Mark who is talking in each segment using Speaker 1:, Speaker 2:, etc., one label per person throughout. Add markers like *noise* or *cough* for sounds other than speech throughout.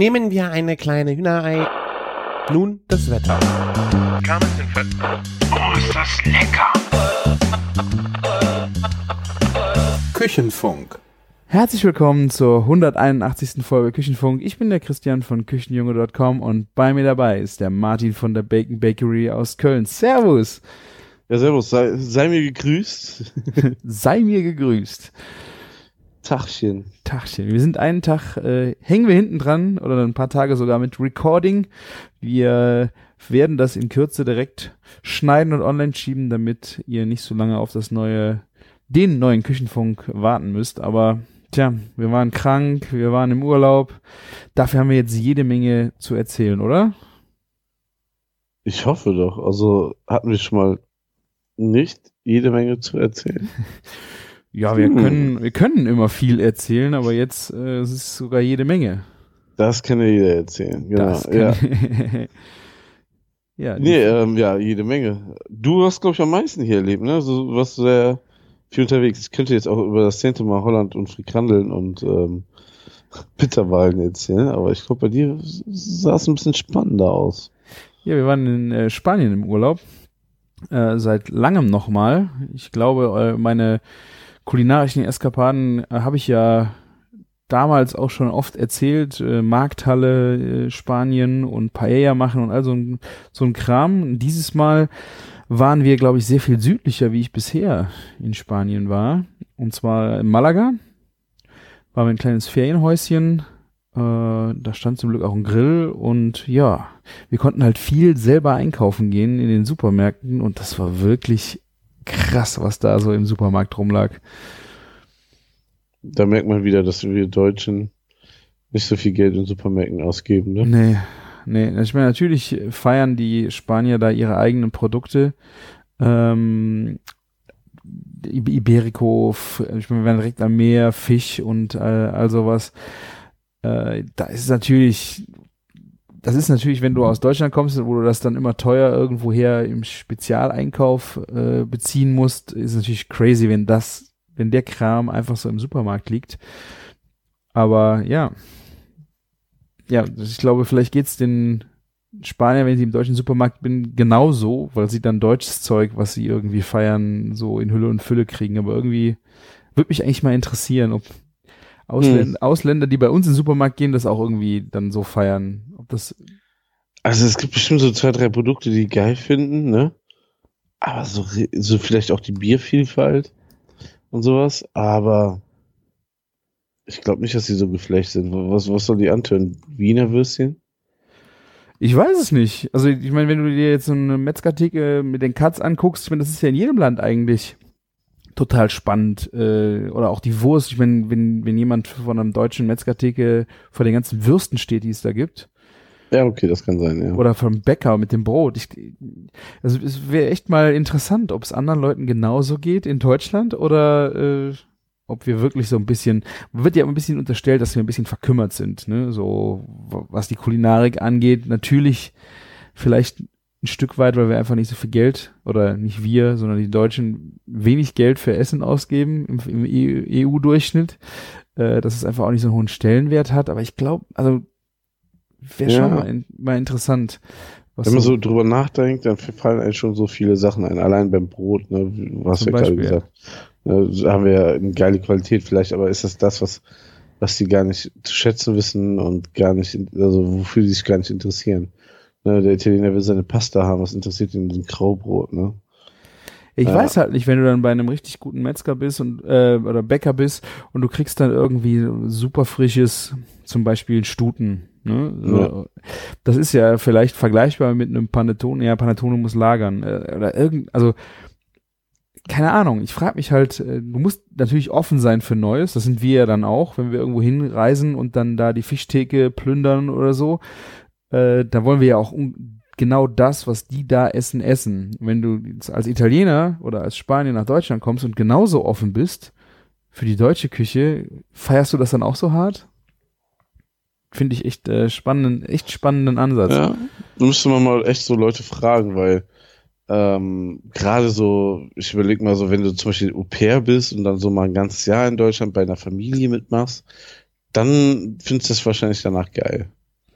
Speaker 1: Nehmen wir eine kleine Hühnerei. Nun das Wetter.
Speaker 2: Oh, ist das lecker!
Speaker 3: Küchenfunk.
Speaker 4: Herzlich willkommen zur 181. Folge Küchenfunk. Ich bin der Christian von Küchenjunge.com und bei mir dabei ist der Martin von der Bacon Bakery aus Köln. Servus!
Speaker 5: Ja, servus, sei, sei mir gegrüßt. *laughs*
Speaker 4: Sei mir gegrüßt.
Speaker 5: Tachchen.
Speaker 4: Tagchen. Wir sind einen Tag, äh, hängen wir hinten dran oder ein paar Tage sogar mit Recording. Wir werden das in Kürze direkt schneiden und online schieben, damit ihr nicht so lange auf das neue, den neuen Küchenfunk warten müsst. Aber tja, wir waren krank, wir waren im Urlaub. Dafür haben wir jetzt jede Menge zu erzählen, oder?
Speaker 5: Ich hoffe doch. Also hatten wir schon mal nicht jede Menge zu erzählen. *laughs*
Speaker 4: Ja, wir
Speaker 5: Hm.
Speaker 4: können, wir können immer viel erzählen, aber jetzt äh, es ist sogar jede Menge.
Speaker 5: Das kann ja jeder erzählen. Genau. Ja. *laughs*
Speaker 4: ja,
Speaker 5: Nee, ähm, ja, jede Menge. Du hast, glaube ich, am meisten hier erlebt, ne? So, du warst sehr viel unterwegs. Ich könnte jetzt auch über das zehnte Mal Holland und Frikandeln und ähm, *laughs* Bitterwahlen erzählen, aber ich glaube, bei dir sah es ein bisschen spannender aus.
Speaker 4: Ja, wir waren in äh, Spanien im Urlaub. Äh, seit langem nochmal. Ich glaube, äh, meine kulinarischen Eskapaden äh, habe ich ja damals auch schon oft erzählt. Äh, Markthalle, äh, Spanien und Paella machen und all so ein, so ein Kram. Dieses Mal waren wir, glaube ich, sehr viel südlicher, wie ich bisher in Spanien war. Und zwar in Malaga. War wir ein kleines Ferienhäuschen. Äh, da stand zum Glück auch ein Grill und ja, wir konnten halt viel selber einkaufen gehen in den Supermärkten und das war wirklich krass, was da so im Supermarkt rumlag.
Speaker 5: Da merkt man wieder, dass wir Deutschen nicht so viel Geld in Supermärkten ausgeben, ne?
Speaker 4: Nee, nee, ich meine, natürlich feiern die Spanier da ihre eigenen Produkte. Ähm, Iberico, ich meine, wir waren direkt am Meer, Fisch und äh, all sowas. Äh, da ist es natürlich, das ist natürlich, wenn du aus Deutschland kommst, wo du das dann immer teuer irgendwoher im Spezialeinkauf äh, beziehen musst, ist natürlich crazy, wenn das, wenn der Kram einfach so im Supermarkt liegt. Aber ja, ja, ich glaube, vielleicht geht's den Spaniern, wenn ich im deutschen Supermarkt bin, genauso, weil sie dann deutsches Zeug, was sie irgendwie feiern, so in Hülle und Fülle kriegen. Aber irgendwie würde mich eigentlich mal interessieren, ob Ausländer, Ausländer, die bei uns in den Supermarkt gehen, das auch irgendwie dann so feiern. Ob das,
Speaker 5: Also es gibt bestimmt so zwei, drei Produkte, die geil finden, ne? Aber so, so vielleicht auch die Biervielfalt und sowas, aber ich glaube nicht, dass sie so geflecht sind. Was, was soll die antören? Wiener Würstchen?
Speaker 4: ich weiß es nicht. Also ich meine, wenn du dir jetzt so eine Metzgertheke mit den Cuts anguckst, ich meine, das ist ja in jedem Land eigentlich total spannend. Äh, oder auch die Wurst. Ich meine, wenn, wenn jemand von einem deutschen Metzgertheke vor den ganzen Würsten steht, die es da gibt,
Speaker 5: Ja, okay, das kann sein, ja.
Speaker 4: oder vom Bäcker mit dem Brot. Ich, also es wäre echt mal interessant, ob es anderen Leuten genauso geht in Deutschland oder äh, ob wir wirklich so ein bisschen, wird ja ein bisschen unterstellt, dass wir ein bisschen verkümmert sind, ne? So was die Kulinarik angeht. Natürlich vielleicht ein Stück weit, weil wir einfach nicht so viel Geld oder nicht wir, sondern die Deutschen wenig Geld für Essen ausgeben im, im EU-Durchschnitt, äh, dass es einfach auch nicht so einen hohen Stellenwert hat. Aber ich glaube, also wäre
Speaker 5: Ja.
Speaker 4: schon mal, in, mal interessant. Was
Speaker 5: Wenn man so drüber nachdenkt, dann fallen einem schon so viele Sachen ein. Allein beim Brot, ne? Was wir gerade gesagt. Ne, da haben wir ja eine geile Qualität vielleicht, aber ist das das, was, was die gar nicht zu schätzen wissen und gar nicht, also wofür die sich gar nicht interessieren? Ne, der Italiener will seine Pasta haben, was interessiert ihn ein Graubrot, ne?
Speaker 4: Ich
Speaker 5: Ja.
Speaker 4: weiß halt nicht, wenn du dann bei einem richtig guten Metzger bist und äh, oder Bäcker bist und du kriegst dann irgendwie super frisches, zum Beispiel Stuten. Ne? So,
Speaker 5: Ja.
Speaker 4: Das ist ja vielleicht vergleichbar mit einem Panettone. Ja, Panettone muss lagern äh, oder irgend, also keine Ahnung. Ich frage mich halt. äh, Du musst natürlich offen sein für Neues. Das sind wir ja dann auch, wenn wir irgendwo hinreisen und dann da die Fischtheke plündern oder so. Äh, da wollen wir ja auch genau das, was die da essen, essen. Wenn du als Italiener oder als Spanier nach Deutschland kommst und genauso offen bist für die deutsche Küche, feierst du das dann auch so hart? Finde ich echt äh, spannenden, echt spannenden Ansatz.
Speaker 5: Ja, da müsste man mal echt so Leute fragen, weil ähm, gerade so, ich überlege mal so, wenn du zum Beispiel Au pair bist und dann so mal ein ganzes Jahr in Deutschland bei einer Familie mitmachst, dann findest du das wahrscheinlich danach geil.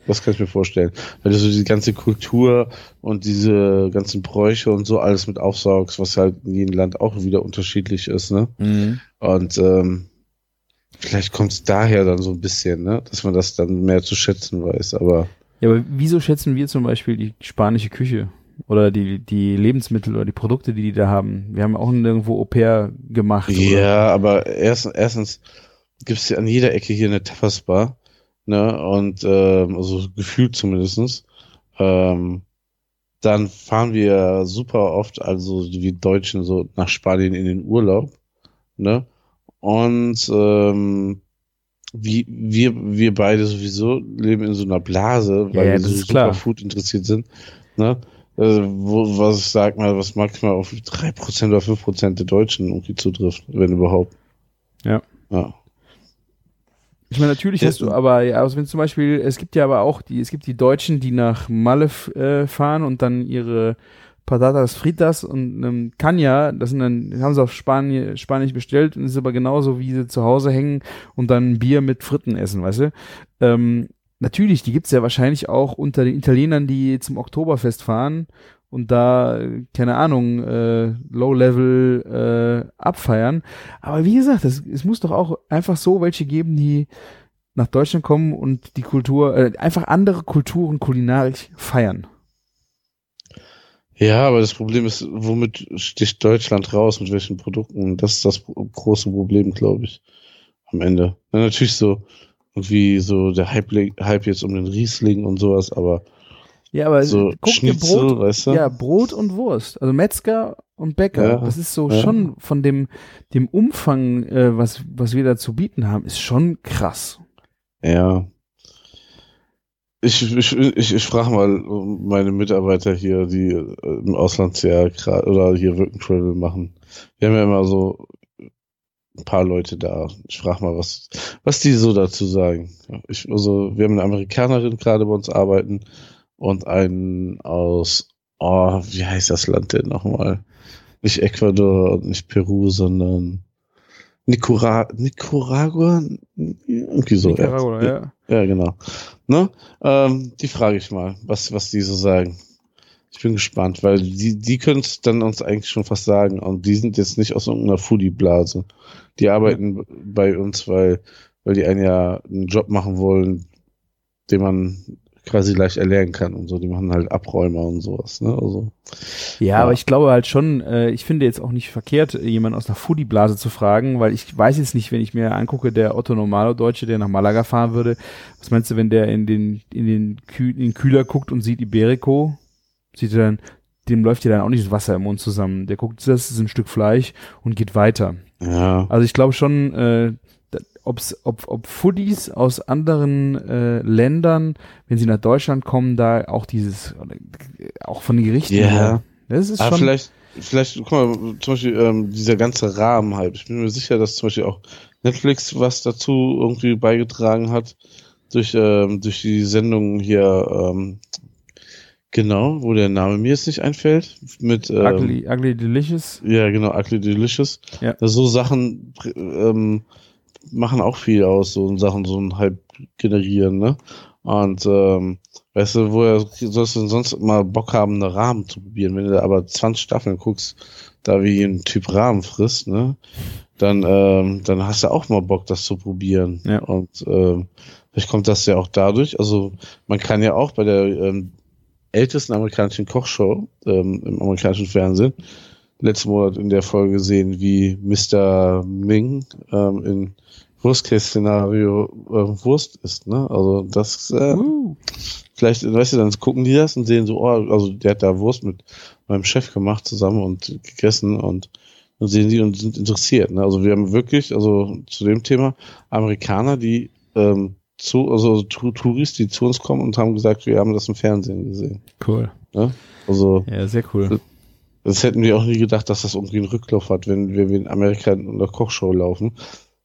Speaker 5: Das kann ich mir vorstellen. Weil du so die ganze Kultur und diese ganzen Bräuche und so alles mit aufsaugst, was halt in jedem Land auch wieder unterschiedlich ist, ne?
Speaker 4: Mhm.
Speaker 5: Und ähm, vielleicht kommt es daher dann so ein bisschen, ne? Dass man das dann mehr zu schätzen weiß, aber.
Speaker 4: Ja, aber wieso schätzen wir zum Beispiel die spanische Küche? Oder die, die Lebensmittel oder die Produkte, die die da haben? Wir haben auch nirgendwo Au pair gemacht. oder?
Speaker 5: Ja, aber erst, erstens gibt's ja an jeder Ecke hier eine Tapas-Bar, ne? Und ähm, also gefühlt zumindestens. Ähm, dann fahren wir super oft, also wie Deutschen, so nach Spanien in den Urlaub, ne? Und ähm, wie, wir, wir beide sowieso leben in so einer Blase, weil
Speaker 4: Ja,
Speaker 5: wir so
Speaker 4: ist
Speaker 5: super
Speaker 4: klar.
Speaker 5: Food interessiert sind, ne? Äh, wo, was ich sag mal, was maximal auf 3% oder 5% der Deutschen irgendwie zutrifft, wenn überhaupt.
Speaker 4: Ja.
Speaker 5: Ja.
Speaker 4: Ich meine, natürlich
Speaker 5: Ja.
Speaker 4: hast du aber, ja, also wenn zum Beispiel, es gibt ja aber auch die, es gibt die Deutschen, die nach Malle äh, fahren und dann ihre Patatas Fritas und ähm, Canya, das sind dann, haben sie auf Spanien, Spanisch bestellt und ist aber genauso, wie sie zu Hause hängen und dann Bier mit Fritten essen, weißt du? Ähm, natürlich, die gibt's ja wahrscheinlich auch unter den Italienern, die zum Oktoberfest fahren und da, keine Ahnung, äh, Low-Level äh, abfeiern. Aber wie gesagt, es, es muss doch auch einfach so welche geben, die nach Deutschland kommen und die Kultur, äh, einfach andere Kulturen kulinarisch feiern.
Speaker 5: Ja, aber das Problem ist, womit sticht Deutschland raus, mit welchen Produkten? Das ist das große Problem, glaube ich, am Ende. Ja, natürlich so, irgendwie so der Hype, Hype jetzt um den Riesling und sowas, aber
Speaker 4: Ja, aber
Speaker 5: so
Speaker 4: guck dir
Speaker 5: Schnitzel,
Speaker 4: Brot,
Speaker 5: weißt du?
Speaker 4: ja, Brot und Wurst, also Metzger und Bäcker,
Speaker 5: Ja,
Speaker 4: das ist so
Speaker 5: ja.
Speaker 4: schon von dem, dem Umfang, äh, was, was wir da zu bieten haben, ist schon krass.
Speaker 5: Ja. Ich, ich, ich, ich frage mal meine Mitarbeiter hier, die äh, im Auslandsjahr oder hier Work and Travel machen. Wir haben ja immer so ein paar Leute da. Ich frage mal, was, was die so dazu sagen. Ich, also, wir haben eine Amerikanerin gerade bei uns arbeiten und einen aus, oh, wie heißt das Land denn nochmal? Nicht Ecuador und nicht Peru, sondern Nicora Nicaragua? Irgendwie so. ja.
Speaker 4: Nicaragua, ja.
Speaker 5: Ja, genau. Ne? Ähm, die frage ich mal, was, was die so sagen. Ich bin gespannt, weil die, die können es dann uns eigentlich schon fast sagen. Und die sind jetzt nicht aus irgendeiner Foodie-Blase. Die arbeiten bei uns, weil, weil die einen ja einen Job machen wollen, den man quasi leicht erlernen kann und so. Die machen halt Abräumer und sowas, ne? Also,
Speaker 4: Ja,
Speaker 5: Ja.
Speaker 4: aber ich glaube halt schon, äh, ich finde jetzt auch nicht verkehrt, jemanden aus einer Foodie-Blase zu fragen, weil ich weiß jetzt nicht, wenn ich mir angucke, der Otto Normalo Deutsche, der nach Malaga fahren würde, was meinst du, wenn der in den, in den, Kühl, in den Kühler guckt und sieht Iberico, sieht er dann, dem läuft ja dann auch nicht das Wasser im Mund zusammen. Der guckt, das ist ein Stück Fleisch und geht weiter.
Speaker 5: ja.
Speaker 4: Also ich glaube schon, äh, ob's, ob, ob Foodies aus anderen äh, Ländern, wenn sie nach Deutschland kommen, da auch dieses, auch von den Gerichten
Speaker 5: Ja.
Speaker 4: her, das ist
Speaker 5: Aber
Speaker 4: schon,
Speaker 5: vielleicht, vielleicht, guck mal, zum Beispiel ähm, dieser ganze Rahmen halt. Ich bin mir sicher, dass zum Beispiel auch Netflix was dazu irgendwie beigetragen hat durch ähm, durch die Sendung hier. Ähm, genau, wo der Name mir jetzt nicht einfällt. Mit ähm,
Speaker 4: Ugly, Ugly Delicious.
Speaker 5: ja, genau, Ugly Delicious.
Speaker 4: Ja.
Speaker 5: So Sachen ähm, machen auch viel aus, so Sachen, so ein Hype generieren, ne? Und ähm, weißt du, woher sollst du denn sonst mal Bock haben, eine Rahmen zu probieren? Wenn du da aber 20 Staffeln guckst, da wie ein Typ Rahmen frisst, ne? Dann, ähm, dann hast du auch mal Bock, das zu probieren.
Speaker 4: Ja.
Speaker 5: Und ähm, vielleicht kommt das ja auch dadurch. Also man kann ja auch bei der ähm, ältesten amerikanischen Kochshow ähm, im amerikanischen Fernsehen letzten Monat in der Folge sehen, wie Mr. Ming ähm, in Worst-Case-Szenario äh, Wurst ist, ne? Also das äh,
Speaker 4: Uh.
Speaker 5: vielleicht, weißt du, dann gucken die das und sehen so, oh, also der hat da Wurst mit meinem Chef gemacht zusammen und gegessen und dann sehen die und sind interessiert. Ne? Also wir haben wirklich, also zu dem Thema Amerikaner, die ähm, zu, also Tu- Touris, die zu uns kommen und haben gesagt, wir haben das im Fernsehen gesehen.
Speaker 4: Cool.
Speaker 5: Also
Speaker 4: Ja, sehr cool.
Speaker 5: Das hätten wir auch nie gedacht, dass das irgendwie einen Rücklauf hat, wenn wir in Amerika in der Kochshow laufen.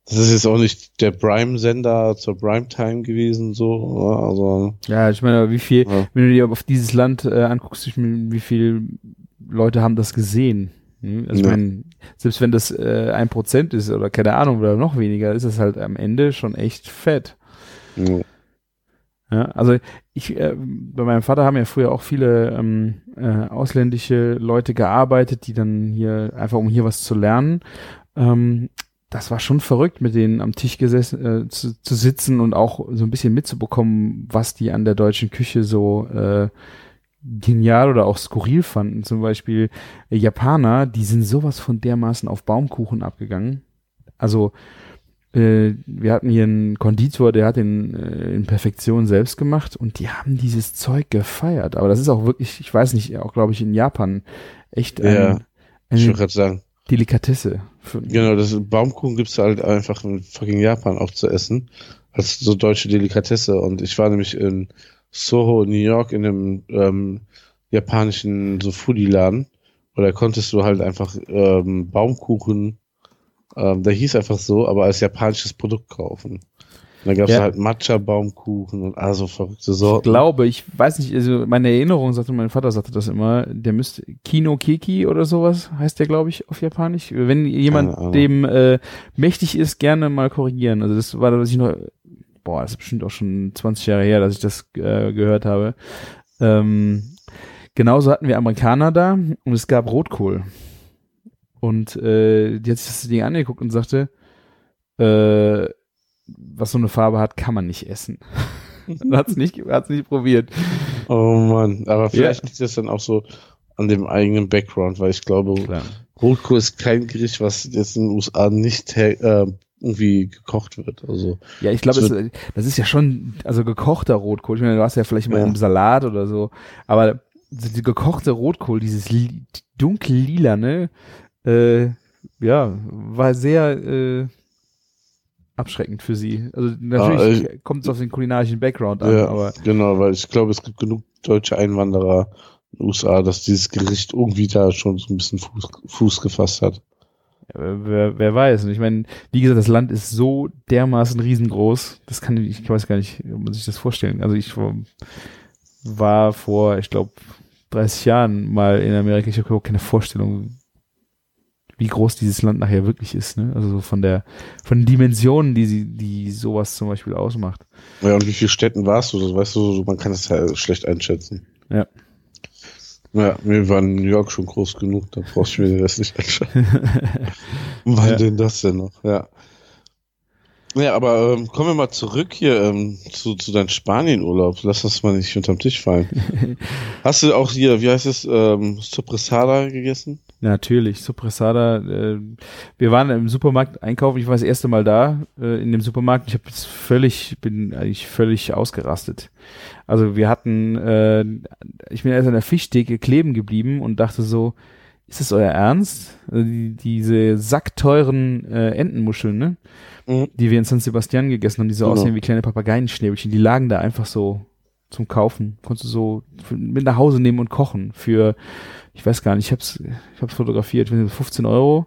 Speaker 5: Das ist jetzt auch nicht der Prime-Sender zur Primetime gewesen, so. ja, Also,
Speaker 4: Ja, ich meine, wie viel,
Speaker 5: ja.
Speaker 4: wenn du dir auf dieses Land äh, anguckst, wie viele Leute haben das gesehen? Hm? Also ich
Speaker 5: Ja.
Speaker 4: meine, selbst wenn das äh, ein Prozent ist oder keine Ahnung oder noch weniger, ist es halt am Ende schon echt fett.
Speaker 5: ja.
Speaker 4: Ja, Also ich, äh, bei meinem Vater haben ja früher auch viele ähm, äh, ausländische Leute gearbeitet, die dann hier einfach um hier was zu lernen. Ähm, das war schon verrückt, mit denen am Tisch gesessen äh, zu, zu sitzen und auch so ein bisschen mitzubekommen, was die an der deutschen Küche so äh, genial oder auch skurril fanden. Zum Beispiel äh, Japaner, die sind sowas von dermaßen auf Baumkuchen abgegangen. Also äh, wir hatten hier einen Konditor, der hat den äh, in Perfektion selbst gemacht und die haben dieses Zeug gefeiert. Aber das ist auch wirklich, ich weiß nicht, auch glaube ich in Japan echt ein,
Speaker 5: Ja, ich
Speaker 4: eine
Speaker 5: gerade sagen.
Speaker 4: Delikatesse.
Speaker 5: Genau, das Baumkuchen gibt's halt einfach in fucking Japan auch zu essen. Als so deutsche Delikatesse. Und ich war nämlich in Soho, New York, in einem ähm, japanischen so Foodie-Laden. Und da konntest du halt einfach ähm, Baumkuchen, ähm, der hieß einfach so, aber als japanisches Produkt kaufen. Und da gab's
Speaker 4: Ja.
Speaker 5: halt Matcha-Baumkuchen und also verrückte
Speaker 4: Ich
Speaker 5: Sorten.
Speaker 4: glaube, ich weiß nicht, also meine Erinnerung sagte, mein Vater sagte das immer, der müsste Kino Keki oder sowas heißt der, glaube ich, auf Japanisch. Wenn jemand dem äh, mächtig ist, gerne mal korrigieren. Also das war, was ich noch, boah, das ist bestimmt auch schon 20 Jahre her, dass ich das äh, gehört habe. Ähm, genauso hatten wir Amerikaner da und es gab Rotkohl. Und äh, die hat sich das Ding angeguckt und sagte, äh, was so eine Farbe hat, kann man nicht essen. und *laughs* hat's nicht, hat's nicht probiert.
Speaker 5: Oh Mann, aber vielleicht liegt das dann auch so an dem eigenen Background, weil ich glaube,
Speaker 4: Klar.
Speaker 5: Rotkohl ist kein Gericht, was jetzt in den USA nicht äh, irgendwie gekocht wird. Also
Speaker 4: Ja, ich glaube,
Speaker 5: Das
Speaker 4: ist ja schon, also gekochter Rotkohl. Ich meine, du hast ja vielleicht mal
Speaker 5: Ja.
Speaker 4: im Salat oder so, aber die gekochte Rotkohl, dieses dunkel lila, ne, äh, ja, war sehr äh, abschreckend für sie. Also natürlich kommt es auf den kulinarischen Background an,
Speaker 5: ja,
Speaker 4: aber
Speaker 5: genau, weil ich glaube, es gibt genug deutsche Einwanderer in den USA, dass dieses Gericht irgendwie da schon so ein bisschen Fuß, Fuß gefasst hat.
Speaker 4: wer, wer weiß. Und ich meine, wie gesagt, das Land ist so dermaßen riesengroß, das kann ich, ich weiß gar nicht, ob man sich das vorstellen. Also ich war- war vor, ich glaube, 30 Jahren mal in Amerika, ich habe überhaupt keine Vorstellung, wie groß dieses Land nachher wirklich ist, ne? Also so von der, von den Dimensionen, die sie, die sowas zum Beispiel ausmacht.
Speaker 5: Ja, und wie viele Städten warst du? Das weißt du, man kann das ja schlecht einschätzen.
Speaker 4: Ja.
Speaker 5: Ja, mir war New York schon groß genug, da brauchst du mir Rest nicht *laughs* anschauen. Wann
Speaker 4: Ja.
Speaker 5: denn das denn noch? Ja. Ja, aber ähm, kommen wir mal zurück hier ähm, zu, zu deinem Spanien-Urlaub. Lass das mal nicht unterm Tisch fallen. *laughs* Hast du auch hier, wie heißt es, ähm, Sopressada gegessen?
Speaker 4: Natürlich, Suppressada. Äh, wir waren im Supermarkt einkaufen. Ich war das erste Mal da äh, in dem Supermarkt. Ich habe jetzt völlig, bin eigentlich völlig ausgerastet. Also wir hatten, äh, ich bin erst an der Fischtheke kleben geblieben und dachte so, ist das euer Ernst? Also die, diese sackteuren äh, Entenmuscheln, ne?
Speaker 5: Mhm.
Speaker 4: Die wir in San Sebastian gegessen haben, die so
Speaker 5: Genau.
Speaker 4: aussehen wie kleine Papageienschnäbelchen, die lagen da einfach so zum Kaufen. Konntest du so mit nach Hause nehmen und kochen für, ich weiß gar nicht, ich hab's, ich hab's fotografiert, ich weiß nicht, 15 Euro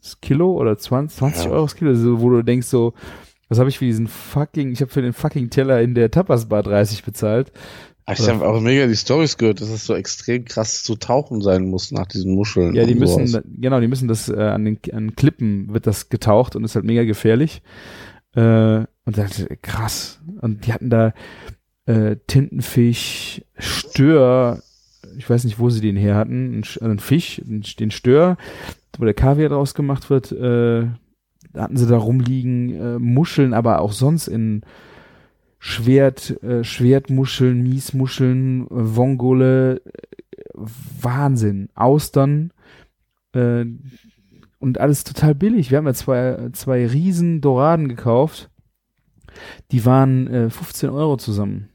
Speaker 4: das Kilo oder 20, 20
Speaker 5: Ja.
Speaker 4: Euro das Kilo, so, wo du denkst so, was habe ich für diesen fucking, ich habe für den fucking Teller in der Tapas-Bar 30 bezahlt.
Speaker 5: Ich habe auch mega die Stories gehört, dass es so extrem krass zu tauchen sein muss nach diesen Muscheln.
Speaker 4: Ja, die müssen,
Speaker 5: sowas.
Speaker 4: genau, die müssen das, äh, an den an Klippen wird das getaucht und ist halt mega gefährlich. Äh, und das krass. Und die hatten da äh, Tintenfisch, Stör, ich weiß nicht, wo sie den her hatten, ein, Sch- also Fisch, den Stör, wo der Kaviar draus gemacht wird, äh, da hatten sie da rumliegen, äh, Muscheln, aber auch sonst in Schwert, äh, Schwertmuscheln, Miesmuscheln, äh, Vongole, äh, Wahnsinn. Austern äh, und alles total billig. Wir haben ja zwei, zwei riesen Doraden gekauft. Die waren äh, 15 Euro zusammen.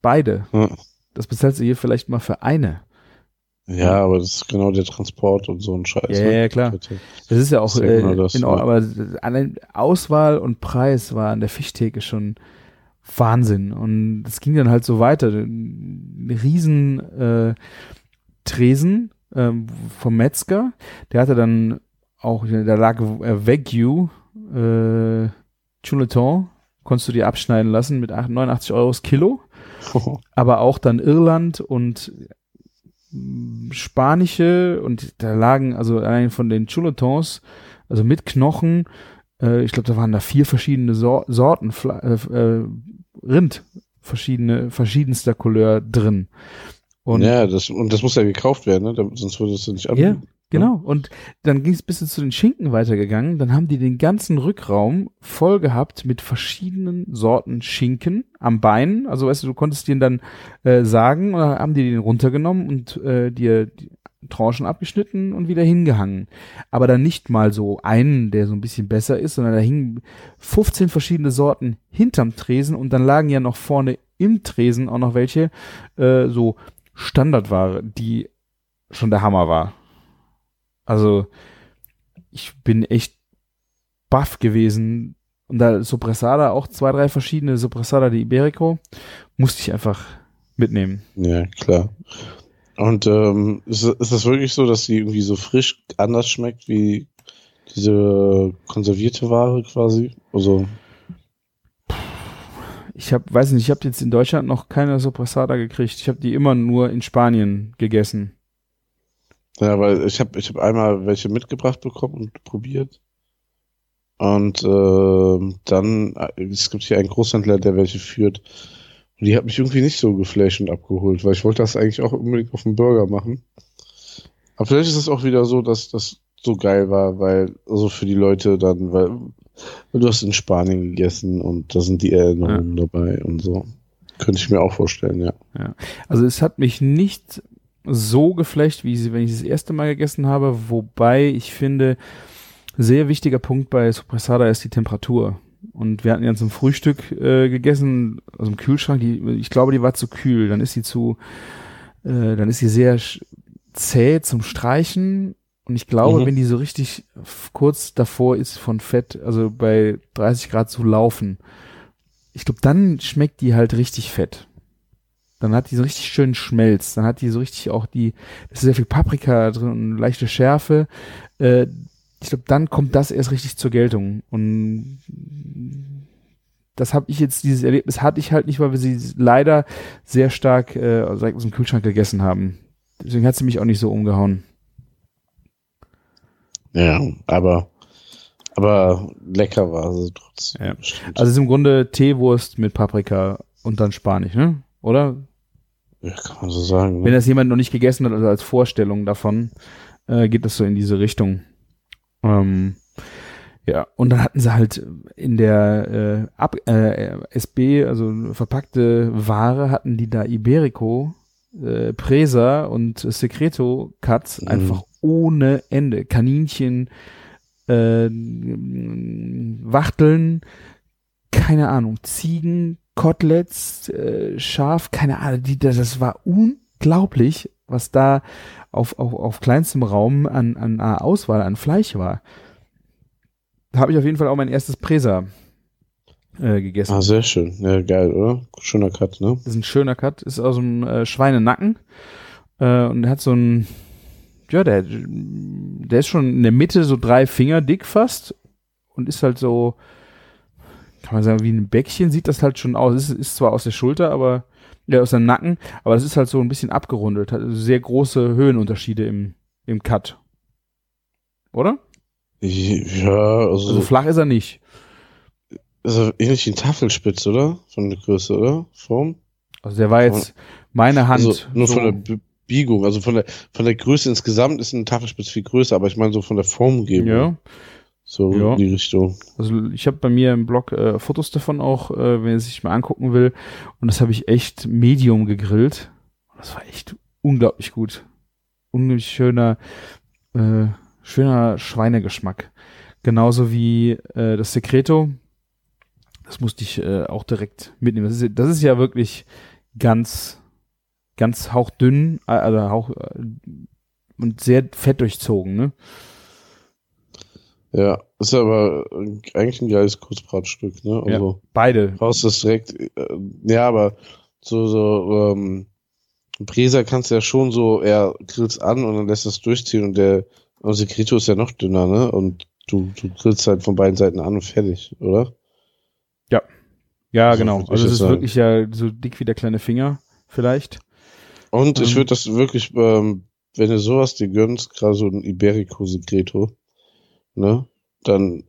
Speaker 4: Beide.
Speaker 5: Ja.
Speaker 4: Das bezahlst du hier vielleicht mal für eine.
Speaker 5: Ja, aber das ist genau der Transport und so ein Scheiß.
Speaker 4: Ja,
Speaker 5: ne?
Speaker 4: ja, klar. Das ist ja auch
Speaker 5: Das ist ja
Speaker 4: äh,
Speaker 5: genau das,
Speaker 4: in
Speaker 5: ja.
Speaker 4: Aber allein Auswahl und Preis war an der Fischtheke schon Wahnsinn. Und es ging dann halt so weiter. Riesen äh, Tresen ähm, vom Metzger, der hatte dann auch, da lag äh, Wagyu, äh, Chuleton, konntest du dir abschneiden lassen mit 8, 89 Euro das Kilo *laughs* aber auch dann Irland und mm, spanische und da lagen also allein von den Chuletons, also mit Knochen, äh, ich glaube, da waren da vier verschiedene Sor Sorten äh, äh, Rind verschiedene, verschiedenster Couleur drin. Und
Speaker 5: ja, das, und das muss ja gekauft werden, ne? Sonst würde es ja nicht anbieten.
Speaker 4: Genau. Und dann ging es bis zu den Schinken weitergegangen. Dann haben die den ganzen Rückraum voll gehabt mit verschiedenen Sorten Schinken am Bein. Also weißt du, du konntest den dann äh, sagen dann haben die den runtergenommen und äh, dir Tranchen abgeschnitten und wieder hingehangen. Aber dann nicht mal so einen, der so ein bisschen besser ist, sondern da hingen 15 verschiedene Sorten hinterm Tresen und dann lagen ja noch vorne im Tresen auch noch welche äh, so Standardware, die schon der Hammer war. Also ich bin echt baff gewesen. Und da Sopressada, auch zwei, drei verschiedene Sopressada de Iberico, musste ich einfach mitnehmen.
Speaker 5: Ja, klar. Und ähm, ist, ist das wirklich so, dass die irgendwie so frisch anders schmeckt wie diese konservierte Ware quasi? Also,
Speaker 4: Ich habe, weiß nicht, ich habe jetzt in Deutschland noch keine Sopressada gekriegt. Ich habe die immer nur in Spanien gegessen.
Speaker 5: ja, weil ich habe ich hab einmal welche mitgebracht bekommen und probiert. Und ähm, dann, äh, es gibt hier einen Großhändler, der welche führt. Und die hat mich irgendwie nicht so geflasht und abgeholt, weil ich wollte das eigentlich auch unbedingt auf dem Burger machen. Aber vielleicht ist es auch wieder so, dass das so geil war, weil, also für die Leute dann, weil, du hast in Spanien gegessen und da sind die Erinnerungen dabei und so. Könnte ich mir auch vorstellen, ja.
Speaker 4: Also es hat mich nicht so geflecht, wie sie, wenn ich das erste Mal gegessen habe, wobei ich finde, sehr wichtiger Punkt bei Sopressada ist die Temperatur. Und wir hatten ja zum Frühstück äh, gegessen, aus dem Kühlschrank, die, ich glaube, die war zu kühl. Dann ist sie zu, äh, dann ist sie sehr zäh zum Streichen. Und ich glaube,
Speaker 5: Mhm.
Speaker 4: wenn die so richtig kurz davor ist von Fett, also bei 30 Grad zu laufen, ich glaube, dann schmeckt die halt richtig fett. Dann hat die so richtig schönen Schmelz. Dann hat die so richtig auch die, es ist sehr viel Paprika drin und leichte Schärfe. Äh, ich glaube, dann kommt das erst richtig zur Geltung. Und das habe ich jetzt, dieses Erlebnis hatte ich halt nicht, weil wir sie leider sehr stark äh, aus dem Kühlschrank gegessen haben. Deswegen hat sie mich auch nicht so umgehauen.
Speaker 5: Ja, aber, aber lecker war sie trotzdem.
Speaker 4: Ja.
Speaker 5: bestimmt.
Speaker 4: Also es ist im Grunde Teewurst mit Paprika und dann Spanisch, ne? Oder?
Speaker 5: ja, kann man so sagen.
Speaker 4: Wenn
Speaker 5: Ne?
Speaker 4: das jemand noch nicht gegessen hat, also als Vorstellung davon, äh, geht das so in diese Richtung. Ähm, ja, und dann hatten sie halt in der äh, Ab äh, SB, also verpackte Ware, hatten die da Iberico, äh, Presa und Secreto Cuts
Speaker 5: Mhm.
Speaker 4: einfach ohne Ende. Kaninchen, äh, Wachteln, keine Ahnung, Ziegen, Koteletts, äh, Schaf, keine Ahnung, die, das, das war unglaublich, was da auf, auf, auf kleinstem Raum an, an äh, Auswahl an Fleisch war. Da habe ich auf jeden Fall auch mein erstes Presa äh, gegessen.
Speaker 5: Ah, sehr schön. Ja, geil, oder? Schöner Cut, ne?
Speaker 4: Das ist ein schöner Cut, ist aus dem äh, Schweinenacken äh, und hat so ein, ja, der, der ist schon in der Mitte so drei Finger dick fast und ist halt so, kann man sagen, wie ein Bäckchen sieht das halt schon aus. Ist, ist zwar aus der Schulter, aber ja, aus dem Nacken, aber das ist halt so ein bisschen abgerundet, hat sehr große Höhenunterschiede im, im Cut. Oder?
Speaker 5: Ja, also,
Speaker 4: Also flach ist er nicht.
Speaker 5: also ähnlich wie ein Tafelspitz, oder? Von der Größe, oder? Form?
Speaker 4: Also der war jetzt meine Hand.
Speaker 5: Also nur
Speaker 4: so,
Speaker 5: von der Biegung, also von der von der Größe insgesamt ist ein Tafelspitz viel größer, aber ich meine so von der Formgebung.
Speaker 4: ja.
Speaker 5: So
Speaker 4: Ja.
Speaker 5: in die Richtung.
Speaker 4: Also ich habe bei mir im Blog äh, Fotos davon auch, äh, wenn es sich mal angucken will. Und das habe ich echt Medium gegrillt. Das war echt unglaublich gut. Unglaublich schöner, äh, schöner Schweinegeschmack. Genauso wie äh, das Secreto. Das musste ich äh, auch direkt mitnehmen. Das ist, das ist ja wirklich ganz, ganz hauchdünn, äh, also hauch, äh, und sehr fett durchzogen, ne?
Speaker 5: Ja, ist aber eigentlich ein geiles Kurzbratstück, ne?
Speaker 4: Ja.
Speaker 5: Also
Speaker 4: Beide.
Speaker 5: raus das direkt. Äh, ja, aber so so ähm, Bräser kannst du ja schon so, er grillt's an und dann lässt das durchziehen und der und Secreto ist ja noch dünner, ne? Und du, du grillst halt von beiden Seiten an und fertig, oder?
Speaker 4: Ja,
Speaker 5: So
Speaker 4: genau.
Speaker 5: würd ich
Speaker 4: Also es ist
Speaker 5: sagen.
Speaker 4: wirklich ja so dick wie der kleine Finger, vielleicht.
Speaker 5: Und ich
Speaker 4: Ähm.
Speaker 5: würde das wirklich, ähm, wenn du sowas dir gönnst, gerade so ein Iberico Secreto, ne, dann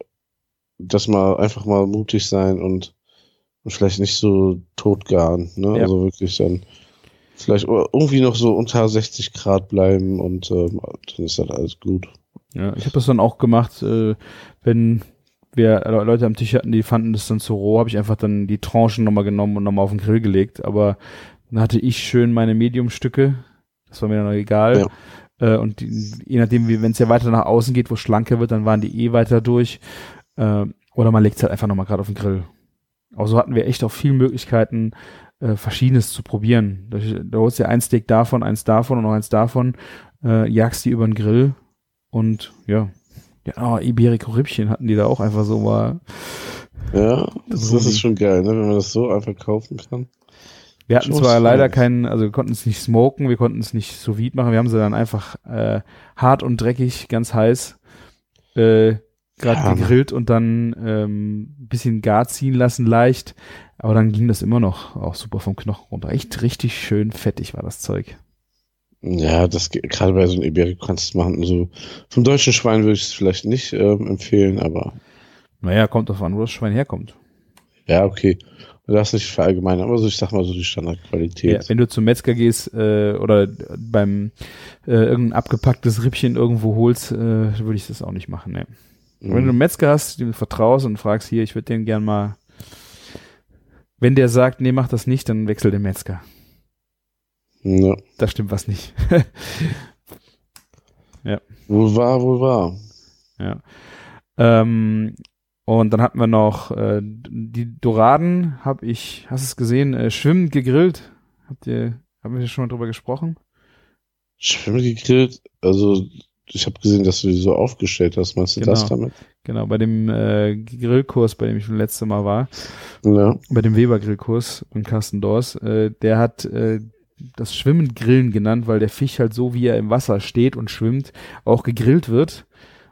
Speaker 5: das mal einfach mal mutig sein und Und vielleicht nicht so totgaren, ne?
Speaker 4: Ja.
Speaker 5: Also wirklich dann vielleicht irgendwie noch so unter 60 Grad bleiben und ähm, dann ist das alles gut.
Speaker 4: Ja, ich habe das dann auch gemacht, äh, wenn wir Le- Leute am Tisch hatten, die fanden das dann zu roh, habe ich einfach dann die Tranchen nochmal genommen und nochmal auf den Grill gelegt. Aber dann hatte ich schön meine Medium-Stücke. Das war mir dann egal. Äh, und die, je nachdem, wenn es ja weiter nach außen geht, wo es schlanker wird, dann waren die eh weiter durch. Äh, oder man legt es halt einfach nochmal gerade auf den Grill. Aber so hatten wir echt auch viele Möglichkeiten, äh, Verschiedenes zu probieren. Da, da holst du dir ein Steak davon, eins davon und noch eins davon, äh, jagst die über den Grill und ja, ja, oh, Iberico-Rippchen hatten die da auch einfach so mal.
Speaker 5: Ja, das, das ist schon geil, ne? wenn man das so einfach kaufen kann.
Speaker 4: Wir hatten
Speaker 5: Schon
Speaker 4: zwar leider keinen, also wir konnten es nicht smoken, wir konnten es nicht sous vide machen, wir haben sie dann einfach äh, hart und dreckig, ganz heiß, äh, gerade
Speaker 5: Ja,
Speaker 4: gegrillt und dann ähm, bisschen gar ziehen lassen, leicht. Aber dann ging das immer noch auch super vom Knochen runter. Echt richtig schön fettig war das Zeug.
Speaker 5: Ja, das geht- gerade bei so einem Iberico kannst du es machen. Also vom deutschen Schwein würde ich es vielleicht nicht ähm, empfehlen, aber
Speaker 4: Naja, kommt drauf an, wo das Schwein herkommt.
Speaker 5: ja, okay. Du darfst nicht verallgemeinern, aber so, ich sag mal so die
Speaker 4: Ja,
Speaker 5: Standardqualität.
Speaker 4: wenn du zum Metzger gehst äh, oder beim äh, irgendein abgepacktes Rippchen irgendwo holst, äh, würde ich das auch nicht machen. Ne. Wenn du
Speaker 5: Mhm.
Speaker 4: einen Metzger hast, dem du vertraust und fragst, hier, ich würde den gern mal, wenn der sagt, nee, mach das nicht, dann wechsel den Metzger.
Speaker 5: Ja.
Speaker 4: Da stimmt was nicht. *laughs*
Speaker 5: Wohl wahr, wohl wahr.
Speaker 4: ja. Ähm, und dann hatten wir noch äh, die Doraden, habe ich, hast du es gesehen, äh, schwimmend gegrillt. Habt ihr, haben wir schon mal drüber gesprochen?
Speaker 5: Schwimmen gegrillt, also ich habe gesehen, dass du die so aufgestellt hast. Meinst du
Speaker 4: Genau.
Speaker 5: das damit?
Speaker 4: Genau, bei dem äh, Grillkurs, bei dem ich das letzte Mal war,
Speaker 5: Ja.
Speaker 4: bei dem Weber-Grillkurs von Carsten Dors, äh, der hat äh, das Schwimmen Grillen genannt, weil der Fisch halt so, wie er im Wasser steht und schwimmt, auch gegrillt wird.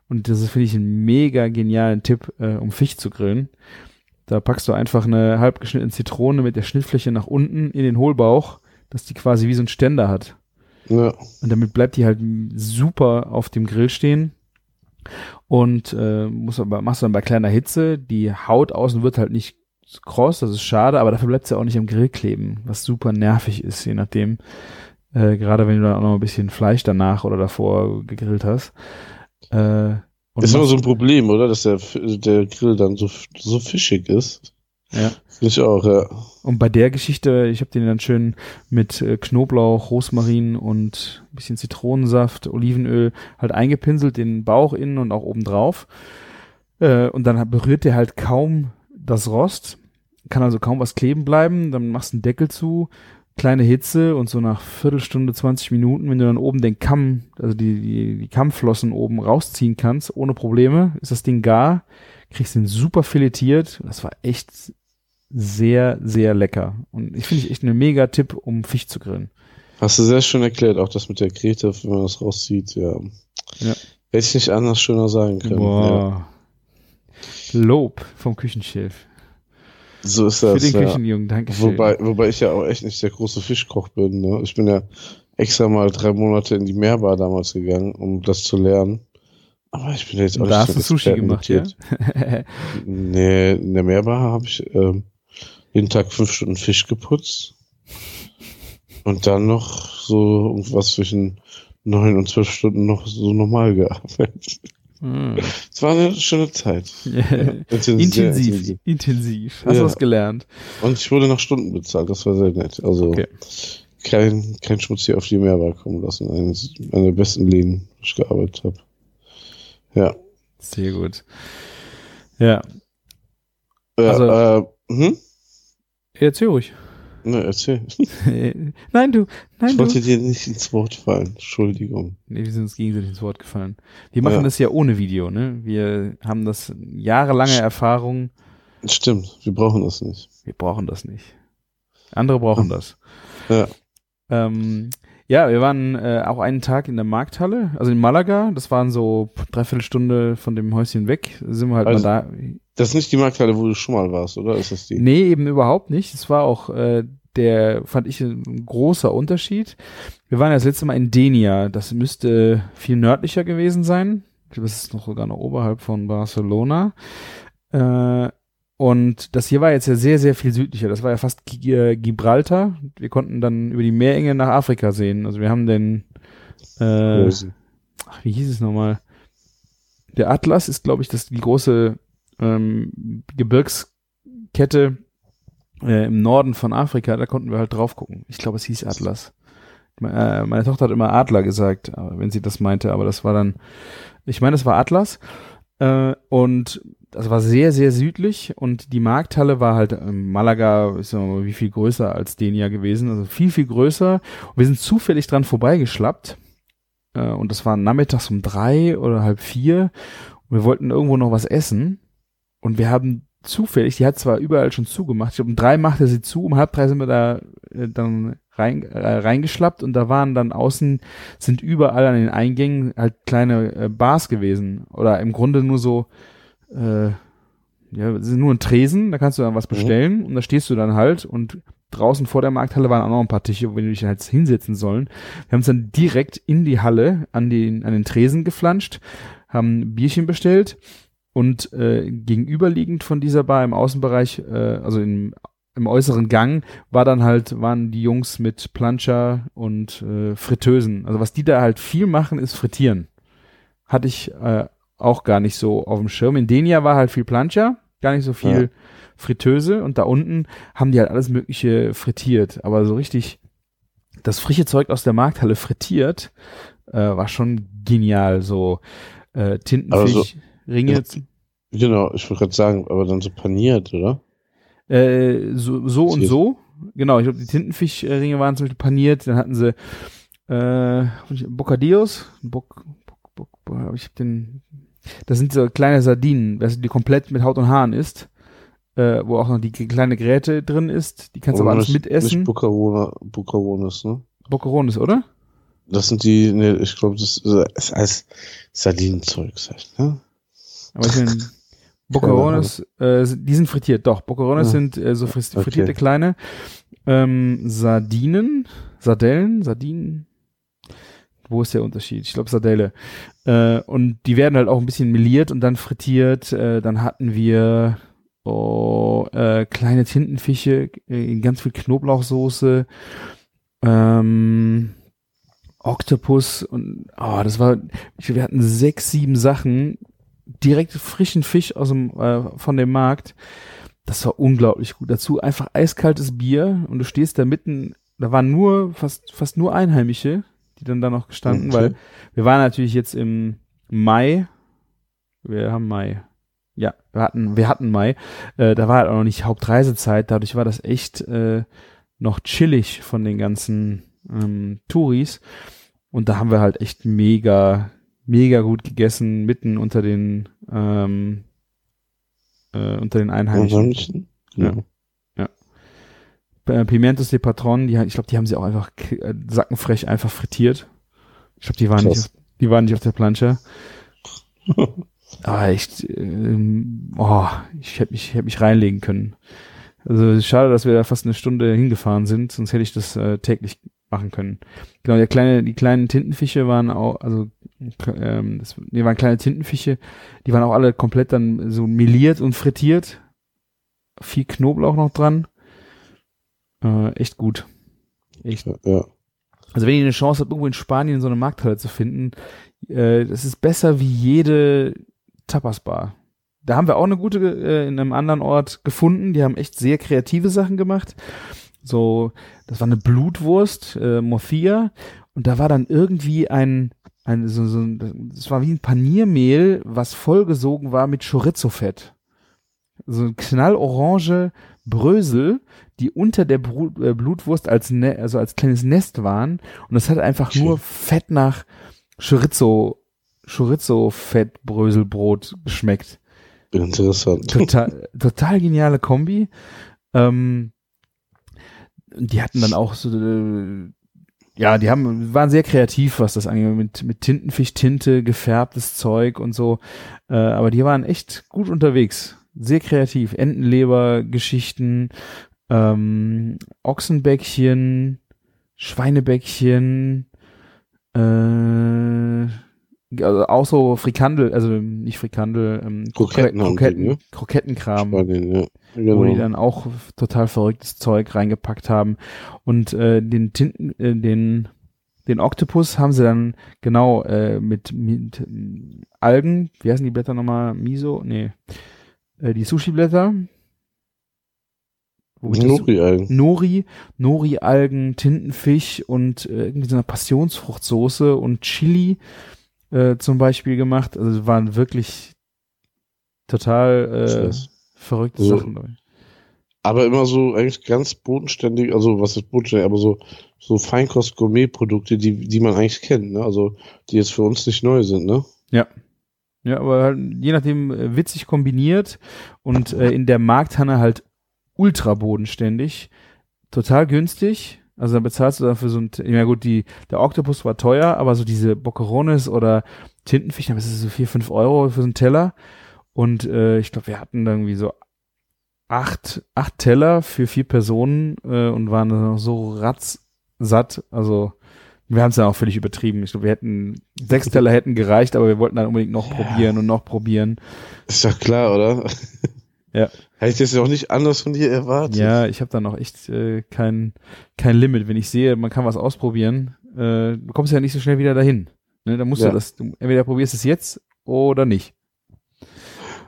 Speaker 4: Und das ist, finde ich, ein mega genialen Tipp, äh, um Fisch zu grillen. Da packst du einfach eine halb geschnittene Zitrone mit der Schnittfläche nach unten in den Hohlbauch, dass die quasi wie so ein Ständer hat.
Speaker 5: Ja.
Speaker 4: Und damit bleibt die halt super auf dem Grill stehen. Und äh, muss aber, machst du dann bei kleiner Hitze. Die Haut außen wird halt nicht kross, das ist schade, aber dafür bleibt sie auch nicht am Grill kleben, was super nervig ist, je nachdem. Äh, gerade wenn du dann auch noch ein bisschen Fleisch danach oder davor gegrillt hast. Äh,
Speaker 5: Ist immer so ein Problem, oder? Dass der, der Grill dann so, so fischig ist.
Speaker 4: ja.
Speaker 5: Ich auch, ja.
Speaker 4: Und bei der Geschichte, ich habe den dann schön mit äh, Knoblauch, Rosmarin und ein bisschen Zitronensaft, Olivenöl halt eingepinselt, den Bauch innen und auch oben drauf. Äh, und dann berührt der halt kaum das Rost, kann also kaum was kleben bleiben. Dann machst du einen Deckel zu, kleine Hitze und so nach Viertelstunde, 20 Minuten, wenn du dann oben den Kamm, also die, die, die Kammflossen oben rausziehen kannst, ohne Probleme, ist das Ding gar, kriegst den super filetiert. Das war echt sehr, sehr lecker. Und ich finde ich echt eine mega Tipp, um Fisch zu grillen.
Speaker 5: Hast du sehr schön erklärt, auch das mit der Krete, wenn man das rauszieht, ja.
Speaker 4: Ja.
Speaker 5: Hätte ich nicht anders schöner sagen können. Ja.
Speaker 4: Wow. Lob vom Küchenchef.
Speaker 5: So ist
Speaker 4: Für
Speaker 5: das.
Speaker 4: den
Speaker 5: ja.
Speaker 4: Küchenjungen, danke schön.
Speaker 5: Wobei, wobei ich ja auch echt nicht der große Fischkoch bin. Ne? Ich bin ja extra mal drei Monate in die Meerbar damals gegangen, um das zu lernen. Aber ich bin jetzt auch
Speaker 4: da
Speaker 5: nicht
Speaker 4: hast du Sushi gemacht, ja?
Speaker 5: expertenmetiert. Nee, in der Meerbar habe ich ähm, jeden Tag fünf Stunden Fisch geputzt. Und dann noch so irgendwas zwischen neun und zwölf Stunden noch so normal gearbeitet.
Speaker 4: Hm.
Speaker 5: Es war eine schöne Zeit. *laughs* Intensiv.
Speaker 4: intensiv, intensiv. Hast du was gelernt?
Speaker 5: Und ich wurde nach Stunden bezahlt, das war sehr nett. Also
Speaker 4: Okay.
Speaker 5: kein, kein Schmutz hier auf die Meerbar kommen lassen. Eines einer der besten Läden, wo ich gearbeitet habe. Ja.
Speaker 4: Sehr gut. Ja, Also-
Speaker 5: äh, hm?
Speaker 4: erzähl ruhig.
Speaker 5: Ne, erzähl. *laughs*
Speaker 4: nein, du, nein,
Speaker 5: Ich
Speaker 4: du.
Speaker 5: wollte dir nicht ins Wort fallen. Entschuldigung.
Speaker 4: Nee, wir sind uns gegenseitig ins Wort gefallen. Wir machen
Speaker 5: Ja.
Speaker 4: das ja ohne Video, ne? Wir haben das jahrelange Erfahrung.
Speaker 5: Stimmt, wir brauchen das nicht.
Speaker 4: Wir brauchen das nicht. Andere brauchen das.
Speaker 5: Ja.
Speaker 4: Ähm, ja, wir waren äh, auch einen Tag in der Markthalle, also in Malaga. Das waren so dreiviertel Stunde von dem Häuschen weg. Sind wir halt
Speaker 5: Also-
Speaker 4: mal da.
Speaker 5: Das ist nicht die Markthalle, wo du schon mal warst, oder? Ist das die?
Speaker 4: Nee, eben überhaupt nicht. Es war auch äh, der, fand ich, ein großer Unterschied. Wir waren ja das letzte Mal in Denia. Das müsste viel nördlicher gewesen sein. Ich glaube, das ist noch sogar noch oberhalb von Barcelona. Äh, und das hier war jetzt ja sehr, sehr viel südlicher. Das war ja fast äh, Gibraltar. Wir konnten dann über die Meerenge nach Afrika sehen. Also wir haben den, äh, ach, wie hieß es nochmal? Der Atlas ist, glaube ich, das die große ähm, Gebirgskette äh, im Norden von Afrika. Da konnten wir halt drauf gucken. Ich glaube, es hieß Atlas. Äh, meine Tochter hat immer Adler gesagt, wenn sie das meinte, aber das war dann, ich meine, das war Atlas. Äh, und das war sehr, sehr südlich und die Markthalle war halt ähm, Malaga, ist ja wie viel größer als Denia gewesen, also viel, viel größer. Und wir sind zufällig dran vorbeigeschlappt äh, und das war nachmittags um drei oder halb vier und wir wollten irgendwo noch was essen und wir haben zufällig, die hat zwar überall schon zugemacht, ich glaube um drei machte sie zu, um halb drei sind wir da äh, dann rein, äh, reingeschlappt und da waren dann außen, sind überall an den Eingängen halt kleine äh, Bars gewesen oder im Grunde nur so, äh, ja, es ist nur ein Tresen, da kannst du dann was
Speaker 5: Mhm.
Speaker 4: bestellen und da stehst du dann halt und draußen vor der Markthalle waren auch noch ein paar Tische, wo wir dich halt hinsetzen sollen. Wir haben uns dann direkt in die Halle an den, an den Tresen geflanscht, haben Bierchen bestellt und äh, gegenüberliegend von dieser Bar im Außenbereich, äh, also im, im äußeren Gang, war dann halt, waren die Jungs mit Plancha und äh, Fritteusen. Also was die da halt viel machen, ist frittieren. Hatte ich äh, auch gar nicht so auf dem Schirm. In Denia war halt viel Plancha, gar nicht so viel
Speaker 5: Ja.
Speaker 4: Fritteuse und da unten haben die halt alles Mögliche frittiert. Aber so richtig das frische Zeug aus der Markthalle frittiert, äh, war schon genial. So äh, Tintenfisch, Ringe,
Speaker 5: Genau, ich wollte gerade sagen, aber dann so paniert, oder?
Speaker 4: äh, so, so und so. Genau, ich glaube, die Tintenfischringe waren zum Beispiel paniert. Dann hatten sie äh, Bocadillos. Boc, Boc, Boc, ich hab den. Das sind so kleine Sardinen, weißt du, die komplett mit Haut und Haaren ist. Äh, wo auch noch die kleine Gräte drin ist. Die kannst du aber alles
Speaker 5: nicht,
Speaker 4: mitessen.
Speaker 5: Nicht Bucarona, Bucarones, ne?
Speaker 4: Boccherones, oder?
Speaker 5: Das sind die, ne, ich glaube, das ist als Sardinenzeugs halt, ne?
Speaker 4: Aber ich meine, *laughs* Boccherones, äh, die sind frittiert, doch. Boccherones
Speaker 5: Ja.
Speaker 4: sind äh, so fris-
Speaker 5: Okay.
Speaker 4: frittierte kleine ähm, Sardinen, Sardellen, Sardinen. Wo ist der Unterschied? Ich glaube Sardelle. Äh, und die werden halt auch ein bisschen meliert und dann frittiert. Äh, dann hatten wir oh, äh, kleine Tintenfische äh, in ganz viel Knoblauchsoße. Ähm, Oktopus und oh, das war, wir hatten sechs, sieben Sachen, direkt frischen Fisch aus dem, äh, von dem Markt. Das war unglaublich gut. Dazu einfach eiskaltes Bier und du stehst da mitten, da waren nur, fast, fast nur Einheimische, die dann da noch gestanden,
Speaker 5: Okay.
Speaker 4: weil wir waren natürlich jetzt im Mai. Wir haben Mai. Ja, wir hatten, wir hatten Mai. Äh, da war halt auch noch nicht Hauptreisezeit, dadurch war das echt äh, noch chillig von den ganzen ähm, Touris. Und da haben wir halt echt mega, mega gut gegessen, mitten unter den ähm, äh, unter den Einheimischen.
Speaker 5: Einheimischen? Genau.
Speaker 4: Äh, Pimientos de Patron, die, ich glaube, die haben sie auch einfach äh, sackenfrech einfach frittiert. Ich glaube, die waren nicht, auf, die waren nicht auf der Planche. Aber *laughs* echt, ähm, oh, ich hätte mich, hätte mich reinlegen können. Also schade, dass wir da fast eine Stunde hingefahren sind, sonst hätte ich das äh, täglich machen können. Genau, der kleine, die kleinen Tintenfische waren auch, also ähm, das, die waren kleine Tintenfische, die waren auch alle komplett dann so meliert und frittiert. Viel Knoblauch noch dran. Äh, echt gut. Echt.
Speaker 5: Ja.
Speaker 4: Also wenn ihr eine Chance habt, irgendwo in Spanien so eine Markthalle zu finden, äh, das ist besser wie jede Tapasbar. Da haben wir auch eine gute äh, in einem anderen Ort gefunden. Die haben echt sehr kreative Sachen gemacht. So, das war eine Blutwurst, äh, Morthia, und da war dann irgendwie ein, ein so, so, das war wie ein Paniermehl, was vollgesogen war mit Chorizo-Fett. So ein knallorange Brösel, die unter der Bru äh, Blutwurst als, ne also als kleines Nest waren. Und das hat einfach
Speaker 5: Schön.
Speaker 4: nur Fett nach Chorizo, Chorizo-Fett-Bröselbrot geschmeckt.
Speaker 5: Interessant.
Speaker 4: Total, total geniale Kombi. Ähm, die hatten dann auch so, äh, ja, die haben, waren sehr kreativ, was das angeht, mit, mit Tintenfischtinte, gefärbtes Zeug und so. Äh, aber die waren echt gut unterwegs. Sehr kreativ. Entenleber-Geschichten, ähm, Ochsenbäckchen, Schweinebäckchen, äh, also auch so Frikandel, also nicht Frikandel, ähm,
Speaker 5: Kroketten haben die,
Speaker 4: Kroketten,
Speaker 5: ne?
Speaker 4: Krokettenkram,
Speaker 5: Spanien, ja.
Speaker 4: wo die
Speaker 5: Genau.
Speaker 4: dann auch total verrücktes Zeug reingepackt haben. Und äh, den Tinten, äh, den den Oktopus haben sie dann genau äh, mit, mit ähm, Algen, wie heißen die Blätter nochmal? Miso? Nee. Äh, die Sushi-Blätter.
Speaker 5: Nori-Algen.
Speaker 4: Nori, Nori-Algen, Tintenfisch und äh, irgendwie so eine Passionsfruchtsoße und Chili äh, zum Beispiel gemacht. Also es waren wirklich total äh, verrückte
Speaker 5: So.
Speaker 4: Sachen.
Speaker 5: Aber immer so eigentlich ganz bodenständig, also was ist bodenständig, aber so, so Feinkost-Gourmet-Produkte, die, die man eigentlich kennt, ne? Also die jetzt für uns nicht neu sind, ne?
Speaker 4: Ja, aber halt, je nachdem äh, witzig kombiniert und äh, in der Markthanne halt ultra bodenständig, total günstig. Also da bezahlst du dafür so ein, ja gut, die, der Oktopus war teuer, aber so diese Boccherones oder Tintenfisch, das ist so vier, fünf Euro für so einen Teller. Und äh, ich glaube, wir hatten da irgendwie so acht, acht Teller für vier Personen äh, und waren dann noch so ratzsatt. Also wir haben es dann auch völlig übertrieben. Ich glaube, wir hätten sechs Teller hätten gereicht, aber wir wollten dann unbedingt noch
Speaker 5: Ja.
Speaker 4: probieren und noch probieren.
Speaker 5: Ist doch klar, oder?
Speaker 4: Ja.
Speaker 5: Hätte ich das ja auch nicht anders von dir erwartet.
Speaker 4: Ja, ich habe da noch echt äh, kein kein Limit. Wenn ich sehe, man kann was ausprobieren, äh, du kommst ja nicht so schnell wieder dahin. Ne, da musst
Speaker 5: Ja.
Speaker 4: du das, du, entweder probierst es jetzt oder nicht.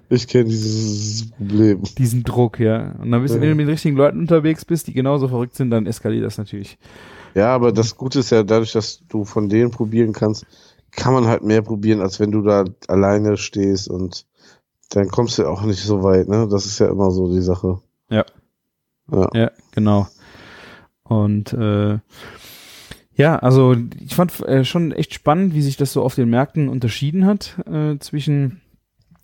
Speaker 5: Ich kenne dieses Problem.
Speaker 4: Diesen Druck, ja. Und dann bist du,
Speaker 5: Ja.
Speaker 4: wenn du mit den richtigen Leuten unterwegs bist, die genauso verrückt sind, dann eskaliert das natürlich.
Speaker 5: Ja, aber das Gute ist ja, dadurch, dass du von denen probieren kannst, kann man halt mehr probieren, als wenn du da alleine stehst und dann kommst du auch nicht so weit, ne? Das ist ja immer so die Sache.
Speaker 4: Ja.
Speaker 5: Ja.
Speaker 4: Ja, genau. Und äh, ja, also ich fand äh, schon echt spannend, wie sich das so auf den Märkten unterschieden hat äh, zwischen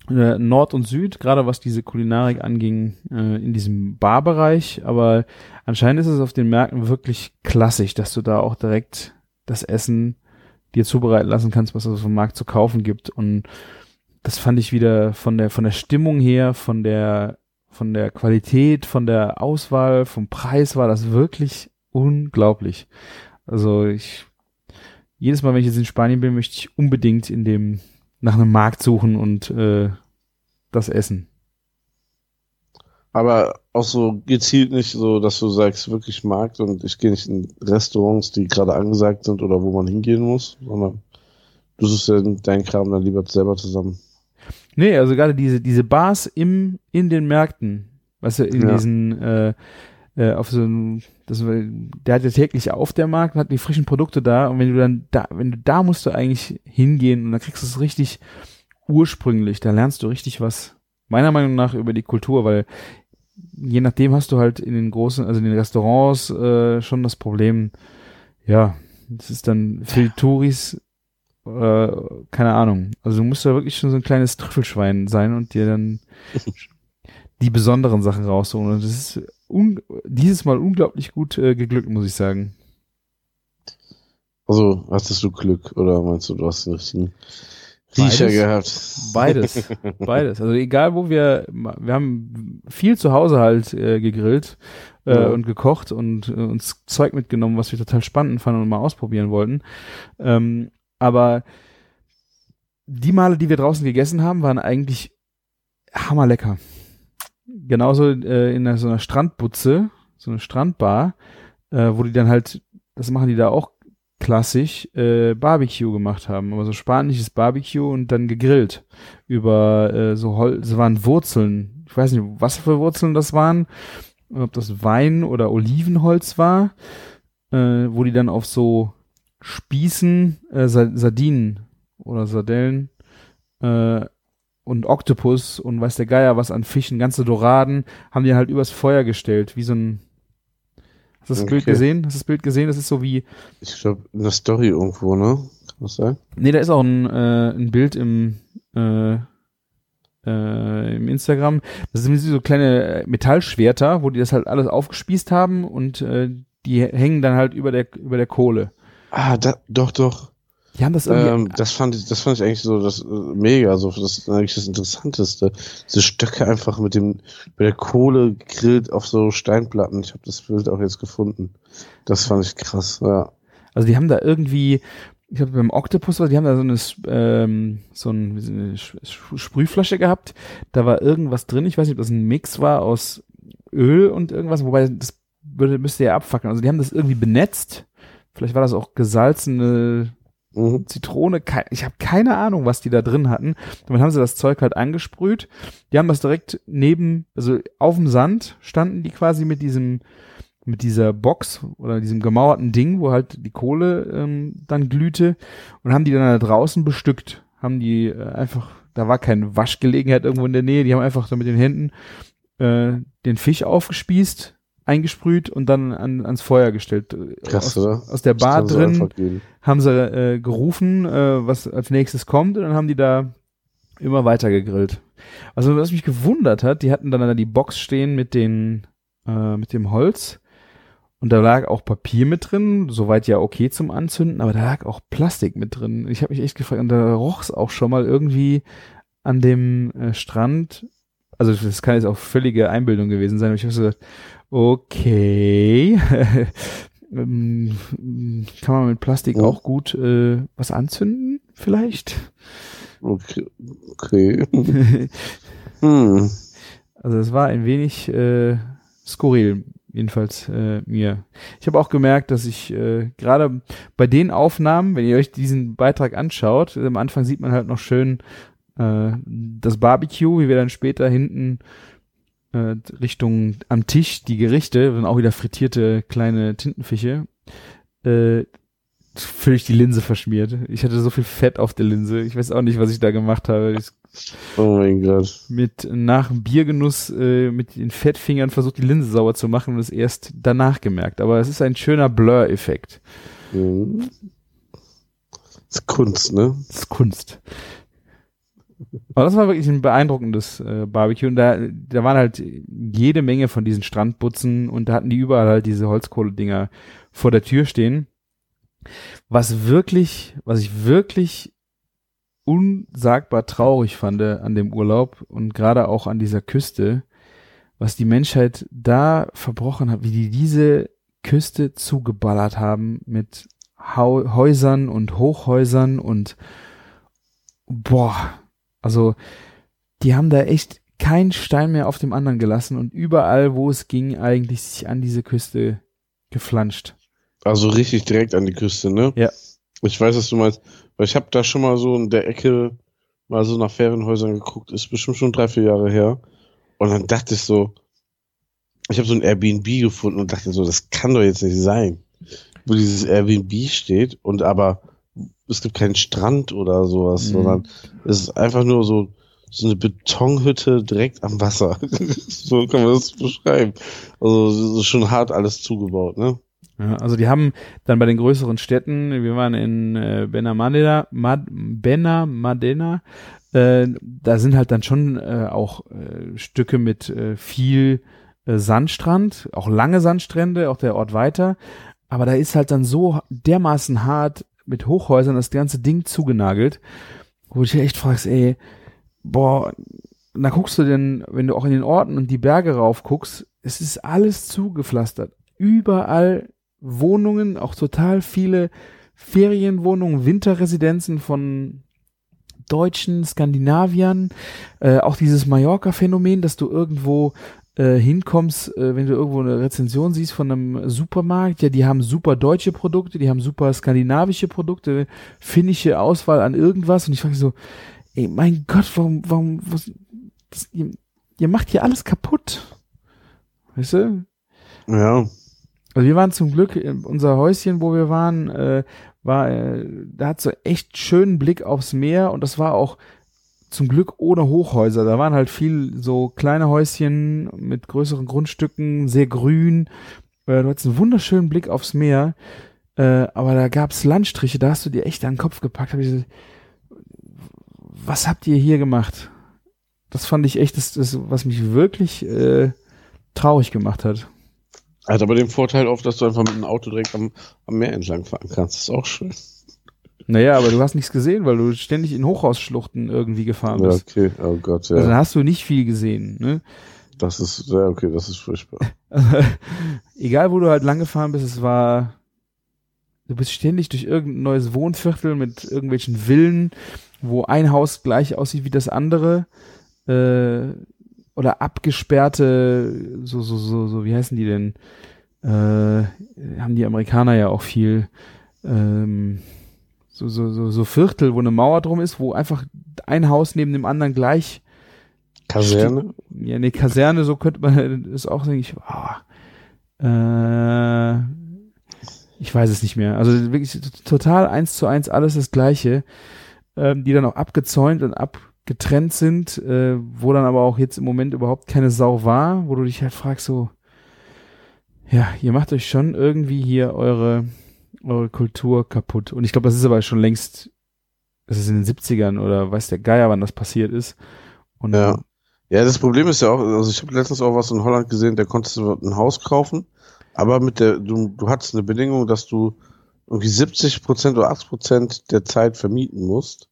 Speaker 4: äh, Nord und Süd, gerade was diese Kulinarik anging äh, in diesem Barbereich. Aber anscheinend ist es auf den Märkten wirklich klassisch, dass du da auch direkt das Essen dir zubereiten lassen kannst, was es vom Markt zu kaufen gibt. Und das fand ich wieder von der von der Stimmung her, von der von der Qualität, von der Auswahl, vom Preis war das wirklich unglaublich. Also ich jedes Mal, wenn ich jetzt in Spanien bin, möchte ich unbedingt in dem nach einem Markt suchen und äh, das essen.
Speaker 5: Aber auch so gezielt nicht so, dass du sagst, wirklich Markt und ich gehe nicht in Restaurants, die gerade angesagt sind oder wo man hingehen muss, sondern du suchst deinen Kram dann lieber selber zusammen.
Speaker 4: Nee, also gerade diese diese Bars im in den Märkten, weißt du, in
Speaker 5: Ja.
Speaker 4: diesen äh, äh, auf so ein, das, der hat ja täglich auf der Markt und hat die frischen Produkte da und wenn du dann da, wenn du da musst du eigentlich hingehen und dann kriegst du es richtig ursprünglich, da lernst du richtig was, meiner Meinung nach, über die Kultur, weil je nachdem hast du halt in den großen, also in den Restaurants äh, schon das Problem, ja, das ist dann für die Touris äh, keine Ahnung. Also du musst da wirklich schon so ein kleines Trüffelschwein sein und dir dann *laughs* die besonderen Sachen rausholen. Und das ist dieses Mal unglaublich gut äh, geglückt, muss ich sagen.
Speaker 5: Also, hattest du Glück oder meinst du, du hast den richtigen Riecher
Speaker 4: Beides.
Speaker 5: gehabt?
Speaker 4: Beides. *laughs* Beides. Also egal wo wir, wir haben viel zu Hause halt äh, gegrillt äh,
Speaker 5: Ja.
Speaker 4: und gekocht und äh, uns Zeug mitgenommen, was wir total spannend fanden und mal ausprobieren wollten. Ähm, aber die Male, die wir draußen gegessen haben, waren eigentlich hammerlecker. Genauso äh, in so einer Strandbutze, so eine Strandbar, äh, wo die dann halt, das machen die da auch klassisch, äh, Barbecue gemacht haben, aber so spanisches Barbecue und dann gegrillt über äh, so Holz, es waren Wurzeln, ich weiß nicht, was für Wurzeln das waren, ob das Wein oder Olivenholz war, äh, wo die dann auf so Spießen äh, Sa Sardinen oder Sardellen äh, und Oktopus und weiß der Geier was an Fischen, ganze Doraden, haben die halt übers Feuer gestellt, wie so ein Hast du das Bild
Speaker 5: Okay.
Speaker 4: gesehen? Hast du das Bild gesehen? Das ist so wie,
Speaker 5: Ich glaube, in der Story irgendwo, ne? Kann das sein?
Speaker 4: Nee, da ist auch ein, äh, ein Bild im, äh, äh, im Instagram. Das sind so kleine äh, Metallschwerter, wo die das halt alles aufgespießt haben und äh, die hängen dann halt über der über der Kohle.
Speaker 5: Ah, da, doch, doch.
Speaker 4: Die haben das irgendwie.
Speaker 5: Ähm, das fand ich, das fand ich eigentlich so das äh, mega, so das ist eigentlich das Interessanteste. Diese Stöcke einfach mit dem mit der Kohle gegrillt auf so Steinplatten. Ich habe das Bild auch jetzt gefunden. Das fand ich krass, ja.
Speaker 4: Also die haben da irgendwie ich habe beim Octopus, die haben da so eine, ähm, so eine Sprühflasche gehabt. Da war irgendwas drin. Ich weiß nicht, ob das ein Mix war aus Öl und irgendwas, wobei das würde, müsste ja abfackeln. Also die haben das irgendwie benetzt. Vielleicht war das auch gesalzene mhm. Zitrone. Ich habe keine Ahnung, was die da drin hatten. Dann haben sie das Zeug halt angesprüht. Die haben das direkt neben, also auf dem Sand standen die quasi mit diesem mit dieser Box oder diesem gemauerten Ding, wo halt die Kohle ähm, dann glühte und haben die dann da draußen bestückt. Haben die äh, einfach, da war keine Waschgelegenheit irgendwo in der Nähe, die haben einfach so mit den Händen äh, den Fisch aufgespießt, eingesprüht und dann an, ans Feuer gestellt.
Speaker 5: Krass,
Speaker 4: aus,
Speaker 5: oder?
Speaker 4: aus der Bar drin haben sie äh, gerufen, äh, was als nächstes kommt und dann haben die da immer weiter gegrillt. Also was mich gewundert hat, die hatten dann da die Box stehen mit den äh, mit dem Holz und da lag auch Papier mit drin, soweit ja okay zum Anzünden, aber da lag auch Plastik mit drin. Ich habe mich echt gefragt, und da roch es auch schon mal irgendwie an dem äh, Strand. Also das kann jetzt auch völlige Einbildung gewesen sein. Aber ich habe so gesagt, okay, *laughs* ähm, kann man mit Plastik oh. auch gut äh, was anzünden, vielleicht?
Speaker 5: Okay. okay. *laughs* hm.
Speaker 4: Also es war ein wenig äh, skurril jedenfalls äh, mir. Ich habe auch gemerkt, dass ich äh, gerade bei den Aufnahmen, wenn ihr euch diesen Beitrag anschaut, am Anfang sieht man halt noch schön äh, das Barbecue, wie wir dann später hinten äh, Richtung am Tisch die Gerichte, dann auch wieder frittierte kleine Tintenfische. Äh, völlig die Linse verschmiert. Ich hatte so viel Fett auf der Linse. Ich weiß auch nicht, was ich da gemacht habe. Ich
Speaker 5: Oh mein Gott.
Speaker 4: Mit nach dem Biergenuss äh, mit den Fettfingern versucht, die Linse sauber zu machen und es erst danach gemerkt. Aber es ist ein schöner Blur-Effekt.
Speaker 5: Mhm. Das ist Kunst, ne?
Speaker 4: Das ist Kunst. Aber das war wirklich ein beeindruckendes äh, Barbecue. Und da, da waren halt jede Menge von diesen Strandbutzen und da hatten die überall halt diese Holzkohle-Dinger vor der Tür stehen. Was wirklich, was ich wirklich unsagbar traurig fand an dem Urlaub und gerade auch an dieser Küste, was die Menschheit da verbrochen hat, wie die diese Küste zugeballert haben mit Häusern und Hochhäusern und boah, also die haben da echt keinen Stein mehr auf dem anderen gelassen und überall, wo es ging, eigentlich sich an diese Küste geflanscht.
Speaker 5: Also richtig direkt an die Küste, ne?
Speaker 4: Ja.
Speaker 5: Ich weiß, was du meinst. Weil ich habe da schon mal so in der Ecke mal so nach Ferienhäusern geguckt. Ist bestimmt schon drei, vier Jahre her. Und dann dachte ich so, ich habe so ein Airbnb gefunden und dachte so, das kann doch jetzt nicht sein, wo dieses Airbnb steht und aber es gibt keinen Strand oder sowas, mhm. sondern es ist einfach nur so, so eine Betonhütte direkt am Wasser. *laughs* so kann man das beschreiben. Also es ist schon hart alles zugebaut, ne?
Speaker 4: Ja, also die haben dann bei den größeren Städten, wir waren in äh, Benamadena, Mad, Benamadena, äh, da sind halt dann schon äh, auch äh, Stücke mit äh, viel äh, Sandstrand, auch lange Sandstrände, auch der Ort weiter. Aber da ist halt dann so dermaßen hart mit Hochhäusern das ganze Ding zugenagelt, wo du dich echt fragst, ey, boah, da guckst du denn, wenn du auch in den Orten und die Berge rauf guckst, es ist alles zugepflastert. Überall Wohnungen, auch total viele Ferienwohnungen, Winterresidenzen von Deutschen, Skandinaviern, äh, auch dieses Mallorca-Phänomen, dass du irgendwo äh, hinkommst, äh, wenn du irgendwo eine Rezension siehst von einem Supermarkt, ja, die haben super deutsche Produkte, die haben super skandinavische Produkte, finnische Auswahl an irgendwas und ich frage so, ey, mein Gott, warum, warum, was, das, ihr, ihr macht hier alles kaputt. Weißt du?
Speaker 5: Ja.
Speaker 4: Also wir waren zum Glück, unser Häuschen, wo wir waren, äh, war, äh, da hat so echt schönen Blick aufs Meer und das war auch zum Glück ohne Hochhäuser. Da waren halt viel so kleine Häuschen mit größeren Grundstücken, sehr grün. Äh, du hattest einen wunderschönen Blick aufs Meer, äh, aber da gab's Landstriche, da hast du dir echt an den Kopf gepackt. So, was habt ihr hier gemacht? Das fand ich echt, das, das was mich wirklich äh, traurig gemacht hat.
Speaker 5: Hat aber den Vorteil oft, dass du einfach mit dem Auto direkt am, am Meer entlang fahren kannst. Das ist auch schön.
Speaker 4: Naja, aber du hast nichts gesehen, weil du ständig in Hochhausschluchten irgendwie gefahren bist.
Speaker 5: Ja, okay, oh Gott, ja.
Speaker 4: Also dann hast du nicht viel gesehen, ne?
Speaker 5: Das ist, ja, okay, das ist furchtbar. *laughs*
Speaker 4: egal, wo du halt lang gefahren bist, es war du bist ständig durch irgendein neues Wohnviertel mit irgendwelchen Villen, wo ein Haus gleich aussieht wie das andere, äh, oder abgesperrte, so, so, so, so, wie heißen die denn? Äh, haben die Amerikaner ja auch viel, ähm, so, so, so, so Viertel, wo eine Mauer drum ist, wo einfach ein Haus neben dem anderen gleich
Speaker 5: Kaserne?
Speaker 4: ja, eine Kaserne, so könnte man *laughs* es auch denke ich, oh, äh, ich weiß es nicht mehr. Also wirklich total eins zu eins alles das Gleiche, ähm, die dann auch abgezäunt und abgetrennt sind, äh, wo dann aber auch jetzt im Moment überhaupt keine Sau war, wo du dich halt fragst so, ja, ihr macht euch schon irgendwie hier eure, eure Kultur kaputt. Und ich glaube, das ist aber schon längst, das ist in den 70ern oder weiß der Geier, wann das passiert ist. Und
Speaker 5: Ja. Ja, das Problem ist ja auch, also ich habe letztens auch was in Holland gesehen, da konntest du ein Haus kaufen, aber mit der, du, du hattest eine Bedingung, dass du irgendwie 70 Prozent oder 80 Prozent der Zeit vermieten musst,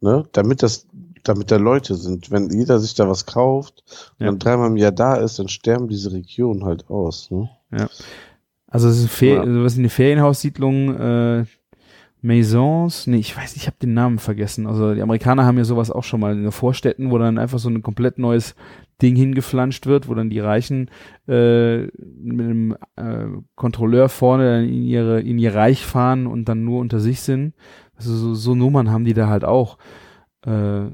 Speaker 5: ne, damit das, damit da Leute sind. Wenn jeder sich da was kauft und
Speaker 4: Ja.
Speaker 5: dann dreimal im Jahr da ist, dann sterben diese Regionen halt aus, ne?
Speaker 4: Also es ist Fer
Speaker 5: Ja.
Speaker 4: also was eine Ferienhaussiedlung, äh, Maisons, nee, ich weiß, nicht, ich habe den Namen vergessen. Also die Amerikaner haben ja sowas auch schon mal in den Vorstädten, wo dann einfach so ein komplett neues Ding hingeflanscht wird, wo dann die Reichen äh, mit einem äh, Kontrolleur vorne in ihre in ihr Reich fahren und dann nur unter sich sind. Also so, so Nummern haben die da halt auch. Äh,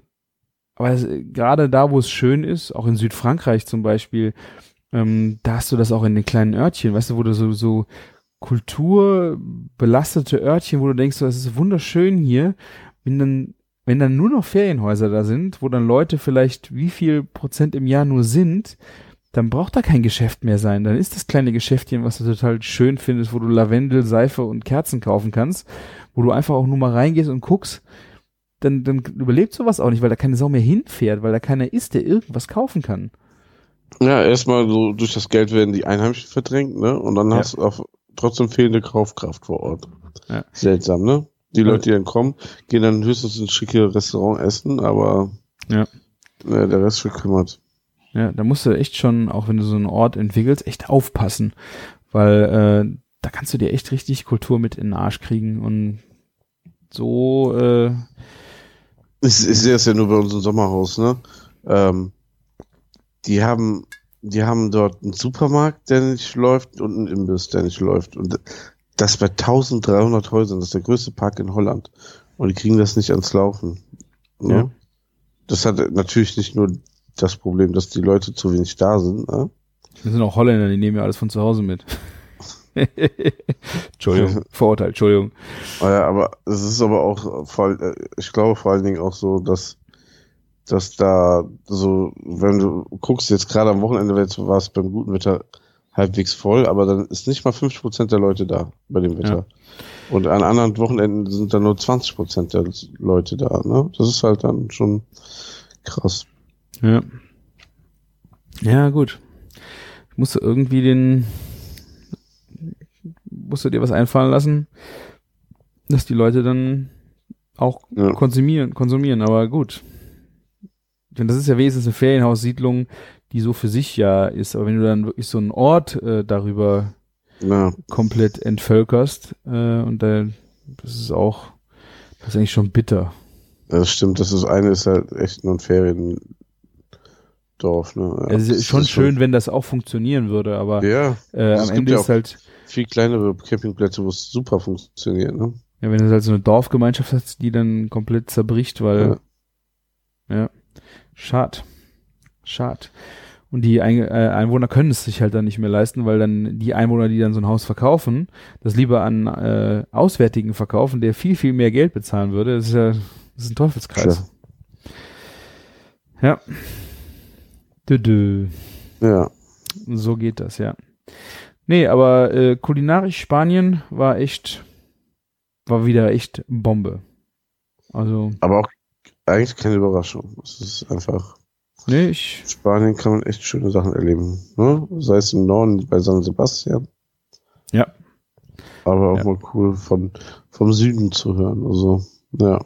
Speaker 4: aber es- gerade da, wo es schön ist, auch in Südfrankreich zum Beispiel, ähm, da hast du das auch in den kleinen Örtchen, weißt du, wo du so, so kulturbelastete Örtchen, wo du denkst, das ist wunderschön hier, wenn dann, wenn dann nur noch Ferienhäuser da sind, wo dann Leute vielleicht wie viel Prozent im Jahr nur sind, dann braucht da kein Geschäft mehr sein. Dann ist das kleine Geschäftchen, was du total schön findest, wo du Lavendel, Seife und Kerzen kaufen kannst, wo du einfach auch nur mal reingehst und guckst, dann, dann überlebt sowas auch nicht, weil da keine Sau mehr hinfährt, weil da keiner ist, der irgendwas kaufen kann.
Speaker 5: Ja, erstmal so durch das Geld werden die Einheimischen verdrängt, ne? Und dann
Speaker 4: Ja.
Speaker 5: hast du auch trotzdem fehlende Kaufkraft vor Ort.
Speaker 4: Ja.
Speaker 5: Seltsam, ne? Die Leute, die dann kommen, gehen dann höchstens ins schicke Restaurant essen, aber
Speaker 4: Ja.
Speaker 5: ja, der Rest wird kümmert.
Speaker 4: Ja, da musst du echt schon, auch wenn du so einen Ort entwickelst, echt aufpassen, weil äh, da kannst du dir echt richtig Kultur mit in den Arsch kriegen und so, äh,
Speaker 5: Ich, ich sehe es ja nur bei unserem Sommerhaus, ne? Ähm, die haben, die haben dort einen Supermarkt, der nicht läuft und einen Imbiss, der nicht läuft. Und das bei 1300 Häusern, das ist der größte Park in Holland. Und die kriegen das nicht ans Laufen. Ne?
Speaker 4: Ja.
Speaker 5: Das hat natürlich nicht nur das Problem, dass die Leute zu wenig da sind, ne?
Speaker 4: wir sind auch Holländer, die nehmen ja alles von zu Hause mit. *laughs* Entschuldigung, *laughs* Vorurteil, Entschuldigung.
Speaker 5: Ja, aber es ist aber auch äh, ich glaube vor allen Dingen auch so, dass dass da so, wenn du guckst, jetzt gerade am Wochenende war es beim guten Wetter halbwegs voll, aber dann ist nicht mal 50% der Leute da bei dem Wetter. Und an anderen Wochenenden sind dann nur 20% der Leute da, ne? Das ist halt dann schon krass.
Speaker 4: Ja. Ja, gut. Ich musste irgendwie den, musste dir was einfallen lassen, dass die Leute dann auch
Speaker 5: Ja.
Speaker 4: konsumieren, konsumieren, aber gut. Denn das ist ja wenigstens eine Ferienhaussiedlung, die so für sich ja ist, aber wenn du dann wirklich so einen Ort äh, darüber
Speaker 5: Ja,
Speaker 4: komplett entvölkerst, äh, und da, das ist auch, das ist eigentlich schon bitter.
Speaker 5: das stimmt. Das ist eine ist halt echt nur ein Feriendorf, ne? Ja,
Speaker 4: es ist schon schön, wenn das auch funktionieren würde, aber
Speaker 5: Ja,
Speaker 4: äh,
Speaker 5: es
Speaker 4: am
Speaker 5: gibt
Speaker 4: Ende
Speaker 5: ja
Speaker 4: ist halt,
Speaker 5: viel kleinere Campingplätze, wo es super funktioniert, ne?
Speaker 4: Ja, wenn du halt so eine Dorfgemeinschaft hast, die dann komplett zerbricht, weil, ja, schad. Schad. Und die äh, Einwohner können es sich halt dann nicht mehr leisten, weil dann die Einwohner, die dann so ein Haus verkaufen, das lieber an äh, Auswärtigen verkaufen, der viel, viel mehr Geld bezahlen würde. Das ist ja, das ist ein Teufelskreis. Ja. Dö, dö.
Speaker 5: Ja.
Speaker 4: So geht das, ja. Nee, aber äh, kulinarisch Spanien war echt, war wieder echt Bombe. Also,
Speaker 5: Aber auch eigentlich keine Überraschung. Es ist einfach,
Speaker 4: nee, ich,
Speaker 5: in Spanien kann man echt schöne Sachen erleben. Ne? Sei es im Norden bei San Sebastian.
Speaker 4: Ja.
Speaker 5: Aber auch
Speaker 4: Ja.
Speaker 5: mal cool von, vom Süden zu hören. Also, ja.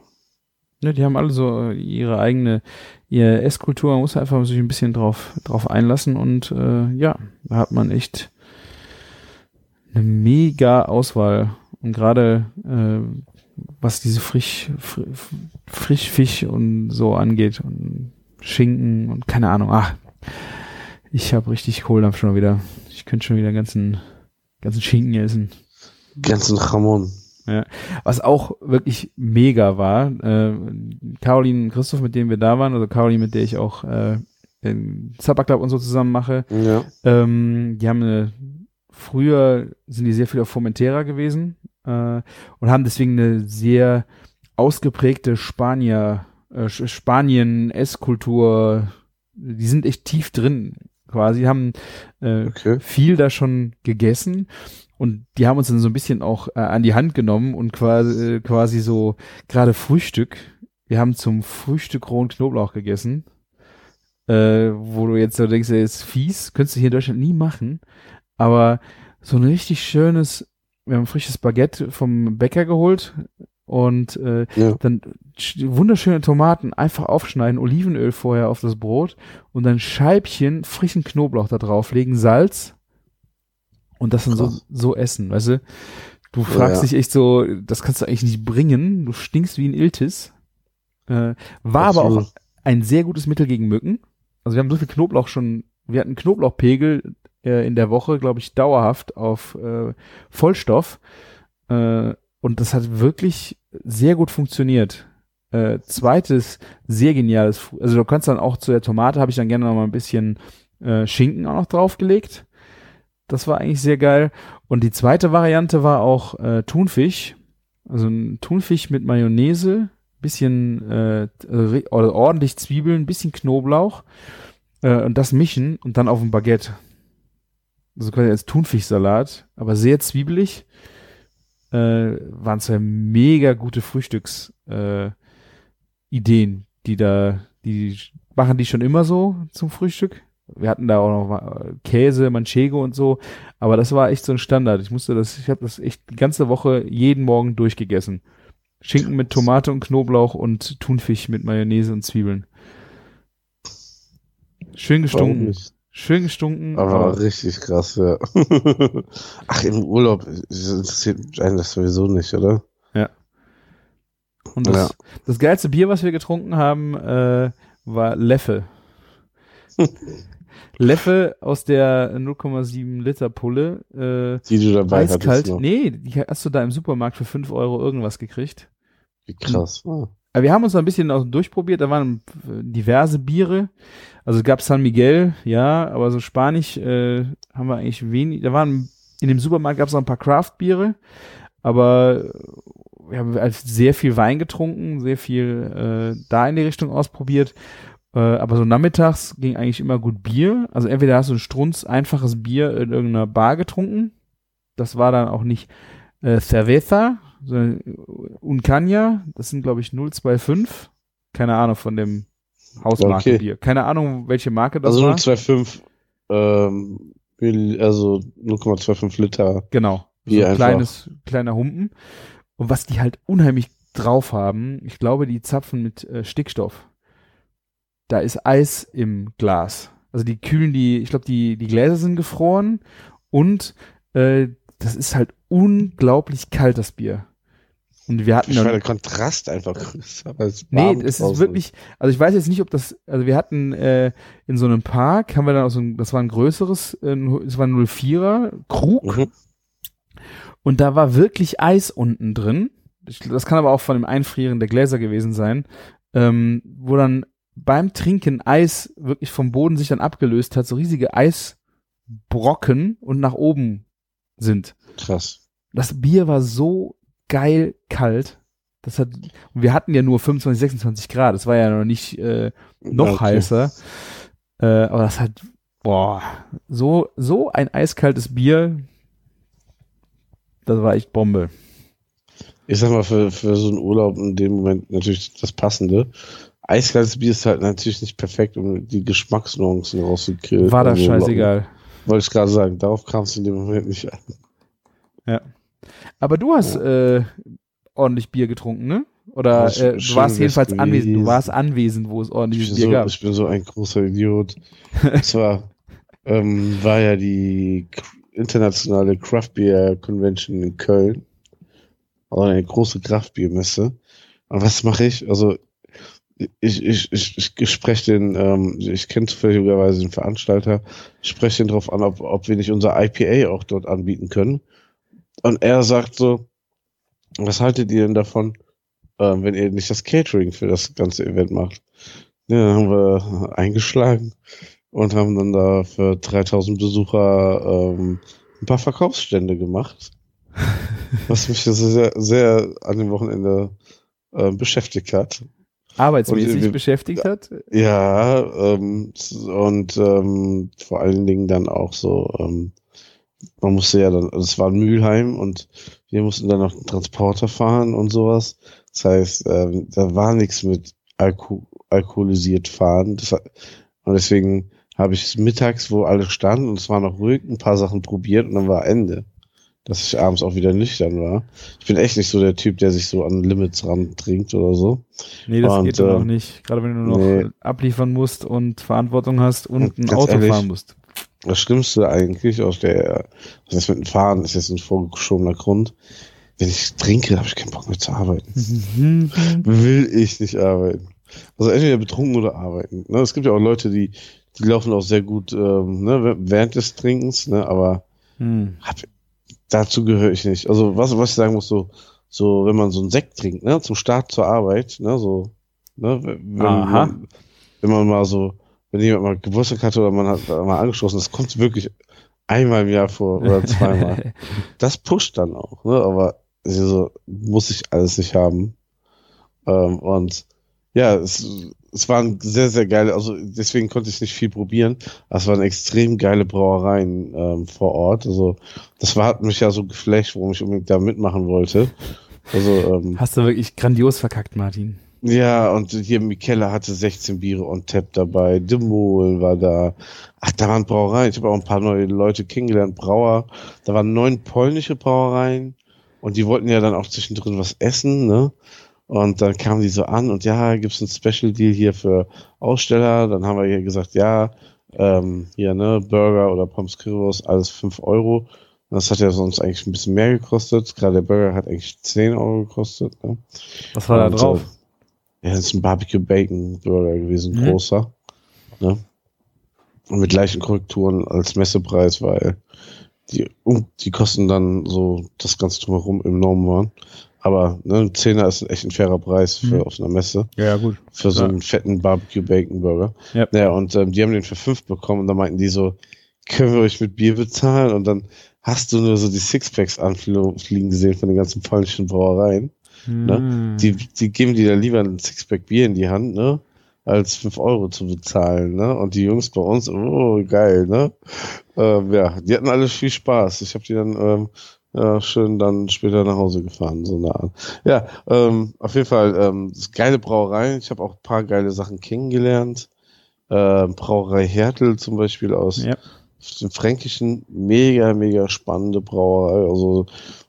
Speaker 4: ne, die haben alle so äh, ihre eigene, ihre Esskultur, man muss einfach sich ein bisschen drauf, drauf einlassen und äh, ja, da hat man echt eine mega Auswahl Und gerade äh, was diese frisch, fr Frischfisch und so angeht und Schinken und keine Ahnung. Ach, ich habe richtig Kohldampf schon wieder. Ich könnte schon wieder ganzen, ganzen Schinken essen.
Speaker 5: Ganzen Jamon.
Speaker 4: Ja. Was auch wirklich mega war, äh, Caroline und Christoph, mit denen wir da waren, also Caroline, mit der ich auch äh, den Supper Club und so zusammen mache,
Speaker 5: Ja.
Speaker 4: ähm, die haben eine, früher sind die sehr viel auf Formentera gewesen äh, und haben deswegen eine sehr ausgeprägte Spanier, äh, Spanien-Esskultur, die sind echt tief drin quasi, haben äh,
Speaker 5: Okay.
Speaker 4: viel da schon gegessen und die haben uns dann so ein bisschen auch äh, an die Hand genommen und quasi, äh, quasi so gerade Frühstück. Wir haben zum Frühstück rohen Knoblauch gegessen, äh, wo du jetzt so denkst, der ist fies, könntest du hier in Deutschland nie machen, aber so ein richtig schönes, wir haben frisches Baguette vom Bäcker geholt und äh,
Speaker 5: Ja.
Speaker 4: dann sch- wunderschöne Tomaten einfach aufschneiden, Olivenöl vorher auf das Brot und dann Scheibchen frischen Knoblauch da drauflegen, Salz und das dann so,
Speaker 5: Krass.
Speaker 4: so essen, weißt du? Du fragst
Speaker 5: Ja.
Speaker 4: dich echt so, das kannst du eigentlich nicht bringen, du stinkst wie ein Iltis. Äh, war aber auch
Speaker 5: Absolut.
Speaker 4: ein sehr gutes Mittel gegen Mücken. Also wir haben so viel Knoblauch schon, wir hatten Knoblauchpegel äh, in der Woche, glaube ich, dauerhaft auf äh, Vollstoff. Äh, und das hat wirklich sehr gut funktioniert. Äh, zweites, sehr geniales, also du kannst dann auch zu der Tomate, habe ich dann gerne noch mal ein bisschen äh, Schinken auch noch draufgelegt. Das war eigentlich sehr geil. Und die zweite Variante war auch äh, Thunfisch. Also ein Thunfisch mit Mayonnaise, bisschen äh, ordentlich Zwiebeln, bisschen Knoblauch äh, und das mischen und dann auf ein Baguette. Also quasi als Thunfischsalat, aber sehr zwiebelig. Äh, waren zwei mega gute Frühstücks äh, die da, die machen die schon immer so zum Frühstück. Wir hatten da auch noch mal Käse, Manchego und so, aber das war echt so ein Standard. Ich musste das, ich habe das echt die ganze Woche jeden Morgen durchgegessen. Schinken mit Tomate und Knoblauch und Thunfisch mit Mayonnaise und Zwiebeln. Schön gestunken. Schön gestunken.
Speaker 5: Aber
Speaker 4: aber-
Speaker 5: richtig krass, ja. *laughs* Ach, im Urlaub interessiert einen das sowieso nicht, oder?
Speaker 4: Und das, das geilste Bier, was wir getrunken haben, äh, war Leffe. *laughs* Leffe aus der 0,7 Liter Pulle. Äh,
Speaker 5: Die du dabei
Speaker 4: eiskalt.
Speaker 5: hattest noch.
Speaker 4: Nee, die hast du da im Supermarkt für 5 Euro irgendwas gekriegt.
Speaker 5: Wie krass. Ah.
Speaker 4: Wir haben uns ein bisschen durchprobiert. Da waren äh, diverse Biere. Also es gab San Miguel, ja, aber so Spanisch äh, haben wir eigentlich wenig. Da waren in dem Supermarkt gab es noch ein paar Craft-Biere, aber wir haben sehr viel Wein getrunken, sehr viel äh, da in die Richtung ausprobiert. Äh, aber so nachmittags ging eigentlich immer gut Bier. Also entweder hast du ein Strunz einfaches Bier in irgendeiner Bar getrunken. Das war dann auch nicht äh, Cerveza, Uncania. Das sind, glaube ich, 025. Keine Ahnung von dem Hausmarke
Speaker 5: Okay.
Speaker 4: Keine Ahnung, welche Marke das
Speaker 5: Also
Speaker 4: war.
Speaker 5: 0,25, ähm, also 0,25 Liter.
Speaker 4: Genau. So ein kleines, kleiner Humpen. Und was die halt unheimlich drauf haben, ich glaube, die zapfen mit äh, Stickstoff. Da ist Eis im Glas. Also die kühlen die, ich glaube, die, die Gläser sind gefroren und äh, das ist halt unglaublich kalt, das Bier. Und wir hatten
Speaker 5: Ich war
Speaker 4: dann,
Speaker 5: der Kontrast einfach größer als
Speaker 4: Nee, es ist wirklich, also ich weiß jetzt nicht, ob das, also wir hatten äh, in so einem Park, haben wir dann auch so ein, das war ein größeres, äh, es war ein 04er Krug
Speaker 5: Mhm.
Speaker 4: und da war wirklich Eis unten drin. Ich, das kann aber auch von dem Einfrieren der Gläser gewesen sein, ähm, wo dann beim Trinken Eis wirklich vom Boden sich dann abgelöst hat, so riesige Eisbrocken und nach oben sind.
Speaker 5: Krass.
Speaker 4: Das Bier war so geil kalt. Das hat, wir hatten ja nur 25, 26 Grad. Das war ja noch nicht äh, noch
Speaker 5: Okay.
Speaker 4: heißer. Äh, aber das hat, boah, so, so ein eiskaltes Bier. Das war echt Bombe.
Speaker 5: Ich sag mal, für, für so einen Urlaub in dem Moment natürlich das Passende. Eiskaltes Bier ist halt natürlich nicht perfekt, um die Geschmacksnuancen rauszukriegen.
Speaker 4: War das
Speaker 5: Also,
Speaker 4: scheißegal.
Speaker 5: Wollte ich gerade sagen, darauf kam es in dem Moment nicht an.
Speaker 4: Aber du hast äh, ordentlich Bier getrunken, ne? Oder äh, du warst jedenfalls
Speaker 5: wär's
Speaker 4: anwesend. Du
Speaker 5: gewesen.
Speaker 4: warst anwesend, wo es
Speaker 5: Ich
Speaker 4: ordentliches
Speaker 5: bin,
Speaker 4: Bier
Speaker 5: so,
Speaker 4: gab.
Speaker 5: ich bin so ein großer Idiot. *laughs* Und zwar ähm, war ja die internationale Craft Beer Convention in Köln. also eine große Kraftbiermesse. Und was mache ich? Also ich, ich, ich, ich spreche den, ähm, ich kenne zufälligerweise den Veranstalter, ich spreche den drauf an, ob, ob wir nicht unser IPA auch dort anbieten können. Und er sagt so, was haltet ihr denn davon, ähm, wenn ihr nicht das Catering für das ganze Event macht? Ja, dann haben wir eingeschlagen und haben dann da für 3000 Besucher ähm, ein paar Verkaufsstände gemacht. *laughs* was mich sehr, sehr an dem Wochenende äh, beschäftigt hat.
Speaker 4: Arbeitsmäßig
Speaker 5: Und wir-
Speaker 4: beschäftigt hat?
Speaker 5: Ja, ähm, und ähm, vor allen Dingen dann auch so, ähm, man musste ja dann, also es war Mülheim und wir mussten dann noch einen Transporter fahren und sowas. Das heißt, ähm, da war nichts mit Alko alkoholisiert fahren. Das, und deswegen habe ich mittags, wo alle standen und es war noch ruhig, ein paar Sachen probiert und dann war Ende. Dass ich abends auch wieder nüchtern war. Ich bin echt nicht so der Typ, der sich so an Limits ran trinkt oder so.
Speaker 4: Nee, das
Speaker 5: Und,
Speaker 4: geht
Speaker 5: äh,
Speaker 4: noch nicht. Gerade wenn du noch
Speaker 5: nee.
Speaker 4: abliefern musst und Verantwortung hast und
Speaker 5: Und
Speaker 4: ein Auto
Speaker 5: ehrlich,
Speaker 4: fahren musst.
Speaker 5: Das Schlimmste eigentlich aus der, was heißt mit dem Fahren, ist jetzt ein vorgeschobener Grund. Wenn ich trinke, habe ich keinen Bock mehr zu arbeiten.
Speaker 4: Mhm.
Speaker 5: Will ich nicht arbeiten. Also entweder betrunken oder arbeiten. Ne? Es gibt ja auch Leute, die, die laufen auch sehr gut ähm, ne, während des Trinkens, ne? aber
Speaker 4: Hm.
Speaker 5: hab, dazu gehöre ich nicht. Also was, was ich sagen muss, so, so wenn man so einen Sekt trinkt, ne, zum Start zur Arbeit, ne, so, ne, wenn,
Speaker 4: Aha.
Speaker 5: man, wenn man mal so, wenn jemand mal Geburtstag hatte oder man hat mal angeschlossen, das kommt wirklich einmal im Jahr vor oder zweimal. *laughs* das pusht dann auch, ne, aber so muss ich alles nicht haben. Ähm, und ja, es, es waren sehr, sehr geile, also deswegen konnte ich nicht viel probieren. aber Es waren extrem geile Brauereien ähm, vor Ort. Also das war, hat mich ja so geflasht, warum ich unbedingt da mitmachen wollte. Also ähm,
Speaker 4: Hast du wirklich grandios verkackt, Martin.
Speaker 5: Ja, und hier Michele hatte 16 Biere on Tap dabei, Demol war da. Ach, da waren Brauereien. Ich habe auch ein paar neue Leute kennengelernt, Brauer. Da waren neun polnische Brauereien und die wollten ja dann auch zwischendrin was essen, ne? Und dann kamen die so an und ja, gibt's ein Special Deal hier für Aussteller. Dann haben wir hier gesagt, ja, ähm, hier, ne, Burger oder Pommes Currywurst, alles 5 Euro. Das hat ja sonst eigentlich ein bisschen mehr gekostet. Gerade der Burger hat eigentlich 10 Euro gekostet. Ne?
Speaker 4: Was war da
Speaker 5: Und,
Speaker 4: drauf?
Speaker 5: Ja, das ist ein Barbecue Bacon Burger gewesen,
Speaker 4: Mhm.
Speaker 5: großer. Ne? Und mit gleichen Korrekturen als Messepreis, weil die, um, die Kosten dann so das Ganze drumherum im Norm waren. Aber ne, ein Zehner ist echt ein fairer Preis für
Speaker 4: Mhm.
Speaker 5: auf einer Messe.
Speaker 4: Ja, ja, gut.
Speaker 5: Für so
Speaker 4: Ja.
Speaker 5: einen fetten Barbecue Bacon Burger.
Speaker 4: Ja.
Speaker 5: Ja, und ähm, die haben den für fünf bekommen und dann meinten die so, können wir euch mit Bier bezahlen? Und dann hast du nur so die Sixpacks anfliegen gesehen von den ganzen polnischen Brauereien. Ne?
Speaker 4: Hm.
Speaker 5: Die, die geben dir da lieber ein Sixpack Bier in die Hand, ne? Als fünf Euro zu bezahlen, ne? Und die Jungs bei uns, oh, geil, ne? Ähm, ja, die hatten alle viel Spaß. Ich habe die dann ähm, ja, schön dann später nach Hause gefahren, so eine Art. Ja, ähm, auf jeden Fall, ähm, das geile Brauereien. Ich habe auch ein paar geile Sachen kennengelernt. Ähm, Brauerei Hertel zum Beispiel aus
Speaker 4: Ja.
Speaker 5: Dem Fränkischen, mega, mega spannende Brauerei. Also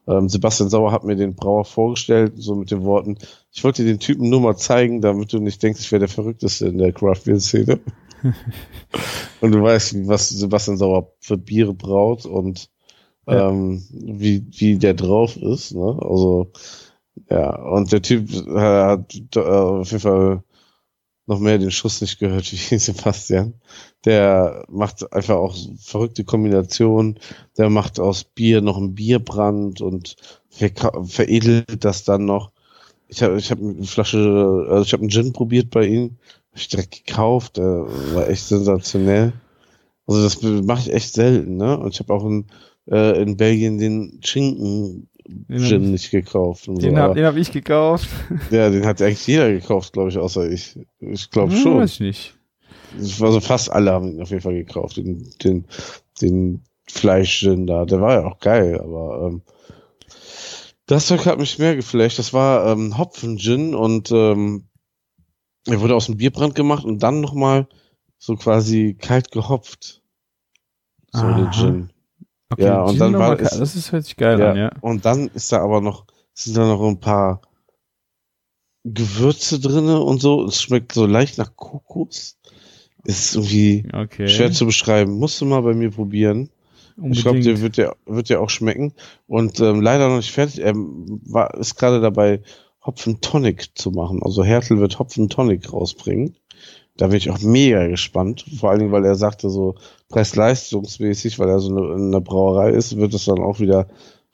Speaker 5: ähm, Sebastian Sauer hat mir den Brauer vorgestellt, so mit den Worten, ich wollte dir den Typen nur mal zeigen, damit du nicht denkst, ich wäre der Verrückteste in der Craft Beer Szene. *laughs* und du weißt, was Sebastian Sauer für Biere braut und
Speaker 4: Ja.
Speaker 5: ähm, wie, wie der drauf ist. Ne? Also ja, und der Typ äh, hat äh, auf jeden Fall noch mehr den Schuss nicht gehört *laughs* wie Sebastian. Der macht einfach auch verrückte Kombinationen. Der macht aus Bier noch einen Bierbrand und verka- veredelt das dann noch. Ich habe ich hab eine Flasche, also ich habe einen Gin probiert bei ihm, hab ich direkt gekauft, der war echt sensationell. Also das mache ich echt selten, ne? Und ich habe auch in, äh, in Belgien den Schinken Gin
Speaker 4: ich-
Speaker 5: nicht gekauft.
Speaker 4: Den
Speaker 5: so,
Speaker 4: habe hab ich gekauft. *laughs*
Speaker 5: ja, den hat eigentlich jeder gekauft, glaube ich, außer ich. Ich glaube
Speaker 4: Hm,
Speaker 5: schon.
Speaker 4: Weiß ich nicht.
Speaker 5: Also fast alle haben ihn auf jeden Fall gekauft, den, den, den Fleischgin da. Der war ja auch geil, aber ähm, das Zeug hat mich mehr geflasht. Das war ähm, Hopfen-Gin und ähm, er wurde aus dem Bierbrand gemacht und dann nochmal so quasi kalt gehopft. So
Speaker 4: Aha.
Speaker 5: der Gin.
Speaker 4: Okay,
Speaker 5: Ja, und dann war es-
Speaker 4: Das ist, hört sich geil
Speaker 5: Ja,
Speaker 4: an, ja.
Speaker 5: Und dann ist da aber noch, sind da noch ein paar Gewürze drinne und so. Es schmeckt so leicht nach Kokos. Ist irgendwie
Speaker 4: Okay.
Speaker 5: schwer zu beschreiben. Musst du mal bei mir probieren.
Speaker 4: Unbedingt.
Speaker 5: Ich glaube, der wird ja, wird ja auch schmecken. Und ähm, leider noch nicht fertig. Er war, ist gerade dabei, Hopfen Tonic zu machen. Also Hertel wird Hopfen Tonic rausbringen. Da bin ich auch mega gespannt. Vor allen Dingen, weil er sagte, so preis-leistungsmäßig, weil er so eine, in der Brauerei ist, wird es dann auch wieder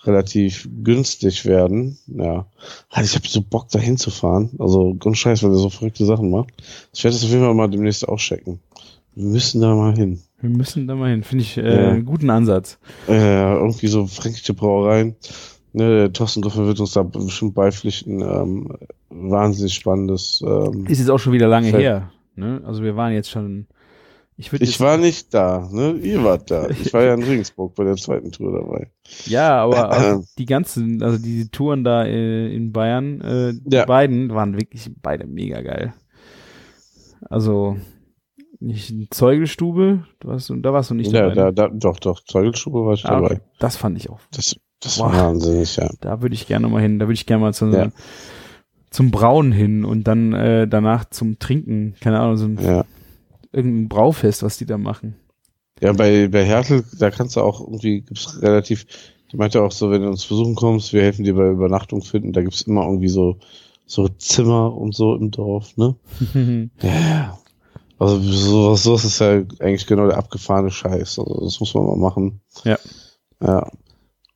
Speaker 5: relativ günstig werden. Ja. Halt, ich habe so Bock, da hinzufahren. Also ganz scheiß, weil er so verrückte Sachen macht. Ich werde das auf jeden Fall mal demnächst auch checken. Wir müssen da mal hin.
Speaker 4: Wir müssen da mal hin. Finde ich äh,
Speaker 5: Ja.
Speaker 4: einen guten Ansatz.
Speaker 5: Äh, irgendwie so fränkische Brauereien. Ne, der Thorsten Griffin wird uns da bestimmt beipflichten. Ähm, wahnsinnig spannendes. Ähm,
Speaker 4: Ist jetzt auch schon wieder lange
Speaker 5: Fällt-
Speaker 4: her. Ne? Also wir waren jetzt schon. Ich
Speaker 5: ich war nicht da, ne? Ihr wart da. Ich war ja in *laughs* Regensburg bei der zweiten Tour dabei.
Speaker 4: Ja, aber *clears throat* auch die ganzen, also die Touren da äh, in Bayern, äh, die
Speaker 5: Ja.
Speaker 4: beiden waren wirklich beide mega geil. Also nicht eine Zeugelstube, du warst, da warst du nicht
Speaker 5: Ja,
Speaker 4: dabei.
Speaker 5: da,
Speaker 4: ne?
Speaker 5: da, doch, doch, Zeugelstube war ich
Speaker 4: Ah,
Speaker 5: dabei.
Speaker 4: Das fand ich auch.
Speaker 5: Das, das war wahnsinnig, ja.
Speaker 4: Da würde ich gerne mal hin. Da würde ich gerne mal zu,
Speaker 5: Ja.
Speaker 4: Zum Brauen hin und dann äh, danach zum Trinken. Keine Ahnung, so ein,
Speaker 5: Ja,
Speaker 4: irgendein Braufest, was die da machen.
Speaker 5: ja bei, bei Hertel, da kannst du auch irgendwie, gibt's relativ, die meinte auch so, wenn du uns besuchen kommst, wir helfen dir bei Übernachtung finden, da gibt's immer irgendwie so, so Zimmer und so im Dorf, ne? *laughs* Ja, ja. Also sowas, sowas ist ja eigentlich genau der abgefahrene Scheiß. Also das muss man mal machen.
Speaker 4: Ja.
Speaker 5: Ja.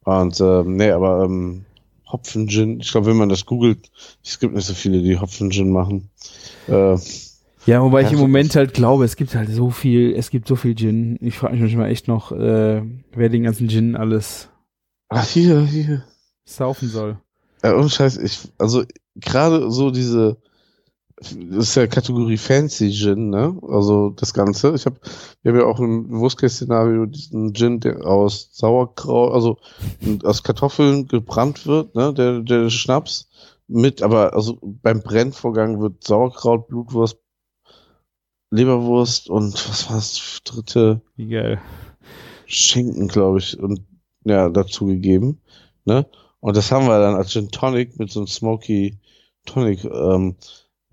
Speaker 5: Und ähm, nee, aber ähm, Hopfen-Gin, ich glaube, wenn man das googelt, es gibt nicht so viele, die Hopfen-Gin machen. Äh,
Speaker 4: Ja, wobei ich im Moment halt glaube, es gibt halt so viel, es gibt so viel Gin. Ich frage mich manchmal echt noch, äh, wer den ganzen Gin alles
Speaker 5: ach, hier, hier.
Speaker 4: saufen soll.
Speaker 5: Ja, ohne Scheiß, ich, also gerade so diese, das ist ja Kategorie Fancy Gin, ne? Also das Ganze. Ich habe, wir haben ja auch im Worst-Case-Szenario diesen Gin, der aus Sauerkraut, also aus Kartoffeln gebrannt wird, ne? Der, der Schnaps mit, aber also beim Brennvorgang wird Sauerkraut, Blutwurst, Leberwurst und was war das dritte?
Speaker 4: Wie geil.
Speaker 5: Schinken, glaube ich, und ja, dazu gegeben. Ne? Und das haben wir dann als Gin Tonic mit so einem Smoky Tonic. Ähm,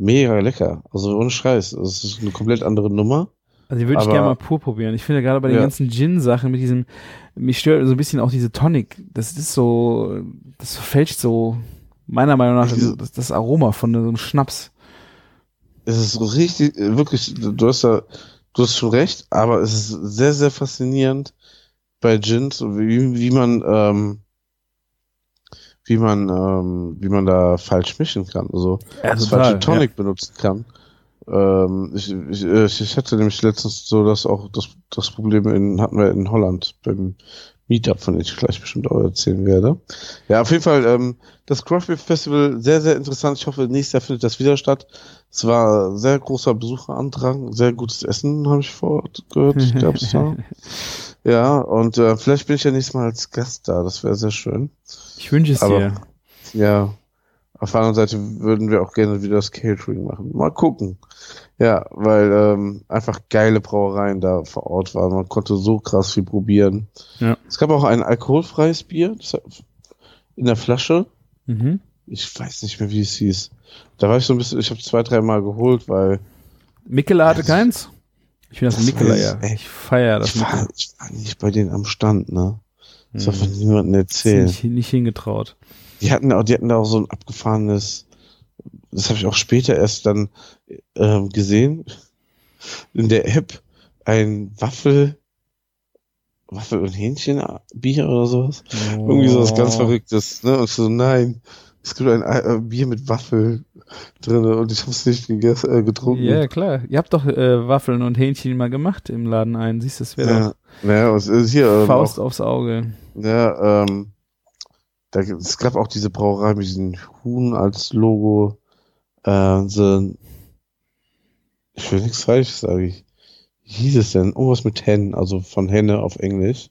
Speaker 5: mega lecker. Also ohne Scheiß. Das ist eine komplett andere Nummer.
Speaker 4: Also die würde ich gerne mal pur probieren. Ich finde gerade bei den
Speaker 5: Ja.
Speaker 4: ganzen Gin-Sachen mit diesem, mich stört so ein bisschen auch diese Tonic. Das ist so, das verfälscht so, meiner Meinung nach, das, das Aroma von so einem Schnaps.
Speaker 5: Es ist so richtig, wirklich, du hast da, du hast schon recht, aber es ist sehr, sehr faszinierend bei Gins, wie, wie man, ähm, wie man, ähm, wie man da falsch mischen kann. Also,
Speaker 4: Ja,
Speaker 5: das falsche Tonic benutzen kann. Ähm, ich, ich, ich hatte nämlich letztens so das auch das, das Problem in, hatten wir in Holland beim Meetup, von dem ich gleich bestimmt auch erzählen werde. Ja, auf jeden Fall, ähm, das Craft Beer Festival, sehr, sehr interessant. Ich hoffe, nächstes Jahr findet das wieder statt. Es war sehr großer Besucherandrang, sehr gutes Essen, habe ich vor gehört, *laughs* gab's da. Ja, und äh, vielleicht bin ich ja nächstes Mal als Gast da, das wäre sehr schön.
Speaker 4: Ich wünsche es
Speaker 5: Aber-
Speaker 4: dir.
Speaker 5: Ja. Auf der anderen Seite würden wir auch gerne wieder das Catering machen. Mal gucken. Ja, weil ähm, einfach geile Brauereien da vor Ort waren. Man konnte so krass viel probieren.
Speaker 4: Ja.
Speaker 5: Es gab auch ein alkoholfreies Bier in der Flasche.
Speaker 4: Mhm.
Speaker 5: Ich weiß nicht mehr, wie es hieß. Da war ich so ein bisschen, ich habe zwei, dreimal geholt, weil
Speaker 4: Mikkela hatte
Speaker 5: Das-
Speaker 4: keins? Ich finde das
Speaker 5: das
Speaker 4: Mikkela, ja.
Speaker 5: ich, ey.
Speaker 4: Ich feiere das
Speaker 5: ich war, ich war nicht bei denen am Stand, ne? Das darf
Speaker 4: Hm.
Speaker 5: von niemandem
Speaker 4: Ist
Speaker 5: erzählen.
Speaker 4: Nicht, nicht hingetraut.
Speaker 5: Die hatten auch, die hatten da auch so ein abgefahrenes, das habe ich auch später erst dann ähm, gesehen, in der App ein Waffel, Waffel- und Hähnchenbier oder sowas. Irgendwie sowas ganz
Speaker 4: Oh.
Speaker 5: Verrücktes, ne? Und so, nein, es gibt ein äh, Bier mit Waffel drin und ich habe es nicht gegessen, äh, getrunken.
Speaker 4: Ja, klar. Ihr habt doch äh, Waffeln und Hähnchen mal gemacht im Laden ein. Siehst du, das wäre
Speaker 5: ja, ja und es ist hier
Speaker 4: doch
Speaker 5: ähm,
Speaker 4: Faust
Speaker 5: auch,
Speaker 4: aufs Auge.
Speaker 5: ja, ähm, da, es gab auch diese Brauerei mit diesem Huhn als Logo. Äh, so, ich will nichts Falsches sagen. Ich, wie hieß es denn? Irgendwas mit Hen, also von Henne auf Englisch.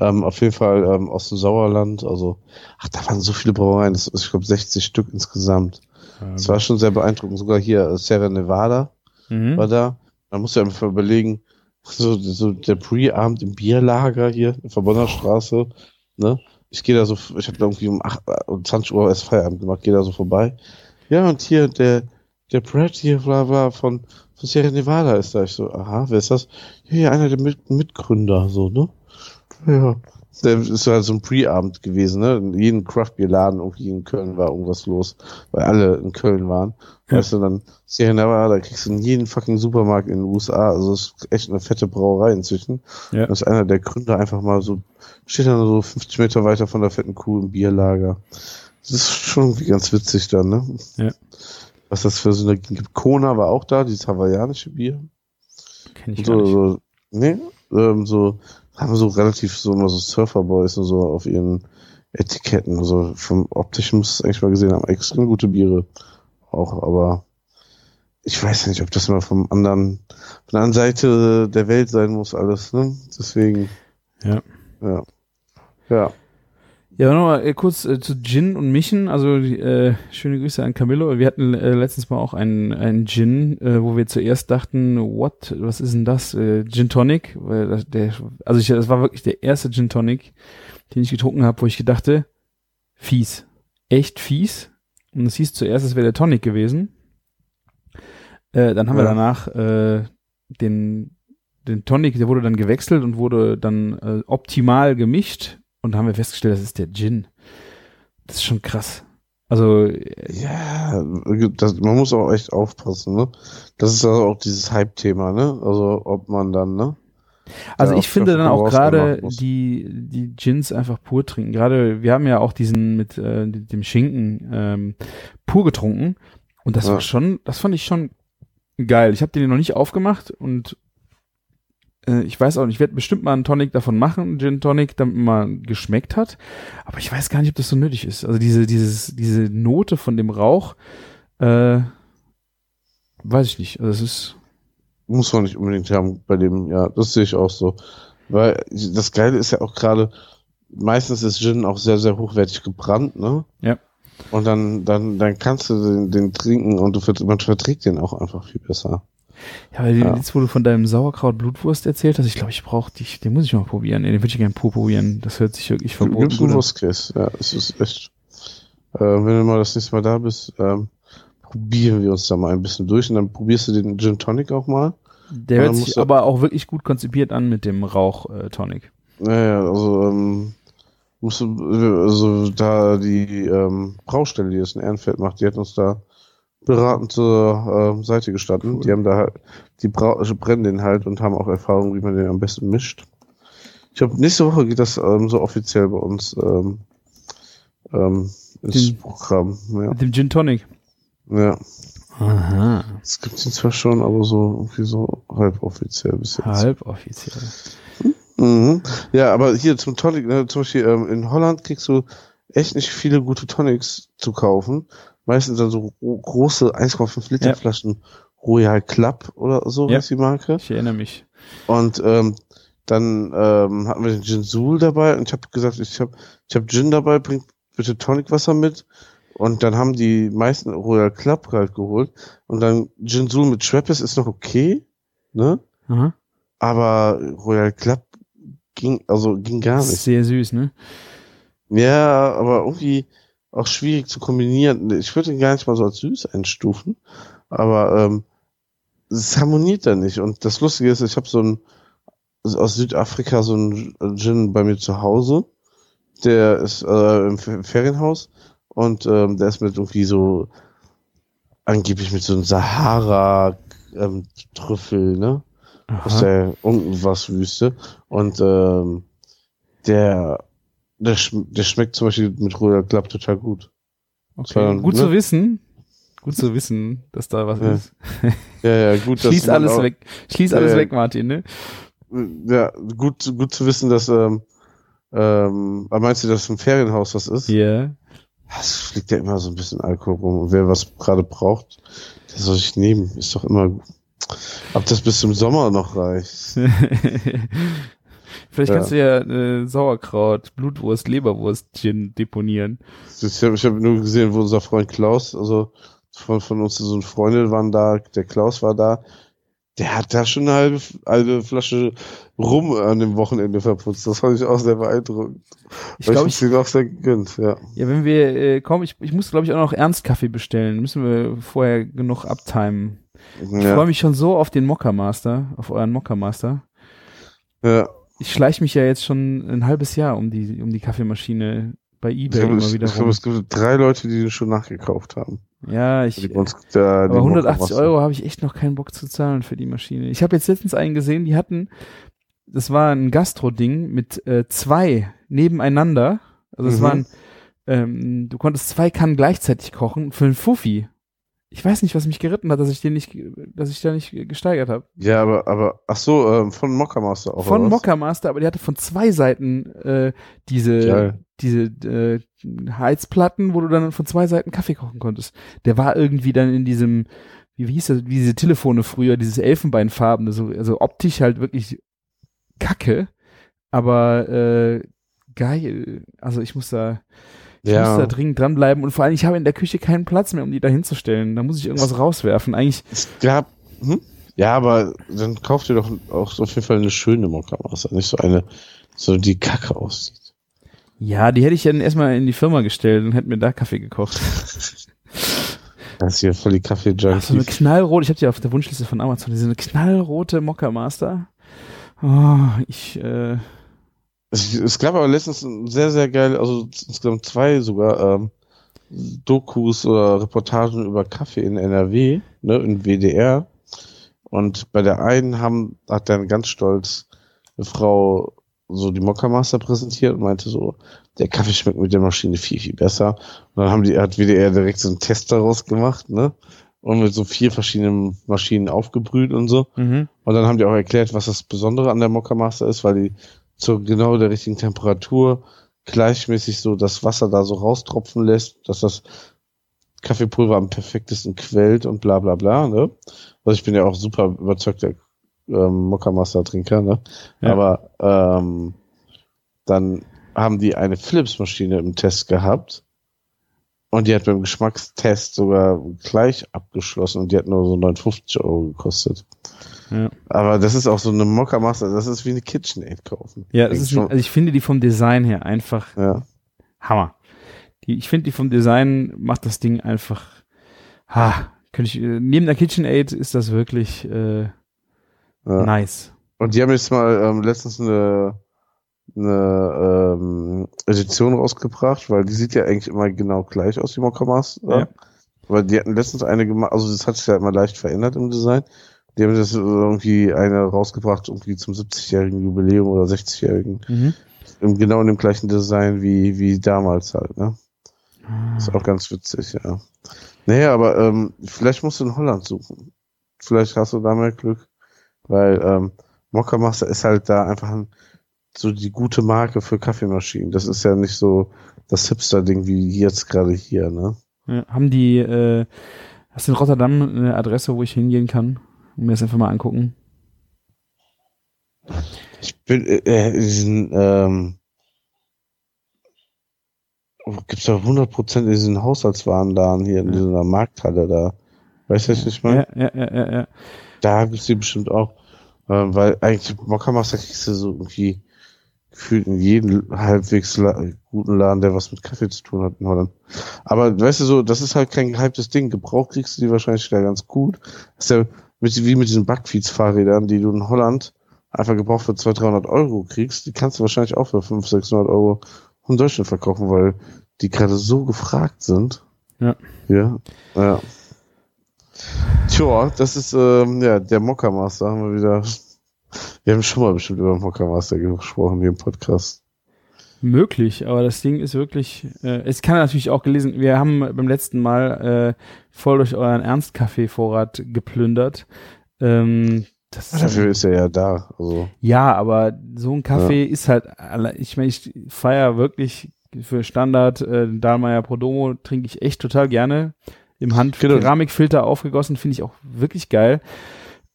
Speaker 5: Ähm, auf jeden Fall ähm, aus dem Sauerland. Also, ach, da waren so viele Brauereien. Das, ist, ich glaube 60 Stück insgesamt. Das war schon sehr beeindruckend. Sogar hier äh, Sierra Nevada
Speaker 4: mhm.
Speaker 5: war da. Man muss ja einfach überlegen, so, so der Pre-Abend im Bierlager hier, in Verbonner Straße, ne? Ich gehe da so, ich habe da irgendwie um 8, äh, um 20 Uhr erst Feierabend gemacht, gehe da so vorbei. Ja, und hier der, der Brad hier, bla, bla, von, von Sierra Nevada ist da. Ich so, aha, wer ist das? Ja, ja, einer der Mit Mitgründer, so, ne? Ja. Der ist halt so ein Pre-Abend gewesen, ne? In jedem Craft-Bier-Laden irgendwie in Köln war irgendwas los, weil alle in Köln waren.
Speaker 4: Ja.
Speaker 5: Weißt du, dann Sierra Nevada, da kriegst du in jeden fucking Supermarkt in den USA, also das ist echt eine fette Brauerei inzwischen.
Speaker 4: Ja.
Speaker 5: Das ist einer der Gründer einfach mal so, steht dann so 50 Meter weiter von der fetten Kuh im Bierlager. Das ist schon irgendwie ganz witzig dann, ne?
Speaker 4: Ja.
Speaker 5: Was das für Synergien gibt. Kona war auch da, dieses hawaiianische Bier.
Speaker 4: Kenn ich
Speaker 5: Und
Speaker 4: gar
Speaker 5: so,
Speaker 4: nicht.
Speaker 5: so, nee, ähm, so, haben so relativ so immer so Surferboys und so auf ihren Etiketten. Also vom optischen muss es eigentlich mal gesehen haben. Extrem gute Biere auch, aber ich weiß nicht, ob das mal vom anderen, von der anderen Seite der Welt sein muss alles, ne? Deswegen,
Speaker 4: Ja.
Speaker 5: ja. Ja.
Speaker 4: Ja, nochmal äh, kurz äh, zu Gin und Mischen. Also äh, schöne Grüße an Camillo. Wir hatten äh, letztens mal auch einen, einen Gin, äh, wo wir zuerst dachten, what, was ist denn das? Äh, Gin Tonic. Weil das, der, also ich, das war wirklich der erste Gin Tonic, den ich getrunken habe, wo ich gedachte, fies. Echt fies. Und es hieß zuerst, es wäre der Tonic gewesen. Äh, dann haben wir
Speaker 5: Ja.
Speaker 4: danach äh, den, den Tonic, der wurde dann gewechselt und wurde dann äh, optimal gemischt. Und da haben wir festgestellt, das ist der Gin. Das ist schon krass. Also,
Speaker 5: Ja, das, man muss auch echt aufpassen, ne? Das ist also auch dieses Hype-Thema, ne? Also, ob man dann, ne?
Speaker 4: also ich finde dann auch gerade die, die Gins einfach pur trinken. Gerade, wir haben ja auch diesen mit äh, dem Schinken ähm, pur getrunken. Und das
Speaker 5: Ja.
Speaker 4: war schon, das fand ich schon geil. Ich habe den noch nicht aufgemacht und äh, ich weiß auch nicht, ich werde bestimmt mal einen Tonic davon machen, Gin Tonic, damit man geschmeckt hat. Aber ich weiß gar nicht, ob das so nötig ist. Also diese, dieses, diese Note von dem Rauch, äh, weiß ich nicht. Also es ist,
Speaker 5: Muss man nicht unbedingt haben bei dem, ja, das sehe ich auch so. Weil das Geile ist ja auch gerade, meistens ist Gin auch sehr, sehr hochwertig gebrannt, ne?
Speaker 4: Ja.
Speaker 5: Und dann, dann, dann kannst du den, den trinken und du, man verträgt den auch einfach viel besser.
Speaker 4: Ja, weil
Speaker 5: Ja.
Speaker 4: jetzt, wo du von deinem Sauerkraut Blutwurst erzählt hast, ich glaube, ich brauche dich, den muss ich mal probieren. Den würde ich gerne probieren. Das hört sich wirklich verboten an.
Speaker 5: Wurstkäse, ja, es ist echt. Äh, wenn du mal das nächste Mal da bist, ähm, probieren wir uns da mal ein bisschen durch und dann probierst du den Gin Tonic auch mal.
Speaker 4: Der hört sich aber auch wirklich gut konzipiert an mit dem Rauch-Tonic.
Speaker 5: Naja, also, ähm, musst du, also da die ähm, Braustelle, die das in Ehrenfeld macht, die hat uns da beratend zur ähm, Seite gestanden.
Speaker 4: Cool.
Speaker 5: Die haben da halt, die Brau brennen den halt und haben auch Erfahrung, wie man den am besten mischt. Ich glaube, nächste Woche geht das ähm, so offiziell bei uns ähm, ähm, ins
Speaker 4: Den-
Speaker 5: Programm. Ja.
Speaker 4: Mit dem Gin Tonic.
Speaker 5: ja.
Speaker 4: Aha.
Speaker 5: Es gibt ihn zwar schon, aber so irgendwie so halboffiziell bis jetzt.
Speaker 4: Halboffiziell.
Speaker 5: Mhm. Ja, aber hier zum Tonic, ne, zum Beispiel ähm, in Holland kriegst du echt nicht viele gute Tonics zu kaufen. Meistens dann so gro- große 1,5 Liter
Speaker 4: Ja.
Speaker 5: Flaschen Royal Club oder so
Speaker 4: Ja.
Speaker 5: heißt die Marke.
Speaker 4: Ich erinnere mich.
Speaker 5: Und ähm, dann ähm, hatten wir den Gin Sul dabei und ich habe gesagt, ich habe ich hab Gin dabei, bringt bitte Tonicwasser mit. Und dann haben die meisten Royal Club halt geholt. Und dann Gin Sul mit Schweppes ist noch okay, ne?
Speaker 4: Aha.
Speaker 5: Aber Royal Club ging, also ging gar nicht.
Speaker 4: Sehr süß, ne?
Speaker 5: Ja, aber irgendwie auch schwierig zu kombinieren. Ich würde ihn gar nicht mal so als süß einstufen, aber ähm, es harmoniert da nicht. Und das Lustige ist, ich habe so ein aus Südafrika so ein Gin bei mir zu Hause. Der ist äh, im Fer- Ferienhaus und ähm, der ist mit irgendwie so angeblich mit so einem Sahara ähm, Trüffel, ne? aus
Speaker 4: Aha.
Speaker 5: der irgendwas Wüste und ähm, der der, schm der schmeckt zum Beispiel mit Royal Club total gut.
Speaker 4: Okay.
Speaker 5: Sondern,
Speaker 4: Gut
Speaker 5: ne?
Speaker 4: zu wissen. Gut zu wissen, dass da was
Speaker 5: Ja.
Speaker 4: ist.
Speaker 5: Ja, ja, gut.
Speaker 4: Schließ alles
Speaker 5: auch,
Speaker 4: weg. Schließ
Speaker 5: Ja,
Speaker 4: alles weg, Martin, ne?
Speaker 5: Ja, gut, gut zu wissen, dass ähm, ähm, meinst du, dass im Ferienhaus was ist?
Speaker 4: Ja.
Speaker 5: Es fliegt ja immer so ein bisschen Alkohol rum. Und wer was gerade braucht, der soll sich nehmen. Ist doch immer. Ob das bis zum Sommer noch reicht. *laughs*
Speaker 4: Vielleicht
Speaker 5: Ja.
Speaker 4: kannst du ja äh, Sauerkraut, Blutwurst, Leberwurst, Gin deponieren.
Speaker 5: Ich habe hab nur gesehen, wo unser Freund Klaus, also von, von uns so eine Freundin waren da, der Klaus war da. Der hat da schon eine halbe, halbe Flasche Rum an dem Wochenende verputzt. Das fand ich auch sehr beeindruckend.
Speaker 4: Ich glaube,
Speaker 5: ich auch sehr gegönnt, ja.
Speaker 4: ja, wenn wir äh, kommen, ich, ich muss, glaube ich, auch noch Ernstkaffee bestellen. Müssen wir vorher genug uptimen. Ich
Speaker 5: Ja,
Speaker 4: freue mich schon so auf den Mokka Master, auf euren Mokka Master.
Speaker 5: ja.
Speaker 4: Ich schleiche mich ja jetzt schon ein halbes Jahr um die, um die Kaffeemaschine bei eBay
Speaker 5: glaube,
Speaker 4: immer
Speaker 5: es,
Speaker 4: wieder
Speaker 5: ich glaube, es gibt drei Leute, die den schon nachgekauft haben.
Speaker 4: Ja, ich,
Speaker 5: uns die
Speaker 4: aber 180
Speaker 5: Mokka-Masse-
Speaker 4: Euro habe ich echt noch keinen Bock zu zahlen für die Maschine. Ich habe jetzt letztens einen gesehen, die hatten, das war ein Gastro-Ding mit äh, zwei nebeneinander. Also es
Speaker 5: Mhm.
Speaker 4: waren, ähm, du konntest zwei Kannen gleichzeitig kochen für einen Fuffi. Ich weiß nicht, was mich geritten hat, dass ich den nicht, dass ich da nicht gesteigert habe.
Speaker 5: Ja, aber, aber, ach so, ähm, von Mokka Master auch.
Speaker 4: Von? Mokka Master, aber die hatte von zwei Seiten äh, diese,
Speaker 5: Geil.
Speaker 4: diese äh, Heizplatten, wo du dann von zwei Seiten Kaffee kochen konntest. Der war irgendwie dann in diesem, wie, wie hieß das, wie diese Telefone früher, dieses Elfenbeinfarbene, so, also optisch halt wirklich kacke, aber äh, geil. Also ich muss da, ich muss da
Speaker 5: Ja,
Speaker 4: dringend dranbleiben und vor allem, ich habe in der Küche keinen Platz mehr, um die da hinzustellen. Da muss ich irgendwas rauswerfen. Eigentlich,
Speaker 5: gab, hm? ja, aber dann kauft ihr doch auch auf jeden Fall eine schöne Mokka Master, nicht so eine, so die kacke aussieht.
Speaker 4: ja, die hätte ich dann erstmal in die Firma gestellt und hätte mir da Kaffee gekocht. *laughs*
Speaker 5: Das ist hier voll die
Speaker 4: Ach, so eine knallrote, ich habe die auf der Wunschliste von Amazon, diese knallrote Mokka Master. Oh, ich, äh,
Speaker 5: Es, es gab aber letztens sehr, sehr geil, also insgesamt zwei sogar, ähm, Dokus oder Reportagen über Kaffee in NRW, ne, in WDR. Und bei der einen haben, hat dann ganz stolz eine Frau so die Mokka Master präsentiert und meinte so, der Kaffee schmeckt mit der Maschine viel, viel besser. Und dann haben die, hat WDR direkt so einen Test daraus gemacht, ne? Und mit so vier verschiedenen Maschinen aufgebrüht und so.
Speaker 4: mhm.
Speaker 5: Und dann haben die auch erklärt, was das Besondere an der Mokka Master ist, weil die zu genau der richtigen Temperatur gleichmäßig so das Wasser da so raustropfen lässt, dass das Kaffeepulver am perfektesten quält und bla bla bla, ne? Also ich bin ja auch super überzeugter ähm, Mokka Master Trinker, ne?
Speaker 4: Ja.
Speaker 5: Aber ähm, dann haben die eine Philips Maschine im Test gehabt und die hat beim Geschmackstest sogar gleich abgeschlossen und die hat nur so 59 Euro gekostet.
Speaker 4: Ja.
Speaker 5: Aber das ist auch so eine Mokka Master, das ist wie eine KitchenAid kaufen.
Speaker 4: Ja, das ist, also ich finde die vom Design her einfach
Speaker 5: ja.
Speaker 4: Hammer. Die, ich finde die vom Design macht das Ding einfach, ha, könnte ich, äh, neben der KitchenAid ist das wirklich, äh,
Speaker 5: ja.
Speaker 4: nice.
Speaker 5: Und die haben jetzt mal ähm, letztens eine, eine ähm, Edition rausgebracht, weil die sieht ja eigentlich immer genau gleich aus, die Mokka Master.
Speaker 4: Ja.
Speaker 5: Weil die hatten letztens eine gemacht, also das hat sich ja immer leicht verändert im Design. Die haben das irgendwie eine rausgebracht, irgendwie zum 70-jährigen Jubiläum oder 60-jährigen.
Speaker 4: Mhm.
Speaker 5: Im, genau in dem gleichen Design wie, wie damals halt, ne? Ist auch ganz witzig, ja. Naja, aber ähm, vielleicht musst du in Holland suchen. Vielleicht hast du da mehr Glück. Weil ähm, Mokka Master ist halt da einfach ein, so die gute Marke für Kaffeemaschinen. Das ist ja nicht so das Hipster-Ding wie jetzt gerade hier, ne?
Speaker 4: Ja, haben die, äh, hast du in Rotterdam eine Adresse, wo ich hingehen kann? Und mir das einfach mal angucken.
Speaker 5: Ich bin äh, äh, diesen, ähm, gibt's doch 100% in diesen Haushaltswarenladen hier in
Speaker 4: Ja.
Speaker 5: dieser Markthalle da. Weißt du, was ich meine?
Speaker 4: Ja, ja, ja, ja, ja.
Speaker 5: Da gibt's die bestimmt auch. Ähm, weil eigentlich Mokka Master kriegst du so irgendwie gefühlt in jedem halbwegs la guten Laden, der was mit Kaffee zu tun hat in Holland. Aber weißt du so, das ist halt kein gehyptes Ding. Gebraucht kriegst du die wahrscheinlich da ganz gut. Das ist ja mit, wie mit diesen Backfeeds-Fahrrädern, die du in Holland einfach gebraucht für 200, 300 Euro kriegst, die kannst du wahrscheinlich auch für 500, 600 Euro in Deutschland verkaufen, weil die gerade so gefragt sind.
Speaker 4: Ja.
Speaker 5: Ja. Ja. Tja, das ist ähm, ja der Mokka Master haben wir wieder. Wir haben schon mal bestimmt über Mokka Master gesprochen hier im Podcast.
Speaker 4: Möglich, aber das Ding ist wirklich, äh, es kann natürlich auch gelesen, wir haben beim letzten Mal äh, voll durch euren Ernstkaffee-Vorrat geplündert. Ähm, das ist
Speaker 5: Dafür ist er ja da. Also
Speaker 4: Ja, aber so ein Kaffee ist halt, ich meine, ich feier wirklich für Standard äh, Dahlmeier Prodomo trinke ich echt total gerne. Im Hand
Speaker 5: Genau.
Speaker 4: Keramikfilter aufgegossen, finde ich auch wirklich geil.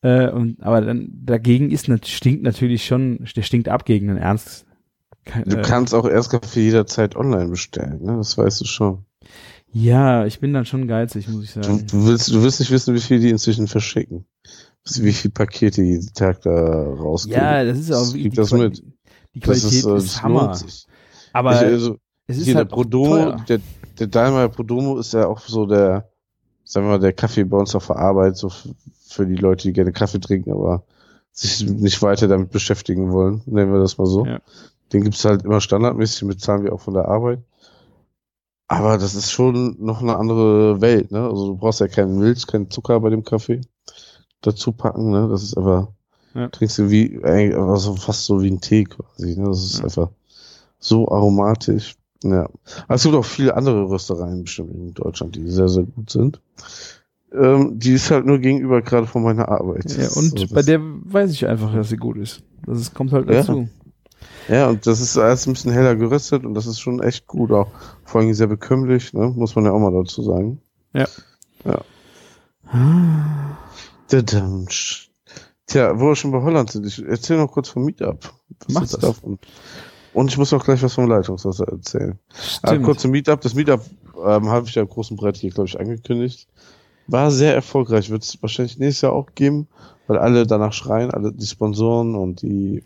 Speaker 4: Äh, und, aber dann dagegen ist stinkt natürlich schon, der stinkt ab gegen den Ernst.
Speaker 5: Du
Speaker 4: äh,
Speaker 5: kannst auch Erstkaffee jederzeit online bestellen, ne? Das weißt du schon.
Speaker 4: ja, ich bin dann schon geizig, muss ich sagen.
Speaker 5: du willst, du willst nicht wissen, wie viel die inzwischen verschicken. Wie viele Pakete jeden Tag da rausgehen.
Speaker 4: Ja, das ist auch
Speaker 5: Das
Speaker 4: wie
Speaker 5: das mit.
Speaker 4: die
Speaker 5: Das
Speaker 4: Qualität
Speaker 5: ist, äh,
Speaker 4: ist,
Speaker 5: das
Speaker 4: Hammer. Aber
Speaker 5: ich, also,
Speaker 4: es ist
Speaker 5: hier
Speaker 4: halt
Speaker 5: der Prodomo, der, der Dahlmeier Prodomo ist ja auch so der, sagen wir mal, der Kaffee bei uns auf der Arbeit, so für die Leute, die gerne Kaffee trinken, aber sich nicht weiter damit beschäftigen wollen, nennen wir das mal so.
Speaker 4: Ja.
Speaker 5: Den gibt's halt immer standardmäßig, bezahlen wir auch von der Arbeit. Aber das ist schon noch eine andere Welt, ne? Also du brauchst ja keinen Milch, keinen Zucker bei dem Kaffee dazu packen, ne? Das ist einfach,
Speaker 4: Ja.
Speaker 5: trinkst du wie, eigentlich also fast so wie ein Tee quasi, ne? Das ist
Speaker 4: Ja.
Speaker 5: einfach so aromatisch. Ja. Aber es gibt auch viele andere Röstereien bestimmt in Deutschland, die sehr, sehr gut sind. Ähm, die ist halt nur gegenüber gerade von meiner Arbeit.
Speaker 4: Ja, und
Speaker 5: das-
Speaker 4: bei der weiß ich einfach, dass sie gut ist. Das kommt halt dazu.
Speaker 5: Ja, und das ist alles ein bisschen heller geröstet und das ist schon echt gut auch. Vor allem sehr bekömmlich, ne? muss man ja auch mal dazu sagen.
Speaker 4: Ja.
Speaker 5: Ja. Tja, wo wir schon bei Holland sind, ich erzähl noch kurz vom Meetup. Was
Speaker 4: Mach das.
Speaker 5: davon? Und ich muss auch gleich was vom Leitungswasser erzählen. Ah,
Speaker 4: Stimmt.
Speaker 5: kurz zum Meetup. Das Meetup ähm, habe ich ja im großen Brett hier, glaube ich, angekündigt. War sehr erfolgreich. Wird es wahrscheinlich nächstes Jahr auch geben, weil alle danach schreien, alle die Sponsoren und die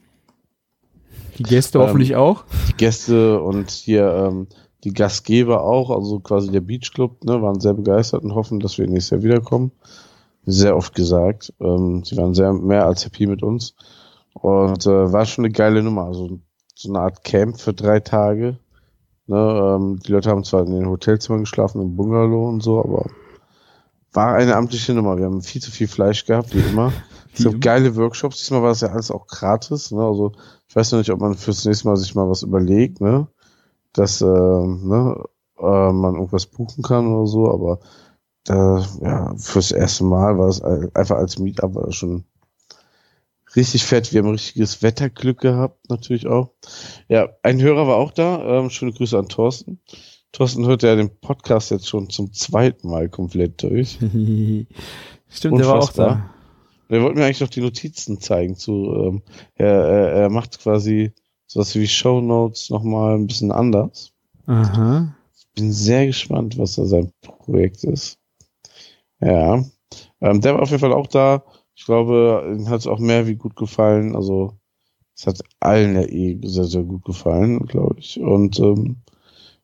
Speaker 4: Die Gäste
Speaker 5: Ähm,
Speaker 4: hoffentlich auch.
Speaker 5: die Gäste und hier ähm, die Gastgeber auch, also quasi der Beach Club, ne, waren sehr begeistert und hoffen, dass wir nächstes Jahr wiederkommen. Sehr oft gesagt. Ähm, sie waren sehr mehr als happy mit uns. Und äh, war schon eine geile Nummer. Also so eine Art Camp für drei Tage. Ne, ähm, die Leute haben zwar in den Hotelzimmern geschlafen, im Bungalow und so, aber war eine amtliche Nummer. Wir haben viel zu viel Fleisch gehabt, wie immer.
Speaker 4: Immer.
Speaker 5: geile Workshops. Diesmal war das ja alles auch gratis. Ne? Also ich weiß noch nicht, ob man fürs nächste Mal sich mal was überlegt, ne? dass äh, ne, äh, man irgendwas buchen kann oder so, aber da, ja, fürs erste Mal war es ein- einfach als Meetup war das schon richtig fett. Wir haben richtiges Wetterglück gehabt, natürlich auch. Ja, ein Hörer war auch da. Ähm, schöne Grüße an Thorsten. Thorsten hört ja den Podcast jetzt schon zum zweiten Mal komplett durch. *laughs*
Speaker 4: Stimmt, der war auch
Speaker 5: Unfassbar.
Speaker 4: da.
Speaker 5: Der wollte mir eigentlich noch die Notizen zeigen zu, ähm, er, er, er macht quasi sowas wie Show Notes nochmal ein bisschen anders.
Speaker 4: Aha.
Speaker 5: Bin sehr gespannt, was da sein Projekt ist. Ja. Ähm, der war auf jeden Fall auch da. Ich glaube, ihm hat es auch mehr wie gut gefallen. Also, es hat allen ja eh sehr, sehr gut gefallen, glaube ich. Und ähm,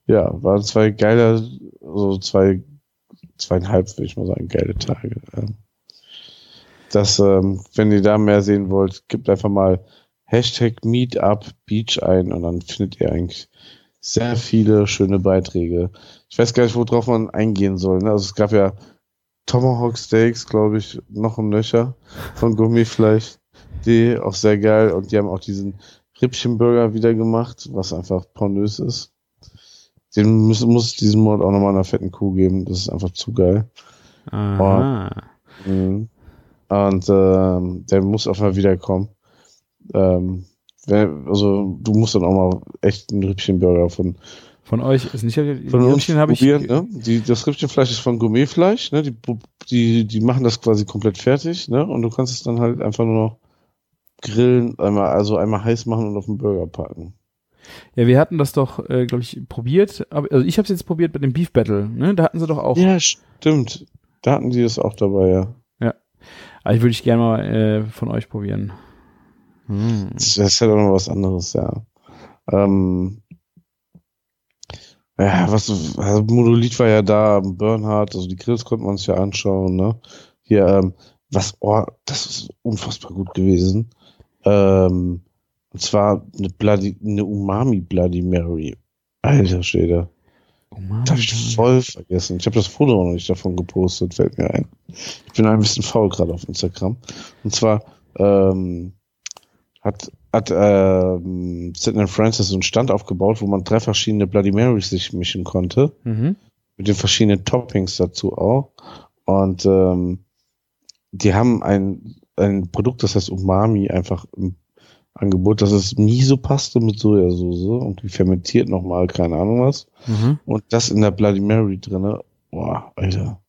Speaker 5: ja, waren zwei geile, also zwei, zweieinhalb, würde ich mal sagen, geile Tage. Ähm, das, ähm, wenn ihr da mehr sehen wollt, gebt einfach mal Hashtag Meetup Beach ein und dann findet ihr eigentlich sehr viele schöne Beiträge. Ich weiß gar nicht, worauf man eingehen soll. Ne? Also es gab ja Tomahawk Steaks, glaube ich, noch im Nöcher von Gourmetfleisch. Die auch sehr geil und die haben auch diesen Rippchenburger wieder gemacht, was einfach pornös ist. Den muss, muss es diesen Monat auch nochmal einer fetten Kuh geben. Das ist einfach zu geil.
Speaker 4: Aha.
Speaker 5: Mhm. Und ähm, der muss auf mal wiederkommen. Ähm, also du musst dann auch mal echt einen Rippchenburger von,
Speaker 4: Von euch ist nicht
Speaker 5: von uns
Speaker 4: habe ich.
Speaker 5: Ne? Die, das Rippchenfleisch ist von Gourmetfleisch. Ne? Die, die, die machen das quasi komplett fertig. Ne? Und du kannst es dann halt einfach nur noch grillen, einmal, also einmal heiß machen und auf den Burger packen.
Speaker 4: Ja, wir hatten das doch, äh, glaube ich, probiert. Aber, also ich habe es jetzt probiert bei dem Beef Battle. Ne? Da hatten sie doch auch.
Speaker 5: Ja, stimmt. Da hatten die das auch dabei, ja.
Speaker 4: Aber würde ich gerne mal äh, von euch probieren. Hm.
Speaker 5: Das ist halt auch noch was anderes, ja. Ähm, ja, was, also Monolith war ja da, Bernhard, also die Grills konnte man sich ja anschauen, ne? Hier, ähm, was, oh, das ist unfassbar gut gewesen. Ähm, und zwar eine Bloody, eine Umami Bloody Mary. Alter Schwede.
Speaker 4: Oh Mann.
Speaker 5: Das hab ich voll vergessen. Ich habe das Foto noch nicht davon gepostet, fällt mir ein. Ich bin ein bisschen faul gerade auf Instagram. Und zwar ähm, hat, hat ähm, Sidney Francis so einen Stand aufgebaut, wo man drei verschiedene Bloody Marys sich mischen konnte.
Speaker 4: Mhm.
Speaker 5: Mit den verschiedenen Toppings dazu auch. Und ähm, die haben ein, ein Produkt, das heißt Umami, einfach im Angebot. Das ist Miso-Paste mit Sojasauce und die fermentiert nochmal, keine Ahnung was.
Speaker 4: Mhm.
Speaker 5: Und das in der Bloody Mary drinne. Boah, Alter.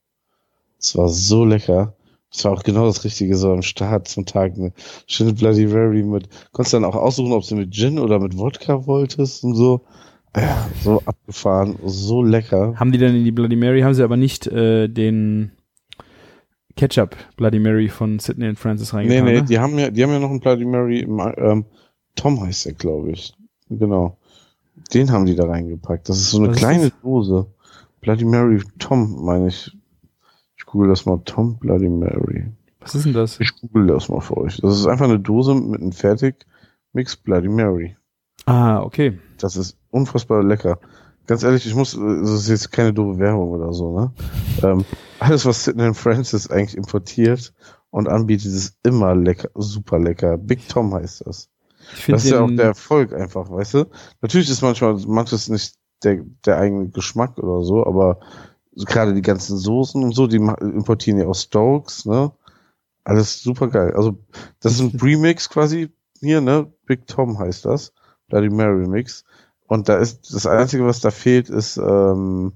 Speaker 5: Das war so lecker. Das war auch genau das Richtige so am Start zum Tag. Eine schöne Bloody Mary mit, konntest dann auch aussuchen, ob du mit Gin oder mit Wodka wolltest und so. Ja, so abgefahren, so lecker.
Speaker 4: Haben die dann in die Bloody Mary, haben sie aber nicht äh, den Ketchup Bloody Mary von Sydney und Francis
Speaker 5: Nee,
Speaker 4: reingetan.
Speaker 5: nee,
Speaker 4: ne?
Speaker 5: die haben ja, die haben ja noch einen Bloody Mary, ähm, Tom heißt der, glaube ich. Genau. Den haben die da reingepackt. Das ist so eine
Speaker 4: Was
Speaker 5: kleine? Dose. Bloody Mary Tom, meine ich. Ich google das mal. Tom Bloody Mary.
Speaker 4: Was ist denn das?
Speaker 5: Ich google das mal für euch. Das ist einfach eine Dose mit einem Fertigmix Bloody Mary.
Speaker 4: Ah, okay.
Speaker 5: Das ist unfassbar lecker. Ganz ehrlich, ich muss, das ist jetzt keine doofe Werbung oder so, ne? ähm, alles, was Sidney Francis eigentlich importiert und anbietet, ist immer lecker, super lecker. Big Tom heißt das. Das ist ja auch der Erfolg einfach, weißt du? Natürlich ist manchmal manches nicht der, der eigene Geschmack oder so, aber so gerade die ganzen Soßen und so, die importieren ja aus Stokes, ne? Alles super geil. Also, das ist ein Premix quasi hier, ne? Big Tom heißt das. Bloody Mary Mix. Und da ist, das Einzige, was da fehlt, ist, ähm,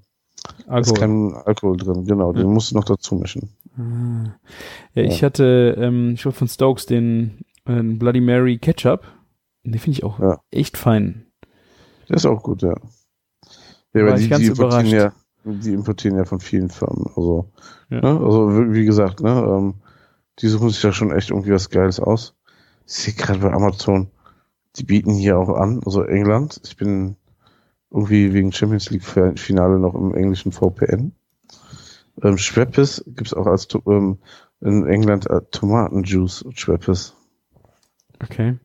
Speaker 5: ist
Speaker 4: Alkohol.
Speaker 5: kein Alkohol drin. Genau, den musst du noch dazu mischen.
Speaker 4: Ah. Ja, ich hatte, ähm, ich wollte von Stokes den äh, Bloody Mary Ketchup. Den finde ich auch
Speaker 5: Ja.
Speaker 4: echt fein.
Speaker 5: Der ist auch gut, ja. Ja,
Speaker 4: War
Speaker 5: aber die,
Speaker 4: ganz
Speaker 5: die importieren ja,
Speaker 4: überrascht.
Speaker 5: die importieren ja von vielen Firmen. Also,
Speaker 4: Ja.
Speaker 5: ne? also wie wie gesagt, ne, ähm, die suchen sich da schon echt irgendwie was Geiles aus. Ich sehe gerade bei Amazon, die bieten hier auch an, also England. Ich bin irgendwie wegen Champions League Finale noch im englischen VPN. Ähm, Schweppes gibt's auch als ähm, in England äh, Tomatenjuice Schweppes.
Speaker 4: Okay.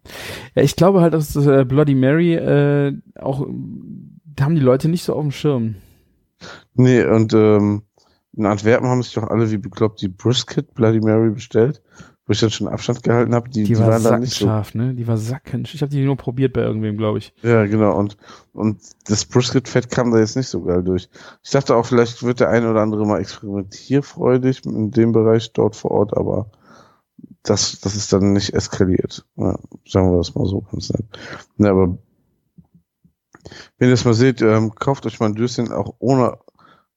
Speaker 4: Ja, ich glaube halt, dass das, äh, Bloody Mary äh, auch, da haben die Leute nicht so auf dem Schirm.
Speaker 5: Nee, und ähm, in Antwerpen haben sich doch alle wie bekloppt die Brisket Bloody Mary bestellt, wo ich dann schon Abstand gehalten habe. Die,
Speaker 4: Die,
Speaker 5: die,
Speaker 4: war
Speaker 5: waren dann nicht so.
Speaker 4: ne? Die war sacken. Ich habe die nur probiert bei irgendwem, glaube ich.
Speaker 5: Ja, genau. Und, und das Brisket-Fett kam da jetzt nicht so geil durch. Ich dachte auch, vielleicht wird der eine oder andere mal experimentierfreudig in dem Bereich dort vor Ort, aber das, das ist dann nicht eskaliert. Ja, sagen wir das mal so ganz nett. Ja, aber wenn ihr das mal seht, ähm, kauft euch mal ein Döschen auch ohne,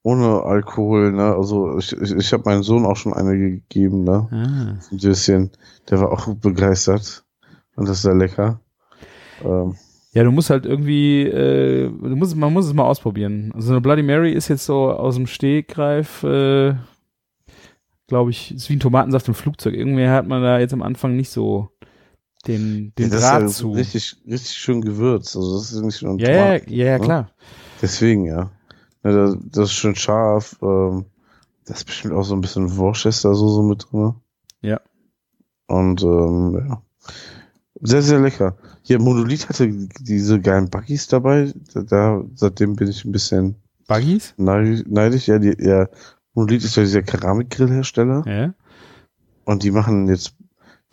Speaker 5: ohne Alkohol, ne? Also ich, ich, ich habe meinem Sohn auch schon eine gegeben, ne?
Speaker 4: Ah.
Speaker 5: Ein Döschen. Der war auch begeistert. Und das ist sehr lecker. Ähm,
Speaker 4: Ja, du musst halt irgendwie, äh, du musst, man muss es mal ausprobieren. Also eine Bloody Mary ist jetzt so aus dem Stegreif, äh, glaube ich, ist wie ein Tomatensaft im Flugzeug. Irgendwie hat man da jetzt am Anfang nicht so den, den
Speaker 5: das
Speaker 4: Draht
Speaker 5: ist
Speaker 4: zu.
Speaker 5: ja richtig, richtig schön gewürzt. Also das ist nicht nur ein
Speaker 4: ja, ja,
Speaker 5: Tomaten,
Speaker 4: ja, ja,
Speaker 5: ne?
Speaker 4: klar.
Speaker 5: Deswegen, ja. Ja das, das ist schön scharf. Ähm, da ist bestimmt auch so ein bisschen Worcester-Soße mit drin.
Speaker 4: Ja.
Speaker 5: Und ähm, ja. Sehr, sehr lecker. Hier, Monolith hatte diese geilen Buggies dabei. Da, da seitdem bin ich ein bisschen
Speaker 4: Buggies?
Speaker 5: neidisch. neidisch. Ja, die, ja, Monolith ist ja dieser Keramikgrillhersteller.
Speaker 4: Ja.
Speaker 5: Und die machen jetzt,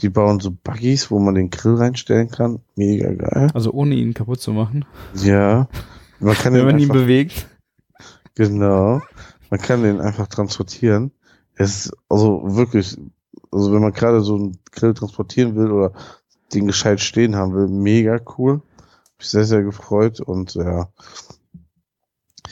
Speaker 5: die bauen so Buggies, wo man den Grill reinstellen kann. Mega geil.
Speaker 4: Also ohne ihn kaputt zu machen.
Speaker 5: Ja. Man kann
Speaker 4: Wenn man ihn bewegt.
Speaker 5: Genau. Man kann den einfach transportieren. Es ist also wirklich, also wenn man gerade so einen Grill transportieren will oder den gescheit stehen haben will, mega cool. Hab ich sehr, sehr gefreut und ja.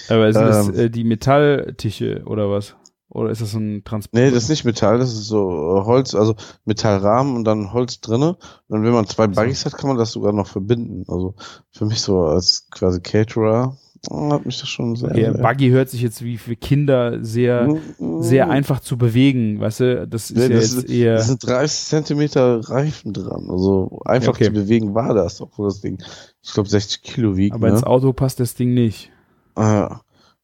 Speaker 4: Aber sind das
Speaker 5: Ähm.
Speaker 4: äh, die Metalltische oder was? Oder ist das so ein Transport?
Speaker 5: Nee, das ist nicht Metall, das ist so äh, Holz, also Metallrahmen und dann Holz drinne. Und wenn man zwei Buggies hat, kann man das sogar noch verbinden. Also für mich so als quasi Caterer hat mich das schon sehr.
Speaker 4: Okay, Buggy hört sich jetzt wie für Kinder sehr, sehr einfach zu bewegen, weißt du? Das ist
Speaker 5: Nee,
Speaker 4: ja
Speaker 5: das,
Speaker 4: jetzt
Speaker 5: ist,
Speaker 4: eher.
Speaker 5: das sind 30 Zentimeter Reifen dran. Also einfach
Speaker 4: Okay.
Speaker 5: zu bewegen war das, obwohl das Ding, ich glaube, 60 Kilo wiegt.
Speaker 4: aber
Speaker 5: ne?
Speaker 4: ins Auto passt das Ding nicht.
Speaker 5: Äh,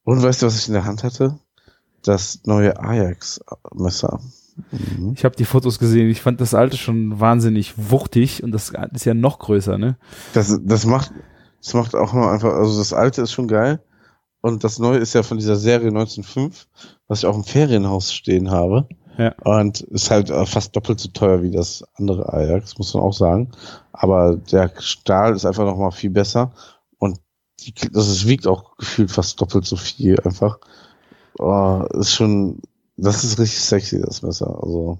Speaker 5: und weißt du, was ich in der Hand hatte? Das neue Ajax-Messer. Mhm.
Speaker 4: Ich habe die Fotos gesehen. Ich fand das alte schon wahnsinnig wuchtig und das ist ja noch größer, ne?
Speaker 5: Das, das macht, das macht auch nur einfach, also das alte ist schon geil. Und das neue ist ja von dieser Serie 1905, was ich auch im Ferienhaus stehen habe.
Speaker 4: Ja.
Speaker 5: Und ist halt äh, fast doppelt so teuer wie das andere Ajax, muss man auch sagen. Aber der Stahl ist einfach noch mal viel besser. Und die, das ist, wiegt auch gefühlt fast doppelt so viel einfach. Oh, ist schon, das ist richtig sexy, das Messer. Also,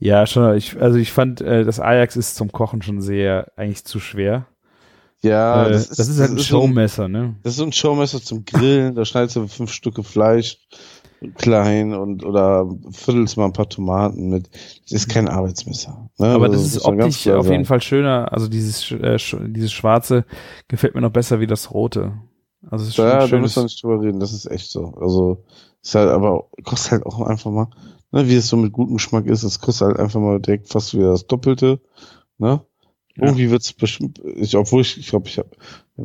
Speaker 4: Ja, schon. Ich, also ich fand, äh, das Ajax ist zum Kochen schon sehr eigentlich zu schwer.
Speaker 5: Ja,
Speaker 4: äh, das, ist, halt ein Showmesser, ne?
Speaker 5: Das ist so ein Showmesser zum Grillen, da schneidest du fünf Stücke Fleisch klein und oder viertelst mal ein paar Tomaten mit. Das ist kein Arbeitsmesser. Ne?
Speaker 4: Aber
Speaker 5: Also
Speaker 4: das ist
Speaker 5: muss man ganz
Speaker 4: optisch auf jeden. Fall schöner. Also dieses, äh, dieses Schwarze gefällt mir noch besser wie das Rote. Also es ist schon
Speaker 5: Ja,
Speaker 4: ein
Speaker 5: da muss man nicht drüber reden, das ist echt so. Also ist halt aber kostet halt auch einfach mal, ne, wie es so mit gutem Geschmack ist, es kostet halt einfach mal direkt fast wieder das Doppelte. Ne?
Speaker 4: Ja.
Speaker 5: Irgendwie wird's bestimmt, ich, obwohl ich, ich glaube, ich habe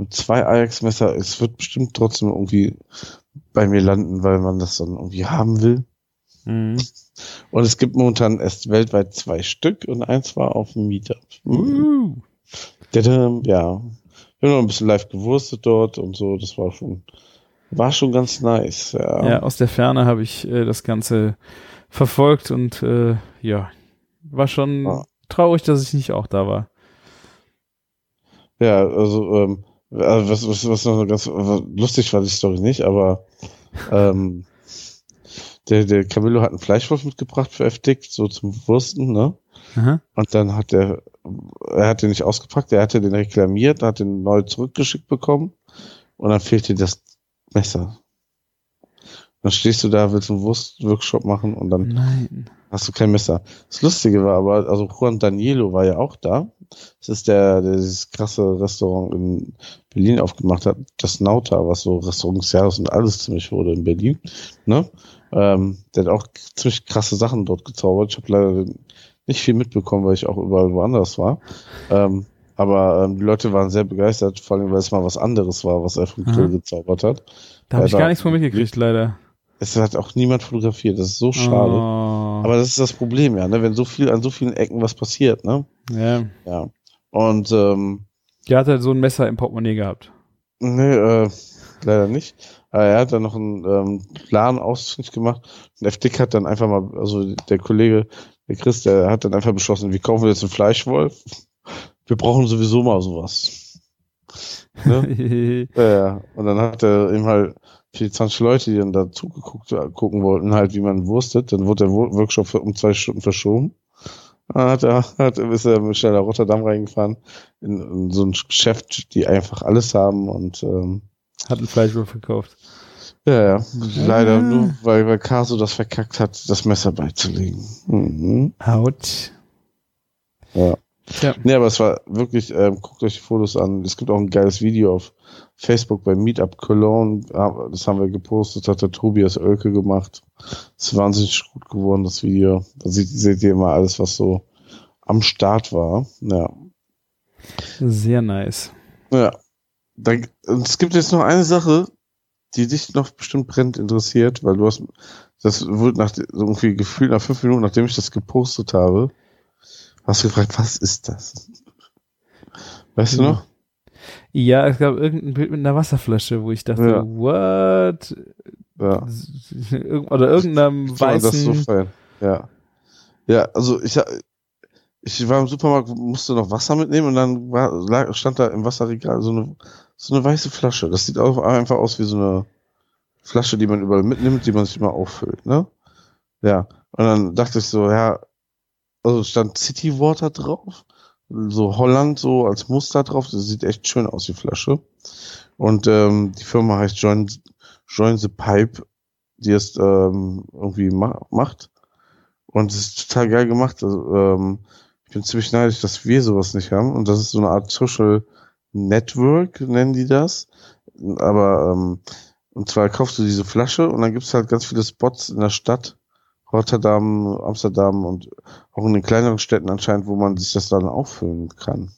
Speaker 5: zwei Ajax-Messer, es wird bestimmt trotzdem irgendwie bei mir landen, weil man das dann irgendwie haben will.
Speaker 4: Mhm.
Speaker 5: Und es gibt momentan erst weltweit zwei Stück und eins war auf dem Meetup.
Speaker 4: Uh.
Speaker 5: Tadam, Ja. Wir haben noch ein bisschen live gewurstet dort und so. Das war schon, war schon ganz nice. Ja.
Speaker 4: Ja, aus der Ferne habe ich äh, das Ganze verfolgt und äh, ja, war schon
Speaker 5: Ja.
Speaker 4: traurig, dass ich nicht auch da war.
Speaker 5: Ja, also, ähm, also was, was, was noch ganz was, lustig war die Story nicht, aber ähm, der, der Camillo hat einen Fleischwolf mitgebracht für FDIC, so zum Wursten, ne?
Speaker 4: Aha.
Speaker 5: Und dann hat er, er hat den nicht ausgepackt, er hatte den reklamiert, hat den neu zurückgeschickt bekommen und dann fehlte das Messer. Dann stehst du da, willst einen Wurstworkshop machen und dann
Speaker 4: Nein.
Speaker 5: hast du kein Messer. Das Lustige war aber, also Juan Danielo war ja auch da. Das ist der, der dieses krasse Restaurant in Berlin aufgemacht hat, das Nauta, was so Restaurant des Jahres und alles ziemlich wurde in Berlin. Ne? Ähm, der hat auch ziemlich krasse Sachen dort gezaubert. Ich habe leider nicht viel mitbekommen, weil ich auch überall woanders war. Ähm, aber ähm, die Leute waren sehr begeistert, vor allem weil es mal was anderes war, was er vom Grill
Speaker 4: Aha.
Speaker 5: gezaubert hat.
Speaker 4: Da habe ich gar nichts von mitgekriegt, leider.
Speaker 5: Es hat auch niemand fotografiert, das ist so schade.
Speaker 4: Oh.
Speaker 5: Aber das ist das Problem, ja, ne? wenn so viel an so vielen Ecken was passiert, ne?
Speaker 4: ja.
Speaker 5: Ja. Und ähm,
Speaker 4: Der hat halt so ein Messer im Portemonnaie gehabt.
Speaker 5: nee, äh, leider nicht. Aber er hat dann noch einen ähm, Plan ausfindig gemacht. Und FDIC hat dann einfach mal, also der Kollege, der Chris, der hat dann einfach beschlossen, wir kaufen jetzt einen Fleischwolf. Wir brauchen sowieso mal sowas. Ne? *laughs* Ja, ja. Und dann hat er eben halt für die 20 Leute, die dann da zugeguckt äh, gucken wollten, halt, wie man wurstet. Dann wurde der Wo- Workshop für- um zwei Stunden verschoben. Dann hat er, *laughs* hat, ist er schnell nach Rotterdam reingefahren, in, in so ein Geschäft, die einfach alles haben und ähm,
Speaker 4: hat einen Fleischwurf gekauft.
Speaker 5: ja, ja. Leider
Speaker 4: Ah.
Speaker 5: nur, weil, weil Caso das verkackt hat, das Messer beizulegen. Mhm.
Speaker 4: Out.
Speaker 5: Ja.
Speaker 4: Tja.
Speaker 5: Nee, aber es war wirklich, ähm, guckt euch die Fotos an. Es gibt auch ein geiles Video auf Facebook bei Meetup Cologne. Ah, Das haben wir gepostet, hat der Tobias Oelke gemacht. ist wahnsinnig gut geworden, das Video. Da seht, seht ihr immer alles, was so am Start war. Ja.
Speaker 4: Sehr nice.
Speaker 5: Ja. Da, und es gibt jetzt noch eine Sache, die dich noch bestimmt brennend interessiert, weil du hast, das wurde nach, so irgendwie gefühlt nach fünf Minuten, nachdem ich das gepostet habe, hast du gefragt, was ist das? Weißt du
Speaker 4: Ja.
Speaker 5: noch?
Speaker 4: Ja, es gab irgendein Bild mit einer Wasserflasche, wo ich dachte,
Speaker 5: Ja.
Speaker 4: what?
Speaker 5: Ja.
Speaker 4: Oder irgendeinem
Speaker 5: Ich fand das so
Speaker 4: weißen.
Speaker 5: fein. Ja. Ja, also ich, ich war im Supermarkt, musste noch Wasser mitnehmen und dann war, stand da im Wasserregal so eine, so eine weiße Flasche. Das sieht auch einfach aus wie so eine Flasche, die man überall mitnimmt, die man sich immer auffüllt, ne? Ja. Und dann dachte ich so, ja, also stand City Water drauf, so Holland so als Muster drauf, das sieht echt schön aus, die Flasche. Und ähm, die Firma heißt Join, Join the Pipe, die es ähm, irgendwie ma macht. Und es ist total geil gemacht. Also, ähm, ich bin ziemlich neidisch, dass wir sowas nicht haben. Und das ist so eine Art Social Network, nennen die das. Aber, ähm, und zwar kaufst du diese Flasche und dann gibt es halt ganz viele Spots in der Stadt. Rotterdam, Amsterdam und auch in den kleineren Städten anscheinend, wo man sich das dann auffüllen kann.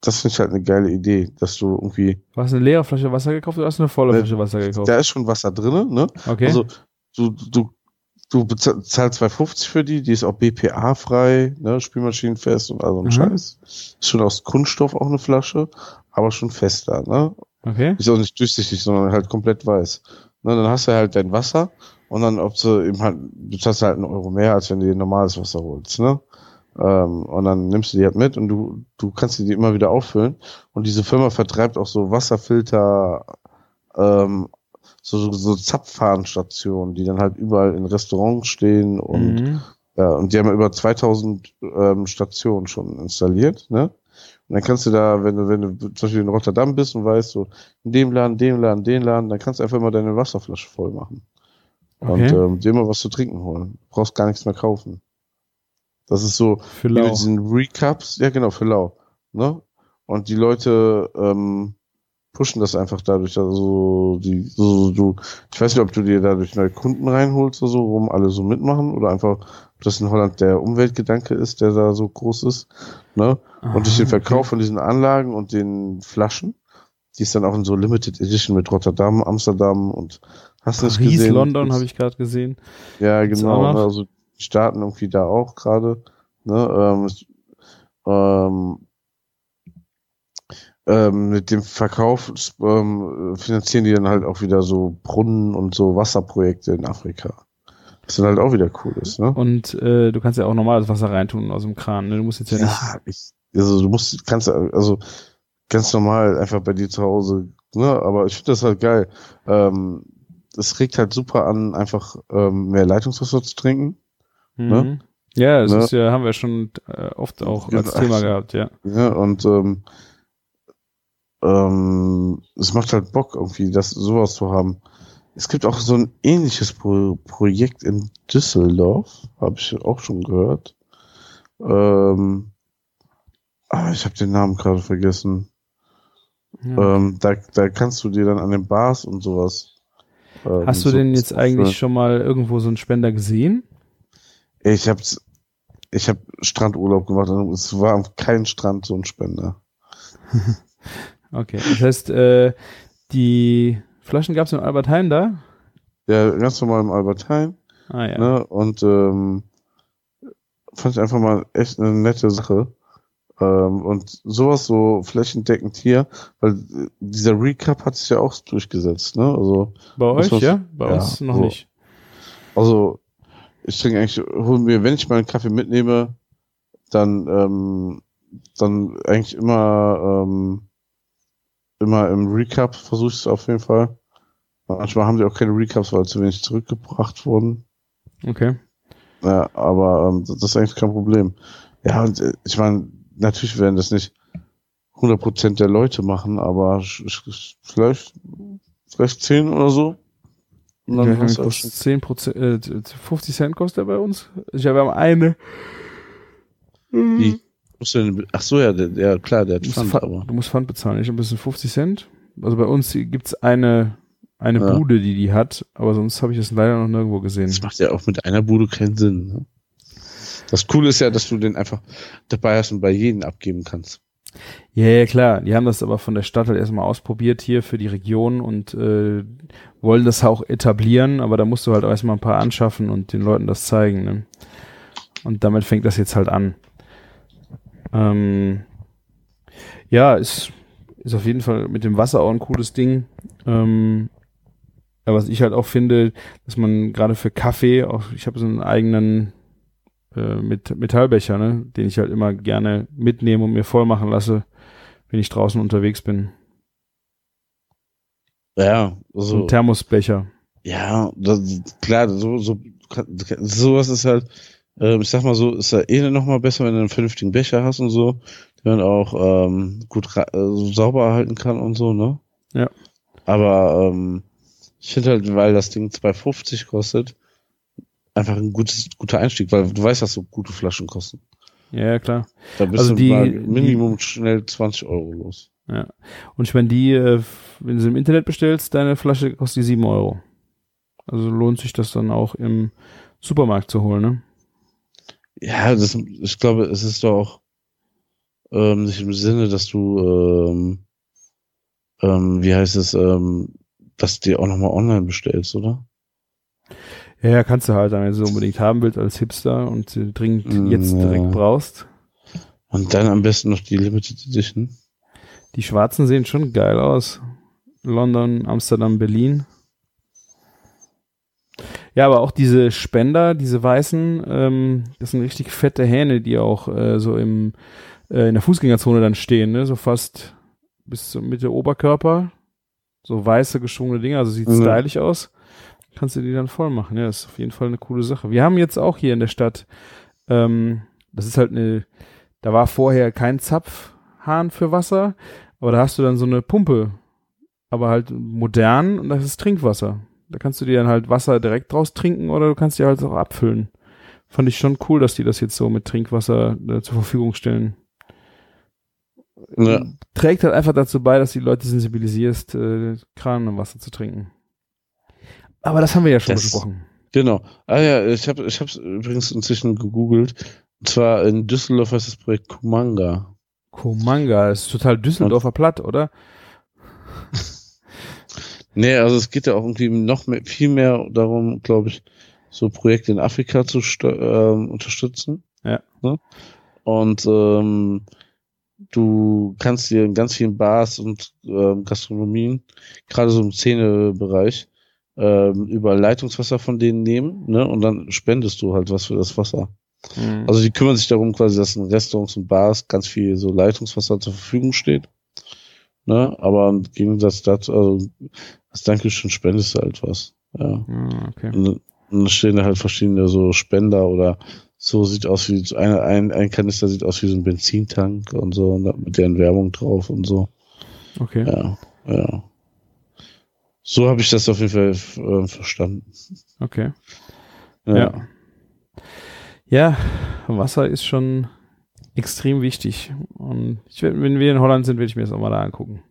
Speaker 5: Das finde ich halt eine geile Idee, dass du irgendwie,
Speaker 4: Du hast eine leere Flasche Wasser gekauft oder hast du eine volle
Speaker 5: Ne,
Speaker 4: Flasche Wasser gekauft?
Speaker 5: da ist schon Wasser drinne, ne?
Speaker 4: Okay.
Speaker 5: Also du, du, du bezahl- zahlst 2,50 für die, die ist auch BPA-frei, ne, Spülmaschinenfest und all so ein
Speaker 4: Mhm.
Speaker 5: Scheiß. Ist schon aus Kunststoff auch eine Flasche, aber schon fester, ne?
Speaker 4: okay.
Speaker 5: Ist auch nicht durchsichtig, sondern halt komplett weiß. Ne, dann hast du halt dein Wasser und dann, ob du eben halt, du halt einen Euro mehr, als wenn du dir normales Wasser holst, ne? Ähm, und dann nimmst du die halt mit und du, du kannst die immer wieder auffüllen. Und diese Firma vertreibt auch so Wasserfilter, ähm, so, so, so Zapfhahnstationen, die dann halt überall in Restaurants stehen und
Speaker 4: Mhm.
Speaker 5: ja, und die haben ja über 2000 ähm, Stationen schon installiert, ne? Und dann kannst du da, wenn du, wenn du zum Beispiel in Rotterdam bist und weißt, so, in dem Laden, dem Laden, den Laden, dann kannst du einfach mal deine Wasserflasche voll machen. Und
Speaker 4: Okay.
Speaker 5: ähm, dir mal was zu trinken holen. Du brauchst gar nichts mehr kaufen. Das ist so,
Speaker 4: Für lau.
Speaker 5: diesen Recaps, ja genau, für lau. Ne? Und die Leute ähm, pushen das einfach dadurch, also die, so, du, ich weiß nicht, ob du dir dadurch neue Kunden reinholst oder so, warum alle so mitmachen, oder einfach, ob das in Holland der Umweltgedanke ist, der da so groß ist, ne? Und durch den
Speaker 4: Aha,
Speaker 5: Verkauf von diesen Anlagen und den Flaschen Die ist dann auch in so Limited Edition mit Rotterdam, Amsterdam und hast du es
Speaker 4: Paris,
Speaker 5: gesehen?
Speaker 4: London habe ich gerade gesehen.
Speaker 5: Ja, genau. Also die starten irgendwie da auch gerade. Ne, ähm, ähm, ähm, mit dem Verkauf ähm, finanzieren die dann halt auch wieder so Brunnen und so Wasserprojekte in Afrika. Was dann halt auch wieder cool ist, ne?
Speaker 4: Und äh, du kannst ja auch normales Wasser reintun aus dem Kran. Ne? Du musst jetzt ja, nicht.
Speaker 5: Ja, ich, also du musst, kannst, also ganz normal einfach bei dir zu Hause, ne? Aber ich finde das halt geil. Ähm, es regt halt super an, einfach ähm, mehr Leitungswasser zu trinken.
Speaker 4: Mhm.
Speaker 5: ne?
Speaker 4: Ja, das
Speaker 5: Ne?
Speaker 4: ist ja, haben wir schon äh, oft auch als
Speaker 5: Ja,
Speaker 4: Thema *laughs* gehabt, ja.
Speaker 5: Ja, und ähm, ähm, es macht halt Bock, irgendwie das sowas zu haben. Es gibt auch so ein ähnliches Pro Projekt in Düsseldorf, habe ich auch schon gehört. Ähm, ah, ich habe den Namen gerade vergessen.
Speaker 4: ja.
Speaker 5: Ähm, da, da kannst du dir dann an den Bars und sowas. Ähm,
Speaker 4: Hast du
Speaker 5: so-
Speaker 4: denn jetzt eigentlich schon mal irgendwo so einen Spender gesehen?
Speaker 5: Ich hab's, ich habe Strandurlaub gemacht und es war auf keinem Strand so ein Spender. *laughs*
Speaker 4: Okay. Das heißt, äh, die Flaschen gab es im Albert Heijn da?
Speaker 5: Ja, ganz normal im Albert Heijn.
Speaker 4: Ah ja.
Speaker 5: Ne? Und ähm, fand ich einfach mal echt eine nette Sache. Ähm, und sowas so flächendeckend hier, weil dieser Recap hat sich ja auch durchgesetzt, ne? Also,
Speaker 4: Bei euch, ja? Bei
Speaker 5: ja,
Speaker 4: uns noch
Speaker 5: so.
Speaker 4: nicht.
Speaker 5: also ich trinke eigentlich, hol mir, wenn ich mal einen Kaffee mitnehme, dann, ähm, dann eigentlich immer, ähm, immer im Recap versuche ich es auf jeden Fall. Manchmal haben die auch keine Recaps, weil zu wenig zurückgebracht wurden.
Speaker 4: Okay.
Speaker 5: Ja, aber ähm, das ist eigentlich kein Problem. Ja, und äh, ich meine, natürlich werden das nicht 100% der Leute machen, aber vielleicht, vielleicht 10 oder so. Und dann
Speaker 4: Ja,
Speaker 5: hast du auch
Speaker 4: kostet 10 Prozent, äh, 50 Cent kostet er bei uns. Ich habe eine.
Speaker 5: Wie? Ach so, ja, der, der, klar, der hat
Speaker 4: Du musst,
Speaker 5: Pfand,
Speaker 4: Pfand,
Speaker 5: aber.
Speaker 4: du musst Pfand bezahlen. Ich habe ein bisschen 50 Cent. Also bei uns gibt's eine, eine
Speaker 5: Ja.
Speaker 4: Bude, die die hat, aber sonst habe ich das leider noch nirgendwo gesehen.
Speaker 5: Das macht ja auch mit einer Bude keinen Sinn. Ne? Das Coole ist ja, dass du den einfach dabei hast und bei jedem abgeben kannst.
Speaker 4: Ja, ja, klar. Die haben das aber von der Stadt halt erstmal ausprobiert hier für die Region und äh, wollen das auch etablieren, aber da musst du halt auch erstmal ein paar anschaffen und den Leuten das zeigen. Ne? Und damit fängt das jetzt halt an. Ähm, ja, ist, ist auf jeden Fall mit dem Wasser auch ein cooles Ding. Ähm, aber was ich halt auch finde, dass man gerade für Kaffee, auch ich habe so einen eigenen äh, mit Metallbecher, ne, den ich halt immer gerne mitnehme und mir voll machen lasse, wenn ich draußen unterwegs bin.
Speaker 5: Ja,
Speaker 4: So ein Thermosbecher.
Speaker 5: ja, das, klar, so, so, sowas ist halt, ähm, ich sag mal so, ist ja eh noch mal besser, wenn du einen vernünftigen Becher hast und so, der man auch ähm, gut äh, sauber halten kann und so, ne?
Speaker 4: Ja.
Speaker 5: Aber ähm, ich finde halt, weil das Ding 2,50 kostet, einfach ein gutes, guter Einstieg, weil du weißt, dass so gute Flaschen kosten.
Speaker 4: Ja, klar.
Speaker 5: Da bist
Speaker 4: Also
Speaker 5: du
Speaker 4: die-
Speaker 5: mal
Speaker 4: die-
Speaker 5: Minimum schnell 20 Euro los.
Speaker 4: Ja. Und ich meine, die, äh, wenn du sie im Internet bestellst, deine Flasche kostet die 7 Euro. Also lohnt sich das dann auch im Supermarkt zu holen, ne?
Speaker 5: Ja, das, ich glaube, es ist doch auch ähm, nicht im Sinne, dass du, ähm, ähm, wie heißt es, ähm, dass du dir auch nochmal online bestellst, oder?
Speaker 4: Ja, ja, kannst du halt, wenn du sie unbedingt haben willst als Hipster und sie dringend
Speaker 5: Mm,
Speaker 4: jetzt
Speaker 5: ja.
Speaker 4: direkt brauchst.
Speaker 5: Und dann am besten noch die Limited Edition.
Speaker 4: Die schwarzen sehen schon geil aus. London, Amsterdam, Berlin. Ja, aber auch diese Spender, diese weißen, ähm, das sind richtig fette Hähne, die auch äh, so im äh, in der Fußgängerzone dann stehen, ne? So fast bis zur Mitte Oberkörper. So weiße geschwungene Dinger, also sieht
Speaker 5: Mhm.
Speaker 4: stylisch aus. Kannst du die dann voll machen. Ja, ist auf jeden Fall eine coole Sache. Wir haben jetzt auch hier in der Stadt, ähm, das ist halt eine, da war vorher kein Zapfhahn für Wasser, aber da hast du dann so eine Pumpe, aber halt modern und das ist Trinkwasser. Da kannst du dir dann halt Wasser direkt draus trinken oder du kannst dir halt auch abfüllen. Fand ich schon cool, dass die das jetzt so mit Trinkwasser äh, zur Verfügung stellen.
Speaker 5: Ja.
Speaker 4: Trägt halt einfach dazu bei, dass die Leute sensibilisierst, äh, Kranenwasser zu trinken. Aber das haben wir ja schon
Speaker 5: Das-
Speaker 4: besprochen.
Speaker 5: Genau. Ah ja, ich habe ich hab's übrigens inzwischen gegoogelt. Und zwar in Düsseldorf heißt das Projekt Kumanga.
Speaker 4: Komanga, das ist total Düsseldorfer Platt, oder? *laughs*
Speaker 5: Nee, also es geht ja auch irgendwie noch mehr, viel mehr darum, glaube ich, so Projekte in Afrika zu ähm, unterstützen.
Speaker 4: Ja.
Speaker 5: Ne? Und ähm, du kannst dir in ganz vielen Bars und ähm, Gastronomien, gerade so im Szenebereich, ähm, über Leitungswasser von denen nehmen, ne? Und dann spendest du halt was für das Wasser.
Speaker 4: Mhm.
Speaker 5: Also die kümmern sich darum, quasi, dass in Restaurants und Bars ganz viel so Leitungswasser zur Verfügung steht. Ne? Aber im Gegensatz dazu, also als Dankeschön spendest du halt was. Ja.
Speaker 4: Ah, okay.
Speaker 5: Und, und dann stehen da halt verschiedene so Spender oder so sieht aus wie eine, ein, ein Kanister sieht aus wie so ein Benzintank und so und mit deren Werbung drauf und so.
Speaker 4: Okay.
Speaker 5: Ja, ja. So habe ich das auf jeden Fall äh, verstanden.
Speaker 4: Okay. Ja. Ja, Wasser ist schon extrem wichtig. Und ich wenn wir in Holland sind, werde ich mir das auch mal da angucken.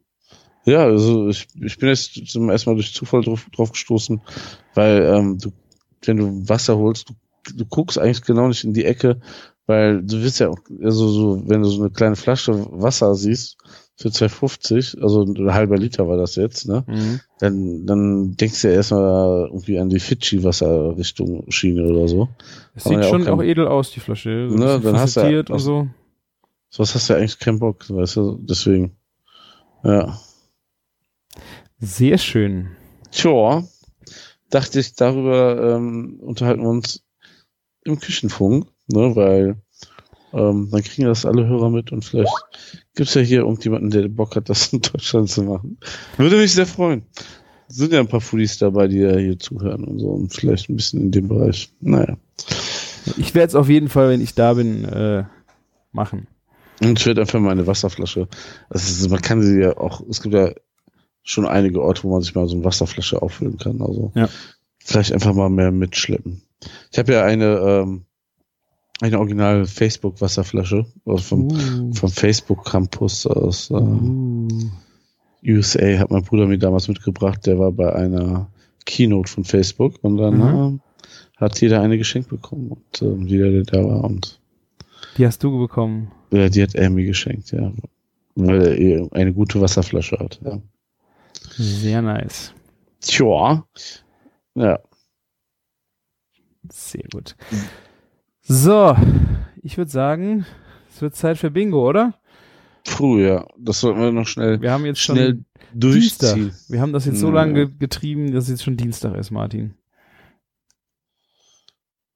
Speaker 5: Ja, also ich, ich bin jetzt zum ersten Mal durch Zufall drauf, drauf gestoßen, weil ähm, du, wenn du Wasser holst, du, du guckst eigentlich genau nicht in die Ecke, weil du willst ja auch, also so, wenn du so eine kleine Flasche Wasser siehst, für 2,50, also ein halber Liter war das jetzt, ne?
Speaker 4: Mhm.
Speaker 5: Dann, dann denkst du ja erstmal irgendwie an die Fidschi-Wasserrichtung Schiene oder so.
Speaker 4: Es sieht
Speaker 5: ja auch
Speaker 4: schon
Speaker 5: kein-
Speaker 4: auch edel aus, die Flasche. So
Speaker 5: Ne, dann hast du-
Speaker 4: facettiert und so.
Speaker 5: So was hast du ja eigentlich keinen Bock, weißt du, deswegen. Ja.
Speaker 4: Sehr schön.
Speaker 5: Tja, dachte ich, darüber ähm, unterhalten wir uns im Küchenfunk, ne, weil ähm, dann kriegen das alle Hörer mit und vielleicht gibt's ja hier irgendjemanden, der Bock hat, das in Deutschland zu machen. Würde mich sehr freuen. Sind ja ein paar Foodies dabei, die ja hier zuhören und so und vielleicht ein bisschen in dem Bereich. Naja.
Speaker 4: Ich werde es auf jeden Fall, wenn ich da bin, äh, machen.
Speaker 5: Und ich werde einfach meine Wasserflasche. Ist, man kann sie ja auch, es gibt ja schon einige Orte, wo man sich mal so eine Wasserflasche auffüllen kann. Also
Speaker 4: Ja.
Speaker 5: vielleicht einfach mal mehr mitschleppen. Ich habe ja eine, ähm, eine original Facebook-Wasserflasche also vom,
Speaker 4: Uh,
Speaker 5: vom Facebook Campus aus äh,
Speaker 4: uh.
Speaker 5: USA, hat mein Bruder mir damals mitgebracht. Der war bei einer Keynote von Facebook und dann
Speaker 4: Mhm.
Speaker 5: äh, hat jeder eine geschenkt bekommen und äh, jeder, der da war und
Speaker 4: Die hast du bekommen.
Speaker 5: Ja, die hat er mir geschenkt, ja. Weil er eine gute Wasserflasche hat, ja.
Speaker 4: Sehr nice.
Speaker 5: Tja. Ja.
Speaker 4: Sehr gut. So, ich würde sagen, es wird Zeit für Bingo, oder?
Speaker 5: Puh, ja. Das sollten wir noch schnell,
Speaker 4: Wir haben jetzt schon
Speaker 5: schnell
Speaker 4: Dienstag.
Speaker 5: durchziehen.
Speaker 4: Wir haben das jetzt so
Speaker 5: Ja.
Speaker 4: lange ge- getrieben, dass es jetzt schon Dienstag ist, Martin.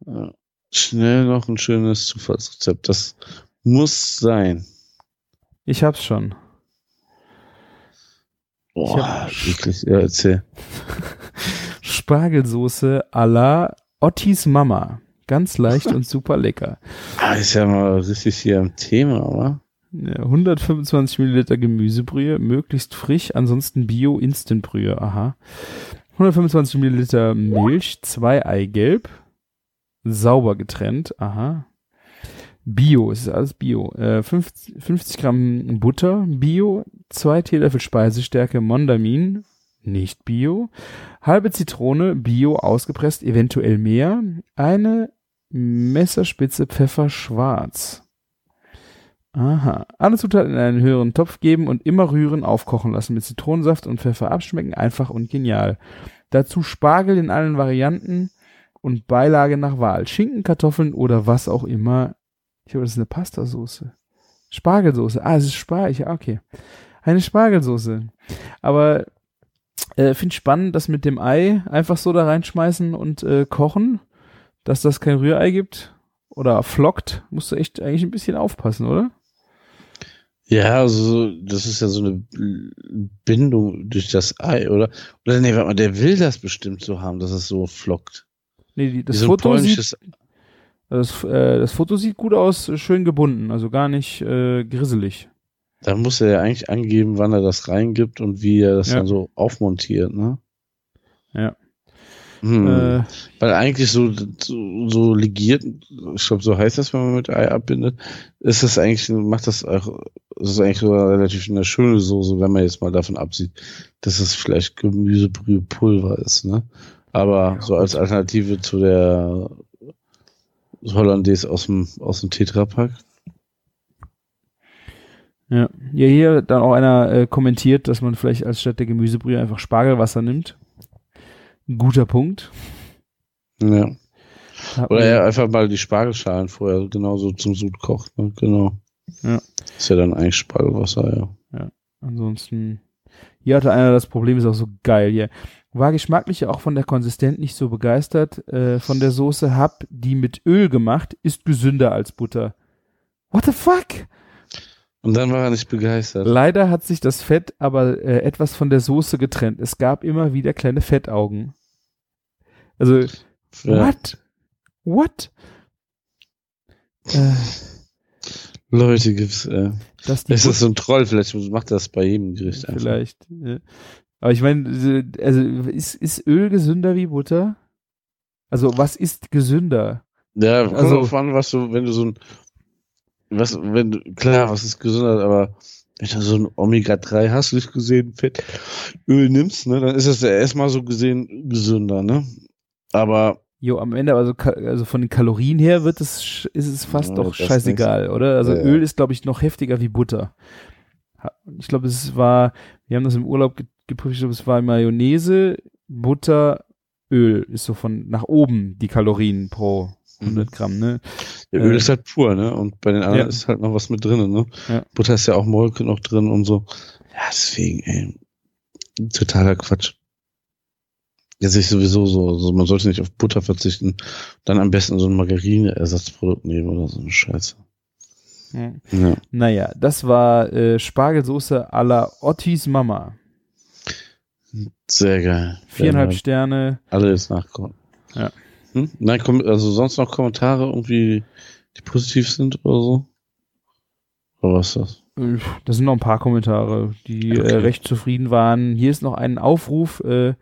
Speaker 5: Ja. Schnell noch ein schönes Zufallsrezept. Das muss sein.
Speaker 4: Ich hab's schon.
Speaker 5: Boah, wirklich. Ja, erzähl. *laughs*
Speaker 4: Spargelsoße à la Ottis Mama. Ganz leicht und super lecker. *laughs*
Speaker 5: Ah, ist ja mal richtig hier am Thema, oder?
Speaker 4: Ja, 125 Milliliter Gemüsebrühe, möglichst frisch, ansonsten Bio-Instant-Brühe, aha. 125 Milliliter Milch, zwei Eigelb, sauber getrennt, aha. Bio, es ist alles Bio. Äh, 50, 50 Gramm Butter, Bio, zwei Teelöffel Speisestärke Mondamin, nicht Bio, halbe Zitrone, Bio ausgepresst, eventuell mehr, eine Messerspitze Pfeffer schwarz. Aha. Alle Zutaten in einen höheren Topf geben und immer rühren, aufkochen lassen. Mit Zitronensaft und Pfeffer abschmecken, einfach und genial. Dazu Spargel in allen Varianten und Beilage nach Wahl. Schinken, Kartoffeln oder was auch immer. Ich glaube, das ist eine Pastasoße. Spargelsoße. Ah, es ist Spargel. Ja, okay. Eine Spargelsoße. Aber äh, finde spannend, das mit dem Ei einfach so da reinschmeißen und äh, kochen, dass das kein Rührei gibt oder flockt. Musst du echt eigentlich ein bisschen aufpassen, oder?
Speaker 5: Ja, also so- das ist ja so eine Bindung durch das Ei, oder? Oder nee, warte mal, der will das bestimmt so haben, dass es so flockt.
Speaker 4: Nee, die, das
Speaker 5: so ein
Speaker 4: Foto sieht Das, äh, das Foto sieht gut aus, schön gebunden, also gar nicht äh, grisselig.
Speaker 5: Da muss er ja eigentlich angeben, wann er das reingibt und wie er das
Speaker 4: Ja.
Speaker 5: dann so aufmontiert, ne?
Speaker 4: Ja.
Speaker 5: Hm.
Speaker 4: Äh,
Speaker 5: Weil eigentlich so, so, so legiert, ich glaube, so heißt das, wenn man mit Ei abbindet, ist das eigentlich, macht das auch, das ist eigentlich so relativ eine schöne Soße, wenn man jetzt mal davon absieht, dass es vielleicht Gemüsebrühepulver ist, ne? Aber
Speaker 4: Ja,
Speaker 5: so als Alternative zu der Hollandaise aus dem, aus dem Tetrapack.
Speaker 4: Ja. ja, hier dann auch einer äh, kommentiert, dass man vielleicht als statt der Gemüsebrühe einfach Spargelwasser nimmt. Guter Punkt.
Speaker 5: Ja.
Speaker 4: Hat
Speaker 5: Oder ja, einfach mal die Spargelschalen vorher genauso zum Sud kocht. Ne? Genau.
Speaker 4: Ja.
Speaker 5: Ist ja dann eigentlich Spargelwasser, ja.
Speaker 4: Ansonsten, hier hatte einer das Problem, ist auch so geil hier. War geschmacklich auch von der Konsistenz nicht so begeistert äh, von der Soße. Hab die mit Öl gemacht, ist gesünder als Butter. What the fuck?
Speaker 5: Und dann war er nicht begeistert.
Speaker 4: Leider hat sich das Fett aber äh, etwas von der Soße getrennt. Es gab immer wieder kleine Fettaugen. Also,
Speaker 5: Ja.
Speaker 4: what? What? Äh,
Speaker 5: Leute gibt's, äh.
Speaker 4: dass
Speaker 5: Ist das so ein Troll? Vielleicht macht das bei jedem Gericht einfach.
Speaker 4: Vielleicht. Ja. Aber ich meine, also ist, ist Öl gesünder wie Butter? Also was ist gesünder?
Speaker 5: Ja, kommt
Speaker 4: Also-
Speaker 5: drauf an, was du, wenn du so ein, was, wenn du, klar, was ist gesünder, aber wenn du so ein Omega-3 hast, nicht gesehen, Fettöl nimmst, ne, dann ist das ja erstmal so gesehen gesünder, ne? Aber,
Speaker 4: Jo, am Ende, also, also von den Kalorien her wird es, ist es fast doch scheißegal, oder? Also
Speaker 5: Ja.
Speaker 4: Öl ist, glaube ich, noch heftiger wie Butter. Ich glaube, es war, wir haben das im Urlaub ge geprüft, ich glaube, es war Mayonnaise, Butter, Öl ist so von nach oben die Kalorien pro 100 Gramm, ne?
Speaker 5: ja, Öl
Speaker 4: Äh,
Speaker 5: ist halt pur, ne? Und bei den anderen
Speaker 4: ja.
Speaker 5: ist halt noch was mit drin, ne?
Speaker 4: Ja.
Speaker 5: Butter ist ja auch Molke noch drin und so. Ja, deswegen, ey, totaler Quatsch. Ja, sehe ich sowieso so, also man sollte nicht auf Butter verzichten, dann am besten so ein Margarine-Ersatzprodukt nehmen oder so eine Scheiße.
Speaker 4: Ja.
Speaker 5: Ja.
Speaker 4: Naja, das war äh, Spargelsoße à la Ottis Mama.
Speaker 5: Sehr geil.
Speaker 4: Viereinhalb Sterne.
Speaker 5: Alle jetzt nachkommen.
Speaker 4: Ja.
Speaker 5: Hm? Nein, also sonst noch Kommentare irgendwie, die positiv sind oder so? Oder was ist das?
Speaker 4: Äh, Das sind noch ein paar Kommentare, die
Speaker 5: Okay.
Speaker 4: äh, recht zufrieden waren. Hier ist noch ein Aufruf. Äh,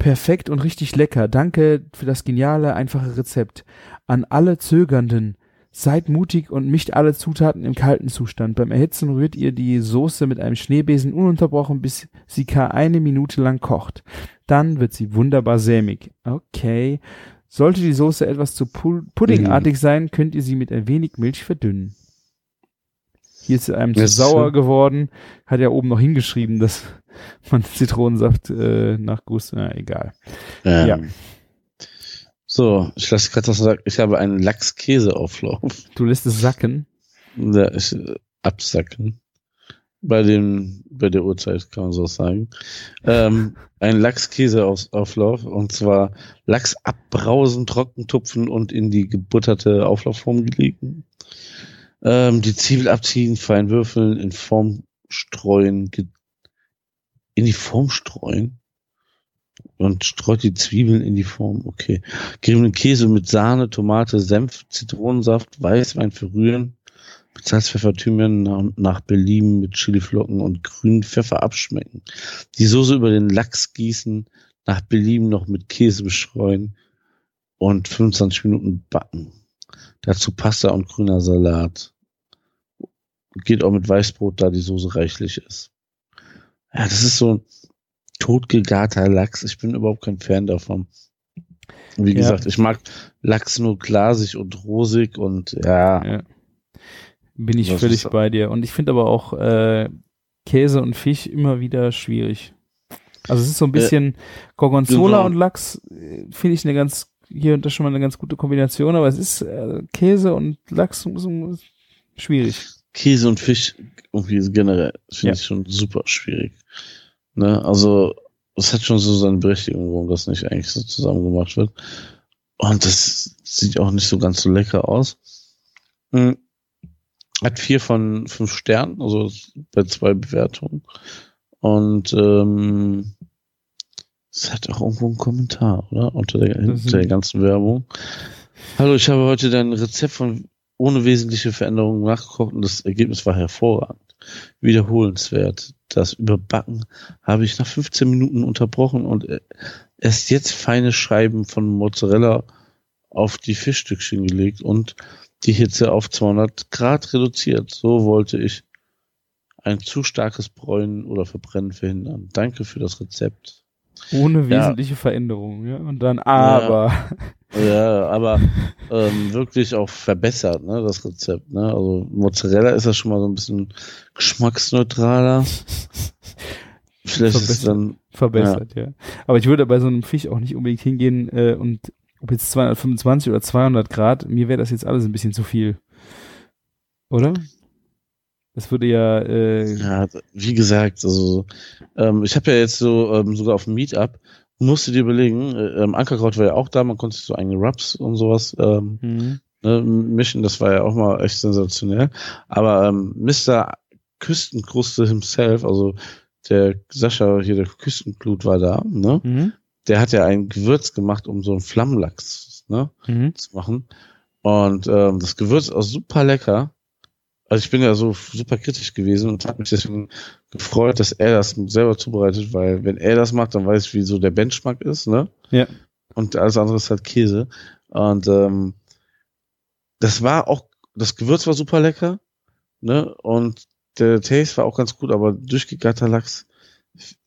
Speaker 4: perfekt und richtig lecker. Danke für das geniale, einfache Rezept. An alle Zögernden. Seid mutig und mischt alle Zutaten im kalten Zustand. Beim Erhitzen rührt ihr die Soße mit einem Schneebesen ununterbrochen, bis sie gar eine Minute lang kocht. Dann wird sie wunderbar sämig. Okay. Sollte die Soße etwas zu pu puddingartig sein, könnt ihr sie mit ein wenig Milch verdünnen. Hier ist einem zu
Speaker 5: Jetzt,
Speaker 4: sauer geworden. Hat ja oben noch hingeschrieben, dass *laughs* man Zitronensaft äh, nach Gusto, na egal.
Speaker 5: Ähm,
Speaker 4: Ja.
Speaker 5: So, ich lasse gerade sagen, ich habe einen Lachs-Käse-Auflauf.
Speaker 4: Du lässt es sacken.
Speaker 5: Da ist äh, absacken. Bei dem, bei der Uhrzeit kann man so sagen. Ähm, *laughs* ein Lachs-Käse-Auflauf und zwar Lachs abbrausen, trocken tupfen und in die gebutterte Auflaufform gelegen. Ähm, die Zwiebel abziehen, fein würfeln, in Form streuen, in die Form streuen und streut die Zwiebeln in die Form. Okay. Geriebenen Käse mit Sahne, Tomate, Senf, Zitronensaft, Weißwein verrühren. Mit Salz, Pfeffer, Thymian nach, nach Belieben mit Chiliflocken und grünen Pfeffer abschmecken. Die Soße über den Lachs gießen, nach Belieben noch mit Käse bestreuen und 25 Minuten backen. Dazu Pasta und grüner Salat. Geht auch mit Weißbrot, da die Soße reichlich ist. Ja, das ist so ein totgegarter Lachs. Ich bin überhaupt kein Fan davon. Wie
Speaker 4: Ja.
Speaker 5: gesagt, ich mag Lachs nur glasig und rosig und ja,
Speaker 4: Ja. Bin ich
Speaker 5: Was
Speaker 4: völlig bei dir. Und ich finde aber auch äh, Käse und Fisch immer wieder schwierig. Also es ist so ein bisschen Gorgonzola
Speaker 5: genau.
Speaker 4: und Lachs, äh, finde ich eine ganz, hier und da schon mal eine ganz gute Kombination, aber es ist äh, Käse und Lachs schwierig.
Speaker 5: Käse und Fisch irgendwie generell finde
Speaker 4: Ja.
Speaker 5: ich schon super schwierig. Ne? Also es hat schon so seine Berechtigung, warum das nicht eigentlich so zusammen gemacht wird. Und das sieht auch nicht so ganz so lecker aus. Hm. Hat vier von fünf Sternen, also bei zwei Bewertungen. Und ähm, es hat auch irgendwo einen Kommentar, oder? Unter der,
Speaker 4: Das
Speaker 5: hinter der ganzen Werbung. Hallo, ich habe heute dein Rezept von ohne wesentliche Veränderungen nachgekocht und das Ergebnis war hervorragend. Wiederholenswert. Das Überbacken habe ich nach 15 Minuten unterbrochen und äh, erst jetzt feine Scheiben von Mozzarella auf die Fischstückchen gelegt und die Hitze auf 200 Grad reduziert. So wollte ich ein zu starkes Bräunen oder Verbrennen verhindern. Danke für das Rezept.
Speaker 4: Ohne
Speaker 5: Ja.
Speaker 4: wesentliche Veränderung, ja. Und dann aber.
Speaker 5: Ja, aber *laughs* ähm, wirklich auch verbessert, ne, das Rezept. Ne? Also Mozzarella ist ja schon mal so ein bisschen geschmacksneutraler. Vielleicht ist es
Speaker 4: Verbessert.
Speaker 5: dann,
Speaker 4: verbessert, ja. Aber ich würde bei so einem Fisch auch nicht unbedingt hingehen äh, und ob jetzt 225 oder 200 Grad, mir wäre das jetzt alles ein bisschen zu viel. Oder? Das würde ja, äh,
Speaker 5: ja, wie gesagt, also ähm, ich habe ja jetzt so ähm, sogar auf dem Meetup, musste dir überlegen, äh, ähm, Ankerkraut war ja auch da, man konnte sich so eigene Rubs und sowas ähm,
Speaker 4: hm,
Speaker 5: ne, mischen, das war ja auch mal echt sensationell. Aber ähm, Mr. Küstenkruste himself, also der Sascha hier, der Küstenblut war da, ne?
Speaker 4: mhm,
Speaker 5: Der hat ja ein Gewürz gemacht, um so einen Flammlachs ne,
Speaker 4: mhm,
Speaker 5: zu machen. Und ähm, das Gewürz ist auch super lecker. Also ich bin ja so super kritisch gewesen und habe mich deswegen gefreut, dass er das selber zubereitet, weil wenn er das macht, dann weiß ich, wie so der Benchmark ist, ne?
Speaker 4: Ja.
Speaker 5: Und alles andere ist halt Käse. Und ähm, das war auch, das Gewürz war super lecker, ne? Und der Taste war auch ganz gut, aber durchgegatter Lachs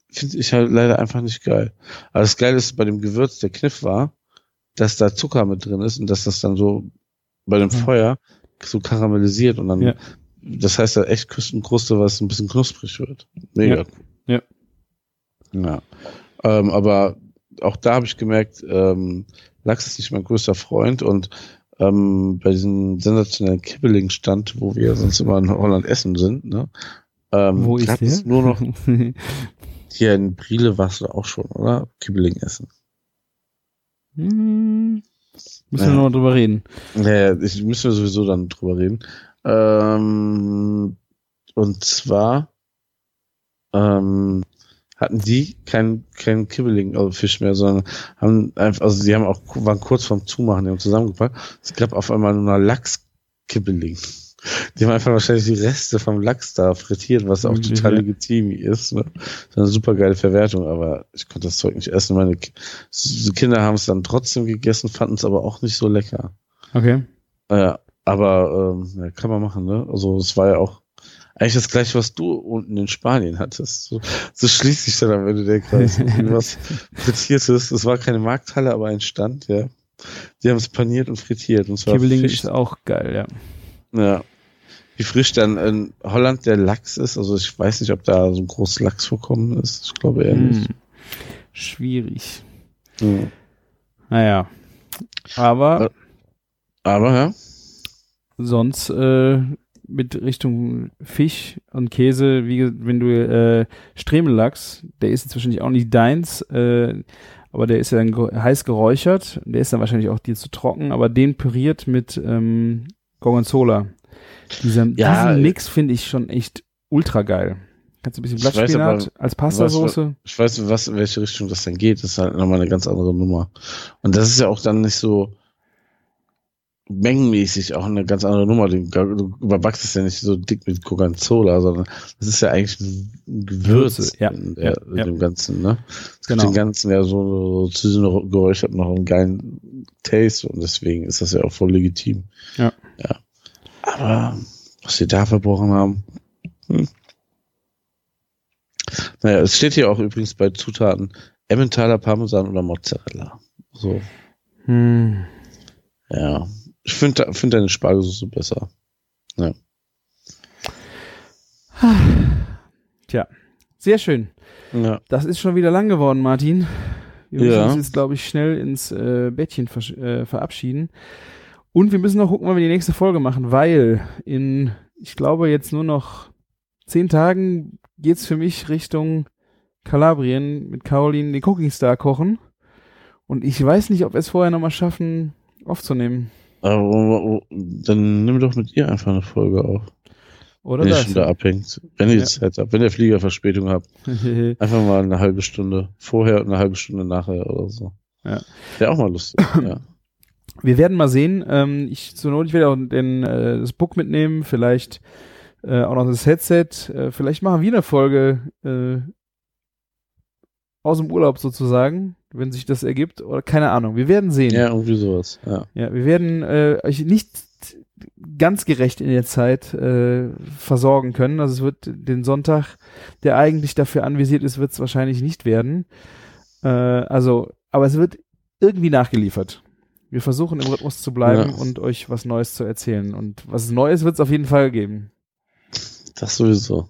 Speaker 5: finde ich halt leider einfach nicht geil. Aber das Geile ist bei dem Gewürz, der Kniff war, dass da Zucker mit drin ist und dass das dann so bei dem
Speaker 4: Ja.
Speaker 5: Feuer so karamellisiert und dann,
Speaker 4: Ja.
Speaker 5: das heißt da echt Küstenkruste, was ein bisschen knusprig wird. Mega
Speaker 4: Ja. Ja.
Speaker 5: Ja. Ähm, aber auch da habe ich gemerkt, ähm, Lachs ist nicht mein größter Freund und ähm, bei diesem sensationellen Kibbeling-Stand, wo wir sonst immer in Holland essen sind, ne? Ähm,
Speaker 4: Wo ist der?
Speaker 5: es nur noch *laughs* hier in Briele warst du auch schon, oder? Kibbeling essen.
Speaker 4: Hm, müssen
Speaker 5: Ja.
Speaker 4: wir noch mal drüber reden.
Speaker 5: Ja, ich müssen wir sowieso dann drüber reden. Ähm, und zwar ähm, hatten die kein kein Kibbeling also Fisch mehr, sondern haben einfach, also die haben auch waren kurz vorm Zumachen, die haben zusammengepackt. Es gab auf einmal nur noch Lachs-Kibbeling. Die haben einfach wahrscheinlich die Reste vom Lachs da frittiert, was auch
Speaker 4: Möglich,
Speaker 5: total
Speaker 4: ja.
Speaker 5: legitim ist. Ne? Das ist eine super geile Verwertung, aber ich konnte das Zeug nicht essen. Meine Kinder haben es dann trotzdem gegessen, fanden es aber auch nicht so lecker.
Speaker 4: Okay.
Speaker 5: Ja, aber ähm, ja, kann man machen, ne? Also es war ja auch eigentlich das gleiche, was du unten in Spanien hattest. So, so schließt sich dann am Ende der Kreis. *laughs* Was Frittiertes. Es war keine Markthalle, aber ein Stand, ja. Die haben es paniert und frittiert. Und zwar
Speaker 4: Kibbeling ist auch geil, ja.
Speaker 5: Ja. Wie frisch dann in Holland der Lachs ist. Also ich weiß nicht, ob da so ein großes Lachsvorkommen ist. Ich glaube eher nicht.
Speaker 4: Hm. Schwierig.
Speaker 5: Ja.
Speaker 4: Naja. Aber
Speaker 5: Äh, Aber ja.
Speaker 4: sonst äh, mit Richtung Fisch und Käse, wie wenn du äh, Stremellachs, der ist jetzt wahrscheinlich auch nicht deins, äh, aber der ist ja dann heiß geräuchert, der ist dann wahrscheinlich auch dir zu trocken, aber den püriert mit ähm, Gorgonzola. Dieser,
Speaker 5: Ja,
Speaker 4: diesen
Speaker 5: äh,
Speaker 4: Mix finde ich schon echt ultra geil. Kannst du ein bisschen Blattspinat als Pastasoße?
Speaker 5: Ich weiß, was, in welche Richtung das dann geht. Das ist halt nochmal eine ganz andere Nummer. Und das ist ja auch dann nicht so mengenmäßig auch eine ganz andere Nummer. Du, überbackst es ja nicht so dick mit Gorgonzola, sondern das ist ja eigentlich ein Gewürz
Speaker 4: ja,
Speaker 5: in, der,
Speaker 4: ja, ja.
Speaker 5: dem Ganzen, ne? Gibt
Speaker 4: Genau.
Speaker 5: den Ganzen ja so, so zu diesem geräuchert noch einen geilen Taste und deswegen ist das ja auch voll legitim.
Speaker 4: Ja.
Speaker 5: Ja. Aber was sie da verbrochen haben. Hm. Naja, es steht hier auch übrigens bei Zutaten Emmentaler Parmesan oder Mozzarella. So,
Speaker 4: Hm.
Speaker 5: ja. Ich finde find deine Spargelsoße besser.
Speaker 4: Tja, sehr schön.
Speaker 5: Ja.
Speaker 4: Das ist schon wieder lang geworden, Martin. Wir müssen
Speaker 5: Ja.
Speaker 4: uns jetzt, glaube ich, schnell ins äh, Bettchen versch- äh, verabschieden. Und wir müssen noch gucken, wann wir die nächste Folge machen, weil in, ich glaube, jetzt nur noch zehn Tagen geht's für mich Richtung Kalabrien mit Caroline den Cooking Star kochen. Und ich weiß nicht, ob wir es vorher nochmal schaffen, aufzunehmen.
Speaker 5: Aber dann nimm doch mit ihr einfach eine Folge auf.
Speaker 4: Oder
Speaker 5: wenn ihr
Speaker 4: das?
Speaker 5: schon da abhängt. Wenn ihr
Speaker 4: Ja.
Speaker 5: Zeit habt. Wenn der Flieger Verspätung habt. *laughs* Einfach mal eine halbe Stunde vorher und eine halbe Stunde nachher oder so.
Speaker 4: Ja.
Speaker 5: Wäre auch mal lustig. *coughs* ja.
Speaker 4: Wir werden mal sehen. Ähm, ich zur Not, ich werde auch den, äh, das Book mitnehmen, vielleicht äh, auch noch das Headset. Äh, vielleicht machen wir eine Folge äh, aus dem Urlaub sozusagen, wenn sich das ergibt. Oder keine Ahnung. Wir werden sehen.
Speaker 5: ja, irgendwie sowas. Ja.
Speaker 4: Ja, wir werden äh, euch nicht ganz gerecht in der Zeit äh, versorgen können. Also es wird den Sonntag, der eigentlich dafür anvisiert ist, wird es wahrscheinlich nicht werden. Äh, also, aber es wird irgendwie nachgeliefert. Wir versuchen im Rhythmus zu bleiben
Speaker 5: Ja.
Speaker 4: und euch was Neues zu erzählen. Und was Neues wird es auf jeden Fall geben.
Speaker 5: Das sowieso.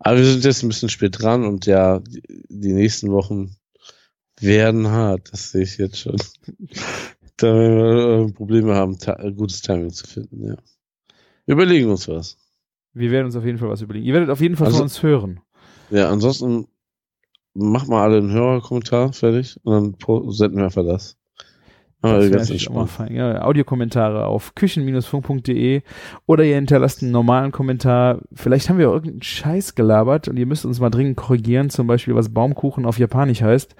Speaker 5: Aber wir sind jetzt ein bisschen spät dran und ja, die, nächsten Wochen werden hart. Das sehe ich jetzt schon. *laughs* da werden wir äh, Probleme haben, äh, gutes Timing zu finden, ja. Wir überlegen uns was.
Speaker 4: Wir werden uns auf jeden Fall was überlegen. Ihr werdet auf jeden Fall
Speaker 5: Also-
Speaker 4: von uns hören.
Speaker 5: Ja, ansonsten macht mal alle einen Hörerkommentar fertig und dann senden wir einfach das.
Speaker 4: Das
Speaker 5: ganz entspannt.
Speaker 4: fein. Ja, Audiokommentare auf küchen-funk.de oder ihr hinterlasst einen normalen Kommentar. Vielleicht haben wir auch irgendeinen Scheiß gelabert und ihr müsst uns mal dringend korrigieren, zum Beispiel was Baumkuchen auf Japanisch heißt.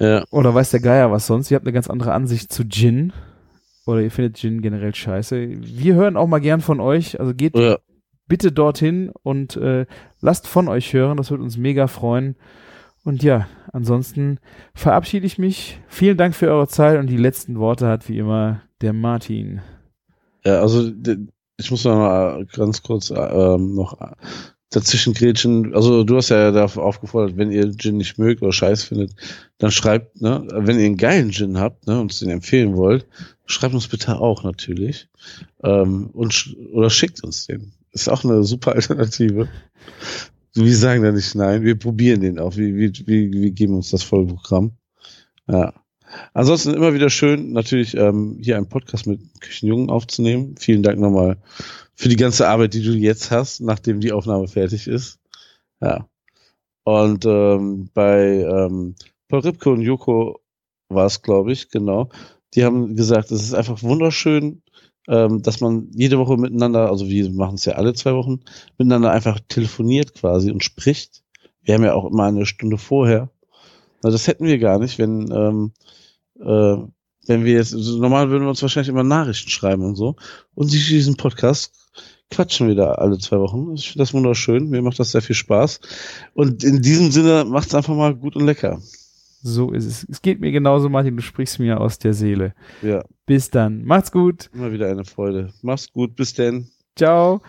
Speaker 5: Ja,
Speaker 4: Oder weiß der Geier was sonst. Ihr habt eine ganz andere Ansicht zu Gin. Oder ihr findet Gin generell scheiße. Wir hören auch mal gern von euch. Also geht
Speaker 5: ja,
Speaker 4: bitte dorthin und äh, lasst von euch hören. Das wird uns mega freuen. Und ja, ansonsten verabschiede ich mich. Vielen Dank für eure Zeit und die letzten Worte hat wie immer der Martin.
Speaker 5: ja, also ich muss noch mal ganz kurz äh, ähm, noch äh, dazwischen grätschen. Also du hast ja darauf aufgefordert, wenn ihr Gin nicht mögt oder scheiß findet, dann schreibt, ne, wenn ihr einen geilen Gin habt, ne, und uns den empfehlen wollt, schreibt uns bitte auch natürlich. Ähm, und sch oder schickt uns den. Ist auch eine super Alternative. Wir sagen da nicht nein, wir probieren den auch. Wir, wir, wir, wir geben uns das volle Programm. Ja. Ansonsten immer wieder schön, natürlich ähm, hier einen Podcast mit Küchenjungen aufzunehmen. Vielen Dank nochmal für die ganze Arbeit, die du jetzt hast, nachdem die Aufnahme fertig ist. Ja. Und ähm, bei ähm, Paul Ripke und Joko war es, glaube ich, genau. Die haben gesagt, es ist einfach wunderschön, ähm, dass man jede Woche miteinander, also wir machen es ja alle zwei Wochen, miteinander einfach telefoniert quasi und spricht. Wir haben ja auch immer eine Stunde vorher. Na, das hätten wir gar nicht, wenn ähm, äh, wenn wir jetzt, also normal würden wir uns wahrscheinlich immer Nachrichten schreiben und so. Und durch diesen Podcast quatschen wir da alle zwei Wochen. Ich finde das wunderschön. Mir macht das sehr viel Spaß. Und in diesem Sinne macht es einfach mal gut und lecker.
Speaker 4: So ist es. Es geht mir genauso, Martin. Du sprichst mir aus der Seele.
Speaker 5: Ja,
Speaker 4: Bis dann. Macht's gut.
Speaker 5: immer wieder eine Freude. Mach's gut. Bis denn.
Speaker 4: Ciao.